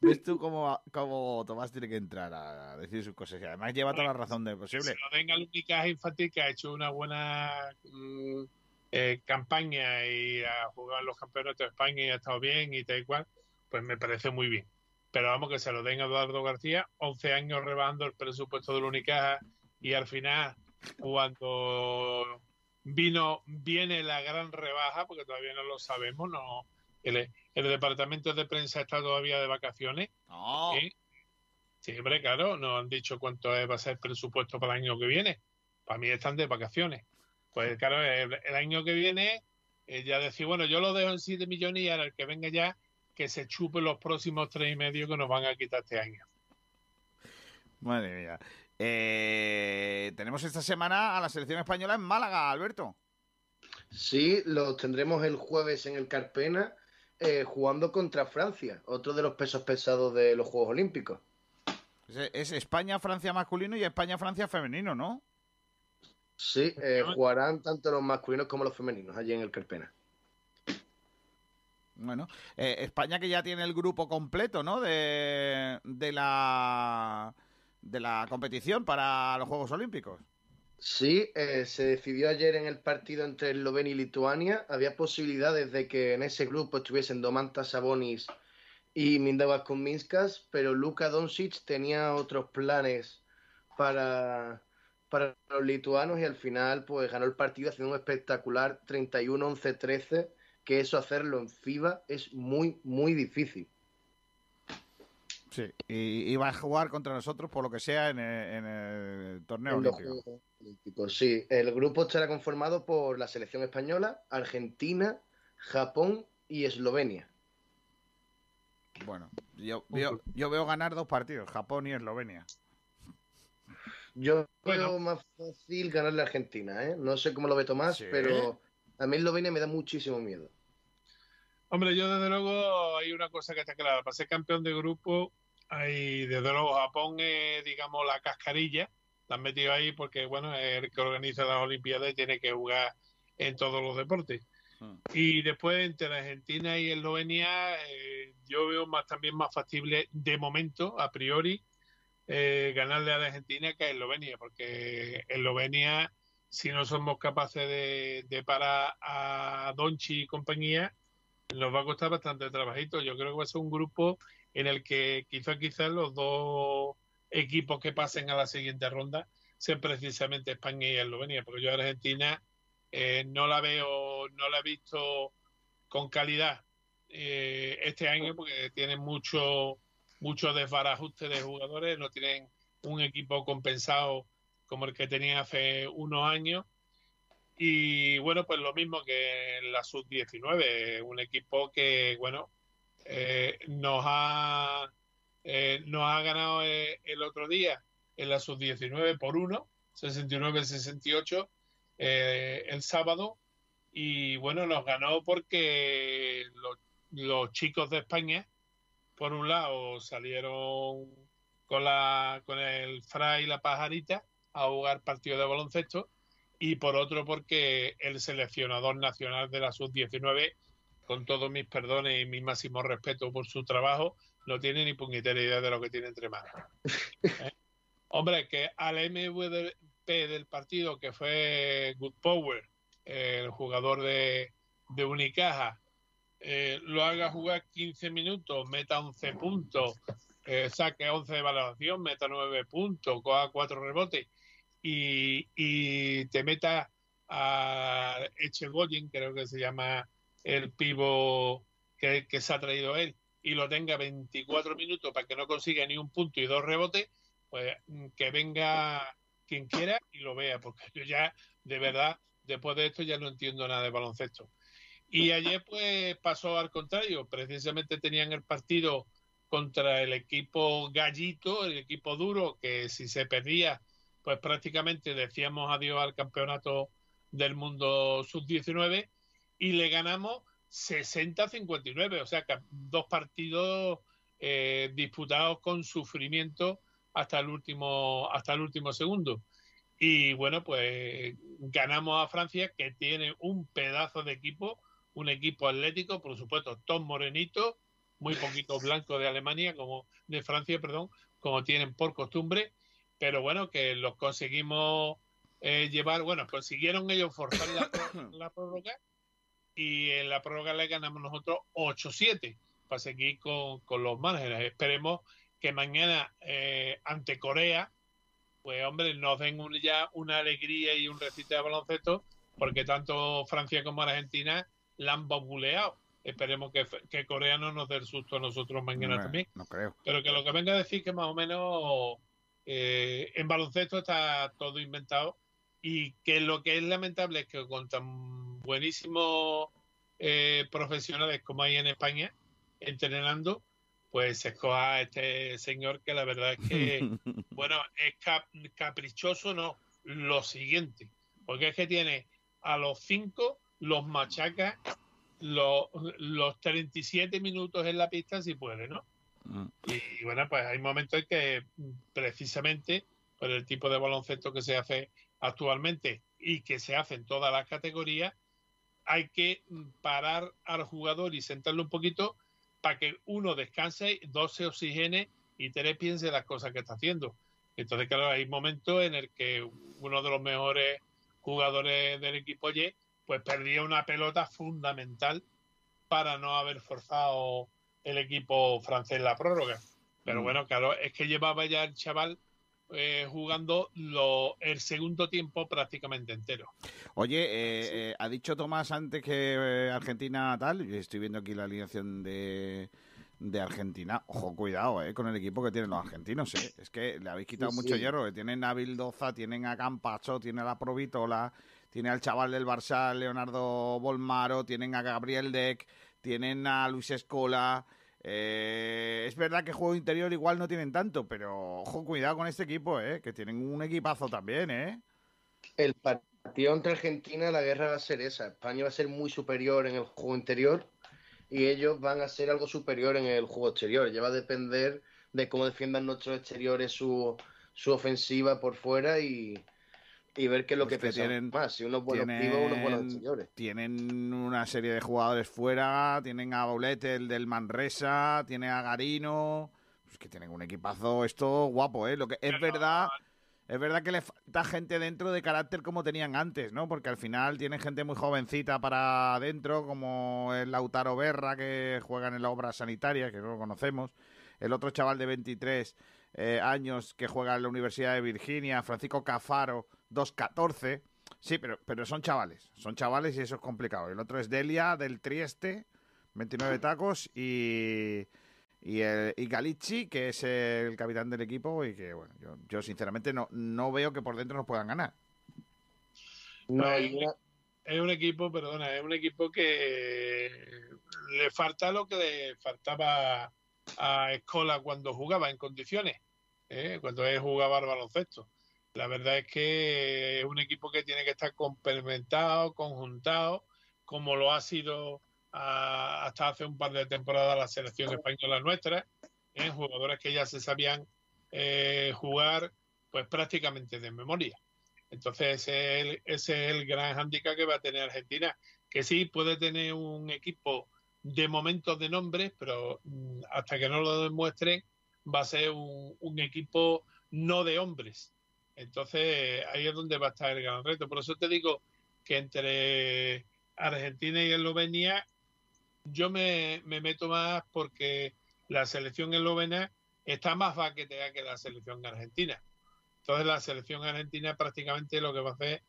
¿Ves tú cómo, cómo Tomás tiene que entrar a decir sus cosas? Y además lleva toda la razón de posible. se lo den al Unicaja infantil que ha hecho una buena mm, eh, campaña y ha jugado en los campeonatos de España y ha estado bien y tal y cual, pues me parece muy bien. Pero vamos, que se lo den a Eduardo García, 11 años rebajando el presupuesto del Unicaja y al final, cuando vino viene la gran rebaja, porque todavía no lo sabemos, no el, el departamento de prensa está todavía de vacaciones. Sí, hombre, claro, nos han dicho cuánto va a ser el presupuesto para el año que viene. Para mí están de vacaciones. Pues claro, el, el año que viene eh, ya decir, bueno, yo lo dejo en 7 millones y ahora el que venga ya, que se chupe los próximos tres y medio que nos van a quitar este año. Madre mía. Eh, tenemos esta semana a la selección española en Málaga, Alberto. Sí, lo tendremos el jueves en el Carpena eh, jugando contra Francia, otro de los pesos pesados de los Juegos Olímpicos. Es, es España-Francia masculino y España-Francia femenino, ¿no? Sí, eh, jugarán tanto los masculinos como los femeninos allí en el Carpena. Bueno, eh, España que ya tiene el grupo completo, ¿no? De, la competición para los Juegos Olímpicos. Sí, eh, se decidió ayer en el partido entre Eslovenia y Lituania. Había posibilidades de que en ese grupo estuviesen Domantas Sabonis y Mindaugas Minskas, pero Luka Doncic tenía otros planes para los lituanos y al final pues ganó el partido haciendo un espectacular 31-11-13, que eso hacerlo en FIBA es muy, muy difícil. Sí, y, y va a jugar contra nosotros por lo que sea en el, en el torneo En olímpico. Olímpicos, sí. El grupo estará conformado por la selección española, Argentina, Japón y Eslovenia. Bueno, yo, veo- yo veo ganar dos partidos, Japón y Eslovenia. Yo veo más fácil ganarle a Argentina, ¿eh? No sé cómo lo ve Tomás, pero a mí Eslovenia me da muchísimo miedo. Hombre, yo desde luego hay una cosa que está clara. Para ser campeón de grupo, hay desde luego Japón es, digamos, la cascarilla. La han metido ahí porque, bueno, es el que organiza las Olimpiadas y tiene que jugar en todos los deportes. Y después entre Argentina y Eslovenia, eh, yo veo más también más factible de momento, a priori, eh, ganarle a la Argentina que a Eslovenia, porque Eslovenia, si no somos capaces de, parar a Donchi y compañía, nos va a costar bastante trabajito. Yo creo que va a ser un grupo en el que quizás quizás los dos equipos que pasen a la siguiente ronda sean precisamente España y Eslovenia, porque yo a Argentina eh, no la veo, no la he visto con calidad eh, este año porque tienen mucho mucho desbarajuste de jugadores, no tienen un equipo compensado como el que tenían hace unos años. Y bueno, pues lo mismo que en la sub-19, un equipo que, bueno, eh, nos ha eh, nos ha ganado eh, el otro día en la sub-19 por uno, 69-68 eh, el sábado. Y bueno, nos ganó porque los, los chicos de España, por un lado, salieron con la con el Fray y la Pajarita a jugar partido de baloncesto y por otro porque el seleccionador nacional de la sub-19, con todos mis perdones y mi máximo respeto por su trabajo, no tiene ni puñetera idea de lo que tiene entre manos. ¿Eh? Hombre, que al MVP del partido, que fue Good Power, el jugador de, de Unicaja, eh, lo haga jugar 15 minutos, meta 11 puntos, eh, saque 11 de valoración, meta 9 puntos, coja 4 rebotes y, te meta a Echegoyen, creo que se llama el pivo que, que se ha traído él, y lo tenga 24 minutos para que no consiga ni un punto y dos rebotes, pues mm, que venga quien quiera y lo vea, porque yo ya, de verdad, después de esto ya no entiendo nada de baloncesto. Y ayer pues pasó al contrario, precisamente tenían el partido contra el equipo gallito, el equipo duro, que si se perdía, pues prácticamente decíamos adiós al campeonato del mundo sub-19 y le ganamos 60-59, o sea dos partidos eh, disputados con sufrimiento hasta el último hasta el último segundo. Y bueno, pues ganamos a Francia que tiene un pedazo de equipo, un equipo atlético, por supuesto, Tom Morenito, muy poquito blanco de Alemania, como de Francia, perdón, como tienen por costumbre, pero bueno, que los conseguimos eh, llevar, bueno, consiguieron ellos forzar la, la prórroga y en la prórroga le ganamos nosotros 8-7 para seguir con, con, los márgenes. Esperemos que mañana eh, ante Corea, pues hombre, nos den un, ya una alegría y un recite de baloncesto, porque tanto Francia como Argentina la han babuleado. Esperemos que, que Corea no nos dé el susto a nosotros mañana No, también. no creo. Pero que lo que venga a decir que más o menos eh, en baloncesto está todo inventado y que lo que es lamentable es que con tan buenísimos eh, profesionales como hay en España entrenando, pues se escoja a este señor que la verdad es que, bueno, es cap- caprichoso, no, lo siguiente, porque es que tiene a los cinco, los machaca los, los 37 minutos en la pista si puede, ¿no? Y bueno, pues hay momentos en que precisamente por el tipo de baloncesto que se hace actualmente y que se hace en todas las categorías, hay que mm, parar al jugador y sentarlo un poquito para que uno descanse, dos se oxigene y tres piense las cosas que está haciendo. Entonces, claro, hay momentos en el que uno de los mejores jugadores del equipo Y, pues perdía una pelota fundamental para no haber forzado el equipo francés la prórroga. Pero Mm. bueno, claro, es que llevaba ya el chaval eh, jugando lo, el segundo tiempo prácticamente entero. Oye, eh, eh, ha dicho Tomás antes que eh, Argentina tal, y estoy viendo aquí la alineación de, de Argentina. Ojo, cuidado, eh, con el equipo que tienen los argentinos, eh. Es que le habéis quitado Sí, mucho sí. hierro. eh. Tienen a Bildoza, tienen a Campacho, tienen a la Provitola, tienen al chaval del Barça, Leonardo Bolmaro, tienen a Gabriel Deck, tienen a Luis Escola. Eh, es verdad que juego interior igual no tienen tanto, pero ojo, cuidado con este equipo, eh, que tienen un equipazo también, eh. El partido entre Argentina, la guerra va a ser esa. España va a ser muy superior en el juego interior y ellos van a ser algo superior en el juego exterior. Ya va a depender de cómo defiendan nuestros exteriores su, su ofensiva por fuera y, y ver qué es lo que, que tienen- más. Si unos buenos pibos o unos buenos tienen, exteriores. tienen una serie de jugadores fuera, tienen a Baulete, el del Manresa, tienen a Garino, es que tienen un equipazo esto guapo, ¿eh? Lo que es verdad, es verdad que le falta gente dentro de carácter como tenían antes, ¿no? Porque al final tienen gente muy jovencita para adentro, como el Lautaro Berra que juega en la obra sanitaria, que no lo conocemos, el otro chaval de 23 eh, años que juega en la Universidad de Virginia, Francisco Cafaro, 2'14. Sí, pero, pero son chavales, son chavales y eso es complicado. El otro es Delia del Trieste, 29 tacos, y, y, el, y Galici, que es el capitán del equipo, y que, bueno, yo, yo sinceramente no, no veo que por dentro nos puedan ganar. No, Pues, es un equipo, perdona, es un equipo que le falta lo que le faltaba a Escola cuando jugaba en condiciones, ¿eh? cuando él jugaba al baloncesto. La verdad es que es un equipo que tiene que estar complementado, conjuntado, como lo ha sido hasta hace un par de temporadas la selección española nuestra, ¿eh? jugadores que ya se sabían eh, jugar pues prácticamente de memoria. Entonces ese es, el, ese es el gran hándicap que va a tener Argentina, que sí puede tener un equipo de momentos de nombres, pero mm, hasta que no lo demuestren va a ser un equipo no de hombres. Entonces ahí es donde va a estar el gran reto. Por eso te digo que entre Argentina y Eslovenia yo me, me meto más porque la selección eslovena está más baqueteada que la selección argentina. Entonces la selección argentina prácticamente lo que va a hacer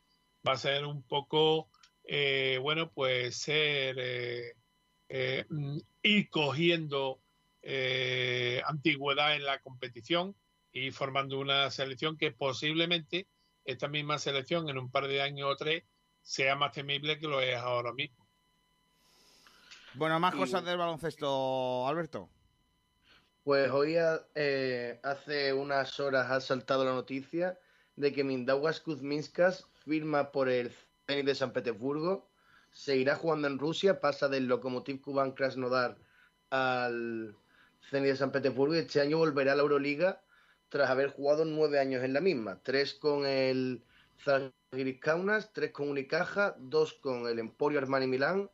va a ser un poco, eh, bueno, pues ser, eh, eh, mm, ir cogiendo antigüedad en la competición y formando una selección que posiblemente esta misma selección en un par de años o tres sea más temible que lo es ahora mismo. Bueno, más Y- cosas del baloncesto, Alberto. Pues hoy ha- eh, hace unas horas ha saltado la noticia de que Mindaugas Kuzminskas firma por el Zenit de San Petersburgo, seguirá jugando en Rusia, pasa del Lokomotiv Kuban Krasnodar al Zenit de San Petersburgo y este año volverá a la Euroliga tras haber jugado nueve años en la misma, tres con el Zalgiris Kaunas, tres con Unicaja, dos con el Emporio Armani Milán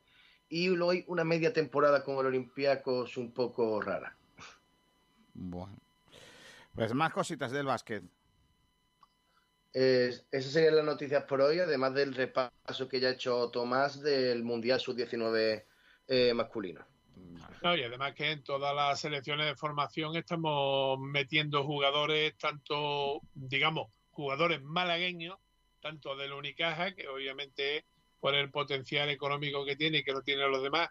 y luego hay una media temporada con el Olympiacos un poco rara. Bueno. Pues más cositas del básquet. Eh, esas serían las noticias por hoy, además del repaso que ya ha hecho Tomás del Mundial Sub-19 eh, masculino. No, y además que en todas las selecciones de formación estamos metiendo jugadores, tanto, digamos, jugadores malagueños, tanto del Unicaja, que obviamente por el potencial económico que tiene y que lo tienen los demás,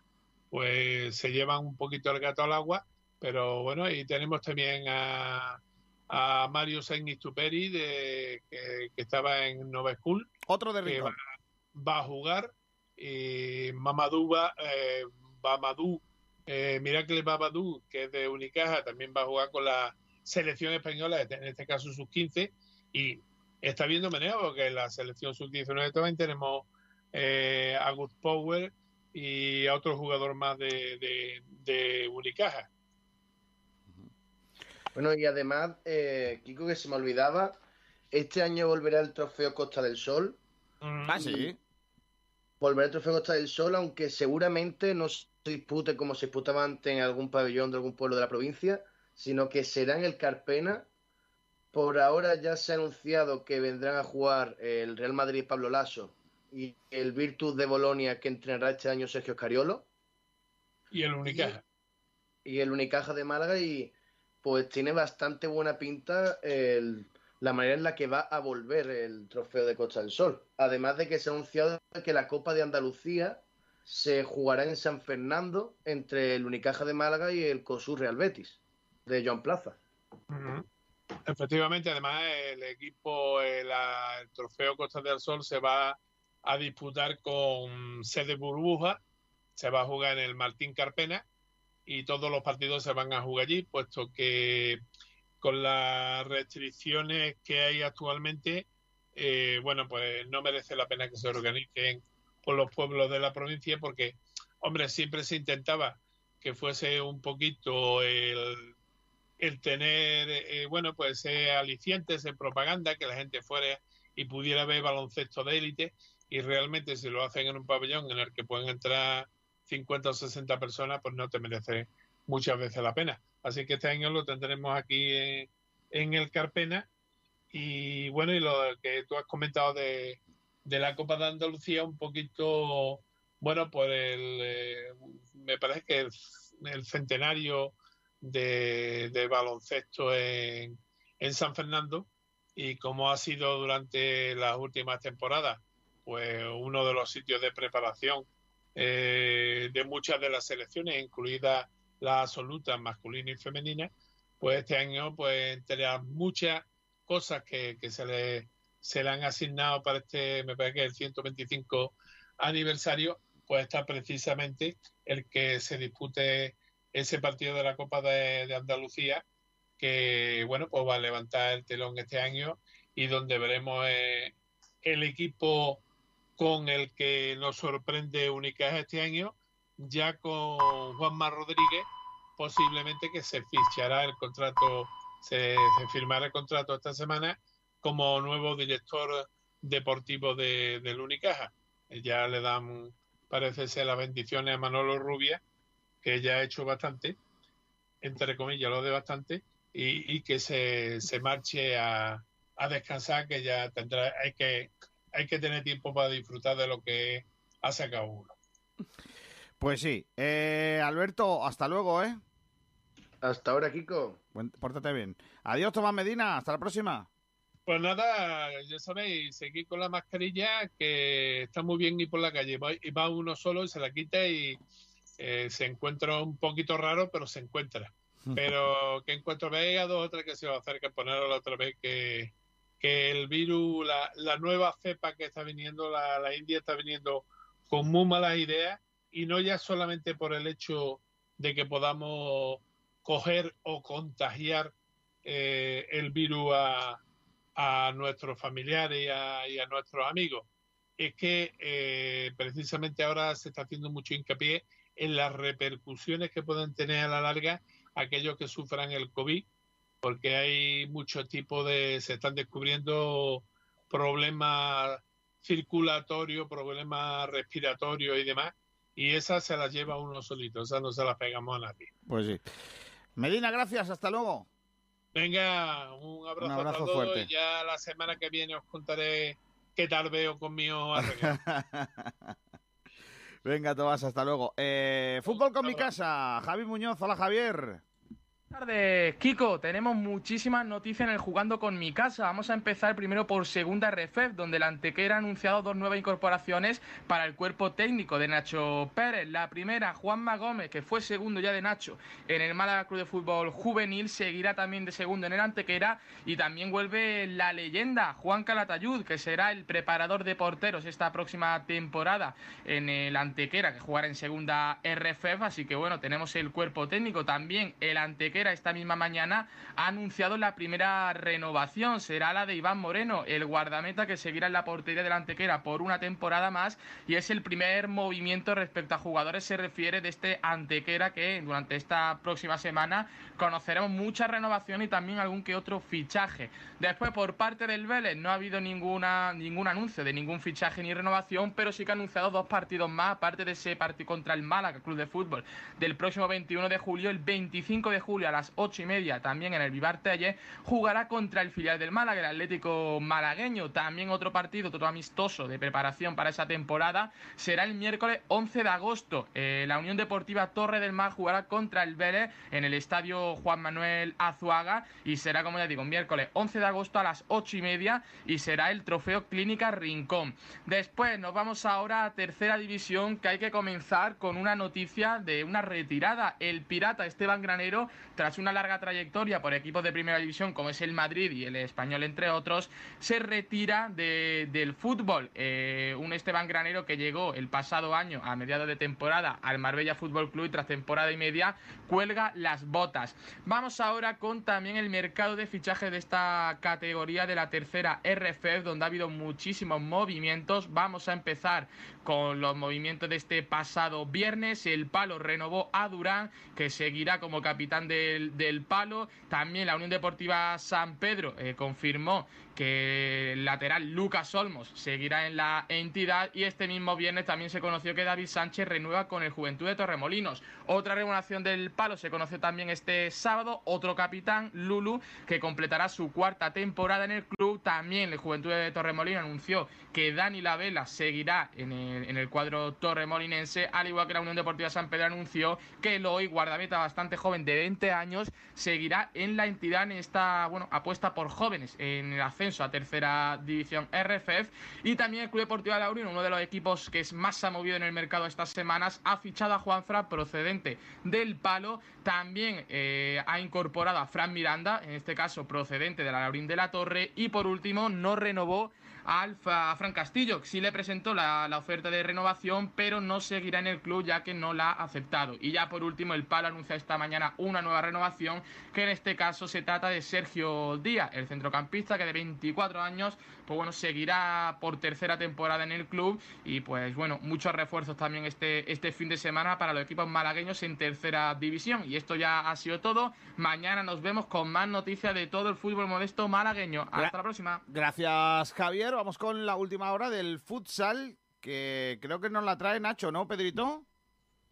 pues se llevan un poquito el gato al agua, pero bueno, y tenemos también a, a Mario Sainz Tuperi, de, que, que estaba en Nova School. Otro de que va, a jugar, y Mamadou, va, eh, Bamadou, eh, Miracle Babadou, que es de Unicaja, también va a jugar con la selección española, en este caso sus 15, y está viendo meneo porque en la selección sub-19 también tenemos eh, a Good Power y a otro jugador más de, de, de Unicaja. Bueno, y además, eh, Kiko, que se me olvidaba, este año volverá el trofeo Costa del Sol. Ah, sí. Volverá el trofeo Costa del Sol, aunque seguramente no se dispute como se disputaba antes en algún pabellón de algún pueblo de la provincia, sino que será en el Carpena. Por ahora ya se ha anunciado que vendrán a jugar el Real Madrid Pablo Lasso y el Virtus de Bolonia que entrenará este año Sergio Scariolo. Y el Unicaja. Y el Unicaja de Málaga y pues tiene bastante buena pinta el- la manera en la que va a volver el trofeo de Costa del Sol. Además de que se ha anunciado que la Copa de Andalucía se jugará en San Fernando entre el Unicaja de Málaga y el COSUR Real Betis de Joan Plaza. Efectivamente, además el equipo, eh, la- el trofeo Costa del Sol se va a disputar con sede burbuja, se va a jugar en el Martín Carpena y todos los partidos se van a jugar allí, puesto que con las restricciones que hay actualmente, eh, bueno, pues no merece la pena que se organicen por los pueblos de la provincia porque, hombre, siempre se intentaba que fuese un poquito el, el tener, eh, bueno, pues ese aliciente, esa propaganda, que la gente fuera y pudiera ver baloncesto de élite y realmente si lo hacen en un pabellón en el que pueden entrar 50 o 60 personas, pues no te merece muchas veces la pena. Así que este año lo tendremos aquí en, el Carpena. Y bueno, y lo que tú has comentado de, de la Copa de Andalucía, un poquito, bueno, por el, eh, me parece que el, el centenario de, de baloncesto en, en San Fernando y como ha sido durante las últimas temporadas, pues uno de los sitios de preparación eh, de muchas de las selecciones, incluida la absoluta masculina y femenina, pues este año, pues entre las muchas cosas que, que se, le, se le han asignado para este, me parece que el 125 aniversario, pues está precisamente el que se dispute ese partido de la Copa de, de Andalucía, que bueno, pues va a levantar el telón este año y donde veremos eh, el equipo con el que nos sorprende Unicaja este año, ya con Juanma Rodríguez, posiblemente que se fichará el contrato, se, se firmará el contrato esta semana como nuevo director deportivo de, del Unicaja. Ya le dan, parece ser, las bendiciones a Manolo Rubia, que ya ha hecho bastante, entre comillas, lo de bastante, y, que se, se marche a, a descansar, que ya tendrá, hay que, hay que tener tiempo para disfrutar de lo que ha sacado uno. Pues sí. Eh, Alberto, hasta luego, ¿eh? Hasta ahora, Kiko. Buen- Pórtate bien. Adiós, Tomás Medina. Hasta la próxima. Pues nada, ya sabéis, seguir con la mascarilla, que está muy bien ir por la calle. Va, y va uno solo y se la quita y eh, se encuentra un poquito raro, pero se encuentra. Pero que encuentro veis a dos o tres que se va a acercar a ponerlo la otra vez que, que el virus, la, la nueva cepa que está viniendo, la, la India está viniendo con muy malas ideas y no ya solamente por el hecho de que podamos coger o contagiar eh, el virus a, nuestros familiares y a, y a nuestros amigos. Es que eh, precisamente ahora se está haciendo mucho hincapié en las repercusiones que pueden tener a la larga aquellos que sufran el COVID, porque hay muchos tipos de, se están descubriendo problemas circulatorios, problemas respiratorios y demás, y esas se las lleva uno solito, esas no se las pegamos a nadie. Pues sí. Medina, gracias. Hasta luego. Venga, un abrazo, Un a todos fuerte. y ya la semana que viene os contaré qué tal veo con mi. Venga, Tomás, hasta luego. Eh, fútbol con mi casa. Javi Muñoz. Hola, Javier. Buenas tardes, Kiko. Tenemos muchísimas noticias en el Jugando con mi casa. Vamos a empezar primero por segunda RFEF, donde la Antequera ha anunciado dos nuevas incorporaciones para el cuerpo técnico de Nacho Pérez. La primera, Juanma Gómez, que fue segundo ya de Nacho en el Málaga Club de Fútbol Juvenil, seguirá también de segundo en el Antequera. Y también vuelve la leyenda, Juan Calatayud, que será el preparador de porteros esta próxima temporada en el Antequera, que jugará en segunda RFEF. Así que bueno, tenemos el cuerpo técnico. También el Antequera esta misma mañana ha anunciado la primera renovación. Será la de Iván Moreno, el guardameta que seguirá en la portería del Antequera por una temporada más. Y es el primer movimiento respecto a jugadores, se refiere de este Antequera que durante esta próxima semana conoceremos mucha renovación y también algún que otro fichaje. Después, por parte del Vélez, no ha habido ninguna, ningún anuncio de ningún fichaje ni renovación, pero sí que ha anunciado dos partidos más, aparte de ese partido contra el Málaga Club de Fútbol del próximo 21 de julio, el 25 de julio a las ocho y media, también en el Vivar Telle, jugará contra el filial del Málaga, el Atlético Malagueño. También otro partido, todo amistoso de preparación para esa temporada, será el miércoles 11 de agosto. Eh, la Unión Deportiva Torre del Mar jugará contra el Vélez en el estadio Juan Manuel Azuaga y será, como ya digo, miércoles 11 de agosto a las ocho y media y será el trofeo Clínica Rincón. Después nos vamos ahora a tercera división que hay que comenzar con una noticia de una retirada. El pirata Esteban Granero, tras una larga trayectoria por equipos de primera división como es el Madrid y el español entre otros, se retira de- del fútbol. Eh, un Esteban Granero que llegó el pasado año a mediados de temporada al Marbella Fútbol Club y tras temporada y media cuelga las botas. Vamos ahora con también el mercado de fichaje de esta categoría de la tercera RFF donde ha habido muchísimos movimientos. Vamos a empezar con los movimientos de este pasado viernes. El Palo renovó a Durán, que seguirá como capitán del, del Palo. También la Unión Deportiva San Pedro eh, confirmó que el lateral Lucas Olmos seguirá en la entidad y este mismo viernes también se conoció que David Sánchez renueva con el Juventud de Torremolinos. Otra renovación del Palo se conoció también este sábado, otro capitán, Lulu, que completará su cuarta temporada en el club. También el Juventud de Torremolinos anunció que Dani Lavela seguirá en el, en el cuadro torremolinense, al igual que la Unión Deportiva San Pedro anunció que Eloy, guardameta bastante joven de 20 años, seguirá en la entidad en esta bueno, apuesta por jóvenes en el ascenso a tercera división RFF. Y también el Club Deportivo Laurín, uno de los equipos que es más se ha movido en el mercado estas semanas, ha fichado a Juanfra procedente del Palo. También eh, ha incorporado a Fran Miranda, en este caso procedente de la Laurín de la Torre. Y por último, no renovó Alfa a Fran Castillo, que sí le presentó la, la oferta de renovación, pero no seguirá en el club ya que no la ha aceptado. Y ya por último, el Palo anuncia esta mañana una nueva renovación, que en este caso se trata de Sergio Díaz, el centrocampista que de 24 años, pues bueno, seguirá por tercera temporada en el club y pues bueno, muchos refuerzos también este, este fin de semana para los equipos malagueños en tercera división. Y esto ya ha sido todo. Mañana nos vemos con más noticias de todo el fútbol modesto malagueño. Hasta Gra- la próxima. Gracias, Javier. Vamos con la última hora del futsal, que creo que nos la trae Nacho, ¿no, Pedrito?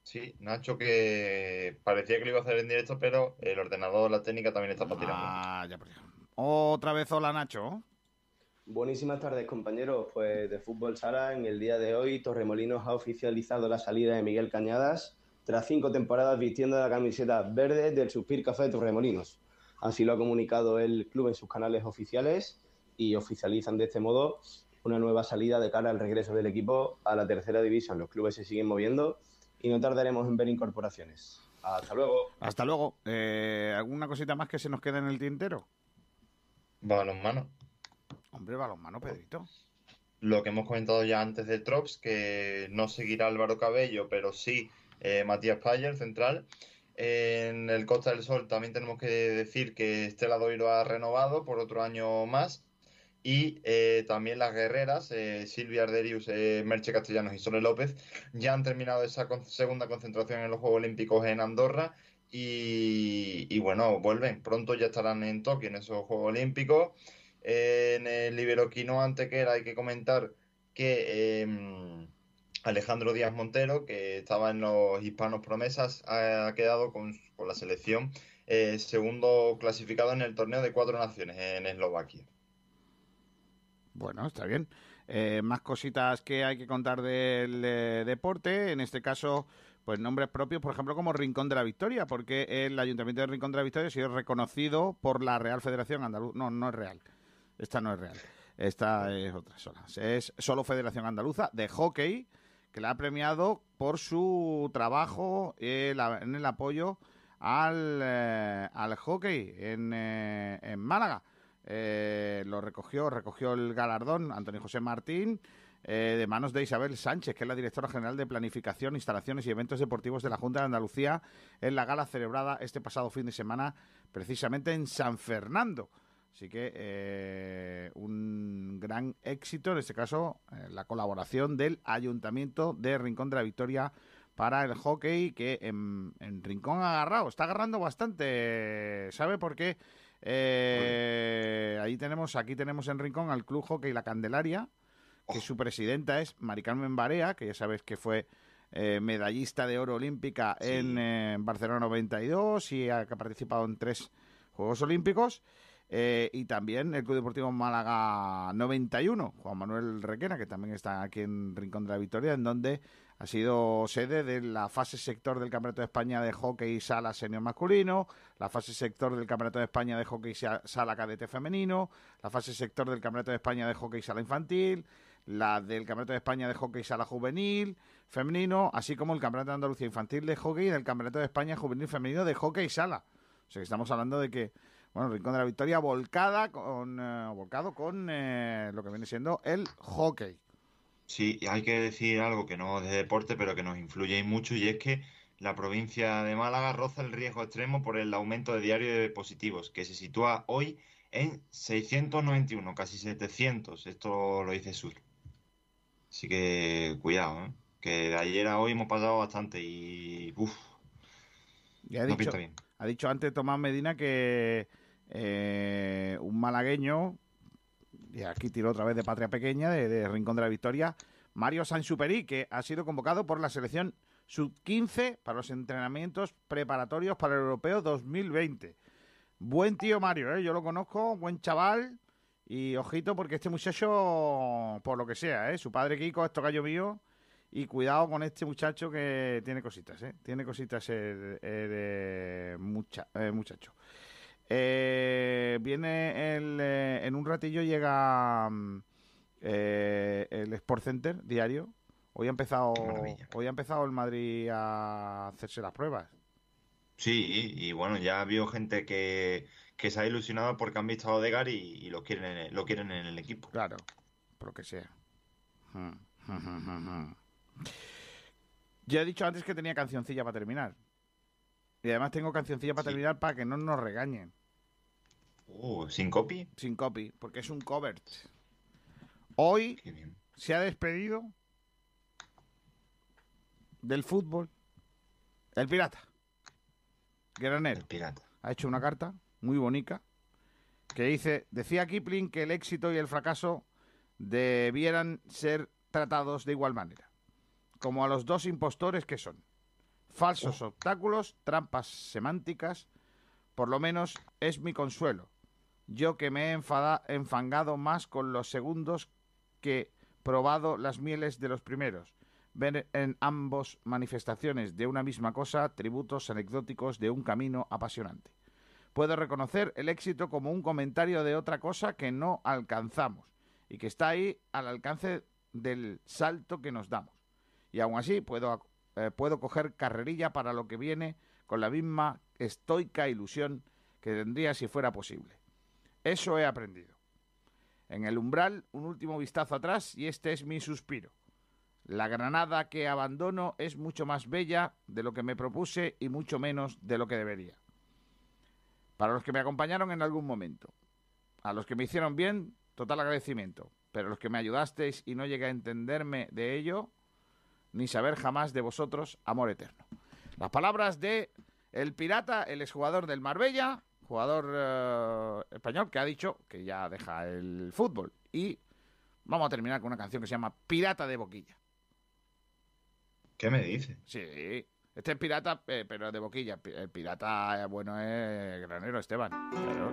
Sí, Nacho que parecía que lo iba a hacer en directo, pero el ordenador, la técnica también está para tirar. Ah, ya por Otra vez hola, Nacho. Buenísimas tardes, compañeros. Pues de Fútbol Sala, en el día de hoy, Torremolinos ha oficializado la salida de Miguel Cañadas tras cinco temporadas vistiendo la camiseta verde del Suspir Café de Torremolinos. Así lo ha comunicado el club en sus canales oficiales y oficializan de este modo una nueva salida de cara al regreso del equipo a la tercera división. Los clubes se siguen moviendo y no tardaremos en ver incorporaciones. Hasta luego. Hasta luego. Eh, ¿Alguna cosita más que se nos queda en el tintero? Balonmano. Hombre, balonmano, Pedrito. Lo que hemos comentado ya antes de Trops, que no seguirá Álvaro Cabello, pero sí eh, Matías Payer, central. En el Costa del Sol también tenemos que decir que Estela Doiro ha renovado por otro año más. Y eh, también las guerreras, eh, Silvia Arderius, eh, Merche Castellanos y Sole López, ya han terminado esa con- segunda concentración en los Juegos Olímpicos en Andorra. Y, bueno, vuelven. Pronto ya estarán en Tokio en esos Juegos Olímpicos. En el Iberoquino Antequera hay que comentar que eh, Alejandro Díaz Montero, que estaba en los Hispanos Promesas, ha quedado con, con la selección segundo clasificado en el torneo de cuatro naciones en Eslovaquia. Bueno, está bien. Eh, más cositas que hay que contar del eh, deporte. En este caso, pues nombres propios, por ejemplo, como Rincón de la Victoria, porque el Ayuntamiento de Rincón de la Victoria ha sido reconocido por la Real Federación Andaluz. No, no es real. Esta no es real. Esta es otra sola. Es solo Federación Andaluza de Hockey, que la ha premiado por su trabajo en el apoyo al, eh, al hockey en, eh, en Málaga. Eh, lo recogió, recogió el galardón Antonio José Martín eh, de manos de Isabel Sánchez, que es la directora general de Planificación, Instalaciones y Eventos Deportivos de la Junta de Andalucía, en la gala celebrada este pasado fin de semana, precisamente en San Fernando. Así que eh, un gran éxito, en este caso, la colaboración del Ayuntamiento de Rincón de la Victoria para el hockey, que en, en Rincón ha agarrado, está agarrando bastante, ¿sabe por qué? Eh, ahí tenemos, aquí tenemos en Rincón al Club Hockey La Candelaria, que su presidenta es Mari Carmen Barea, que ya sabes que fue eh, medallista de oro olímpica en eh, Barcelona 92 y ha, ha participado en tres Juegos Olímpicos. Y también el Club Deportivo Málaga 91, Juan Manuel Requena, que también está aquí en Rincón de la Victoria, en donde ha sido sede de la fase sector del Campeonato de España de Hockey Sala Senior Masculino, la fase sector del Campeonato de España de Hockey Sa- Sala Cadete Femenino, la fase sector del Campeonato de España de Hockey Sala Infantil, la del Campeonato de España de Hockey Sala Juvenil Femenino, así como el Campeonato de Andalucía Infantil de Hockey y el Campeonato de España Juvenil Femenino de Hockey Sala. O sea que estamos hablando de que, bueno, Rincón de la Victoria volcada con, eh, volcado con eh, lo que viene siendo el hockey. Sí, hay que decir algo que no es de deporte, pero que nos influye mucho, y es que la provincia de Málaga roza el riesgo extremo por el aumento de diario de positivos, que se sitúa hoy en 691, casi 700. Esto lo dice Sur. Así que cuidado, ¿eh? Que de ayer a hoy hemos pasado bastante y... Uf, Y ha no dicho, bien. ha dicho antes Tomás Medina que eh, un malagueño, y aquí tiró otra vez de Patria Pequeña, de, Rincón de la Victoria, Mario Sansuperi, que ha sido convocado por la selección sub-15 para los entrenamientos preparatorios para el Europeo 2020. Buen tío Mario, ¿eh? yo lo conozco, buen chaval. Y ojito, porque este muchacho, por lo que sea, ¿eh? su padre Kiko es tocayo mío. Y cuidado con este muchacho que tiene cositas, ¿eh? Tiene cositas eh, eh, mucha, eh, muchacho. Eh, viene el, eh, en un ratillo llega mm, eh, el Sport Center diario. Hoy ha empezado, hoy ha empezado el Madrid a hacerse las pruebas. Sí, y bueno, ya ha habido gente que, que se ha ilusionado porque han visto a Odegaard y, y lo quieren, en el- lo quieren en el equipo. Claro, por lo que sea. Ya he dicho antes que tenía cancioncilla para terminar. Y además tengo cancioncilla para terminar para que no nos regañen. Uh, ¿sin copy? Sin copy, porque es un cover. Hoy se ha despedido del fútbol el pirata. Granero. pirata. Ha hecho una carta muy bonita que dice, decía Kipling que el éxito y el fracaso debieran ser tratados de igual manera, como a los dos impostores que son. Falsos obstáculos, trampas semánticas, por lo menos es mi consuelo. Yo que me he enfada- enfangado más con los segundos que probado las mieles de los primeros. Ver en ambos manifestaciones de una misma cosa tributos anecdóticos de un camino apasionante. Puedo reconocer el éxito como un comentario de otra cosa que no alcanzamos y que está ahí al alcance del salto que nos damos. Y aún así puedo, eh, puedo coger carrerilla para lo que viene con la misma estoica ilusión que tendría si fuera posible. Eso he aprendido. En el umbral, un último vistazo atrás y este es mi suspiro. La Granada que abandono es mucho más bella de lo que me propuse y mucho menos de lo que debería. Para los que me acompañaron en algún momento, a los que me hicieron bien, total agradecimiento. Pero los que me ayudasteis y no llegué a entenderme de ello, ni saber jamás de vosotros, amor eterno. Las palabras de el pirata, el exjugador del Marbella, jugador eh, español, que ha dicho que ya deja el fútbol. Y vamos a terminar con una canción que se llama Pirata de Boquilla. ¿Qué me dice? Sí, este es pirata, eh, pero de boquilla. El pirata eh, bueno es Granero Esteban. Claro.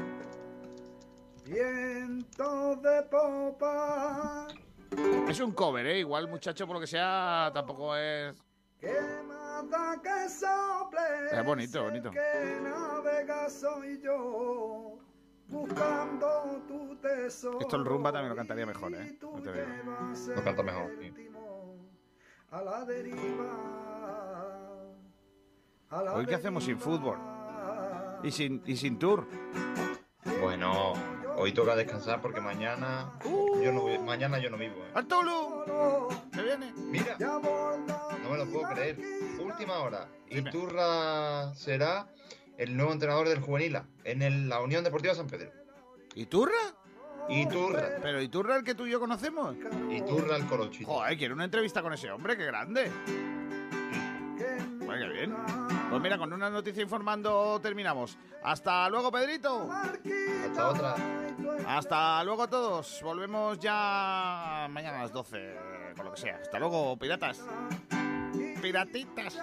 Viento de popa Es un cover, ¿eh? Igual, muchacho, por lo que sea, tampoco es. que mata que sople. Es bonito, bonito. Que navega soy yo buscando tu tesoro. Esto el rumba también lo cantaría mejor, ¿eh? No te digo. Lo canta mejor. sí. A la deriva. A la Hoy, ¿qué hacemos sin fútbol? Y sin, y sin tour. Bueno, hoy toca descansar porque mañana yo no, mañana yo no vivo. ¿eh? ¡Artulu! ¿Se viene? Mira, no me lo puedo creer. Última hora. Iturra será el nuevo entrenador del Juvenil A, en el- la Unión Deportiva San Pedro. ¿Iturra? Iturra. ¿Pero Iturra el que tú y yo conocemos? Iturra el Colochito. Joder, quiero una entrevista con ese hombre, qué grande. Bueno, qué bien. Pues mira, con una noticia informando terminamos. Hasta luego, Pedrito. Hasta otra. Hasta luego a todos. Volvemos ya mañana a las 12, con lo que sea. Hasta luego, piratas. Piratitas.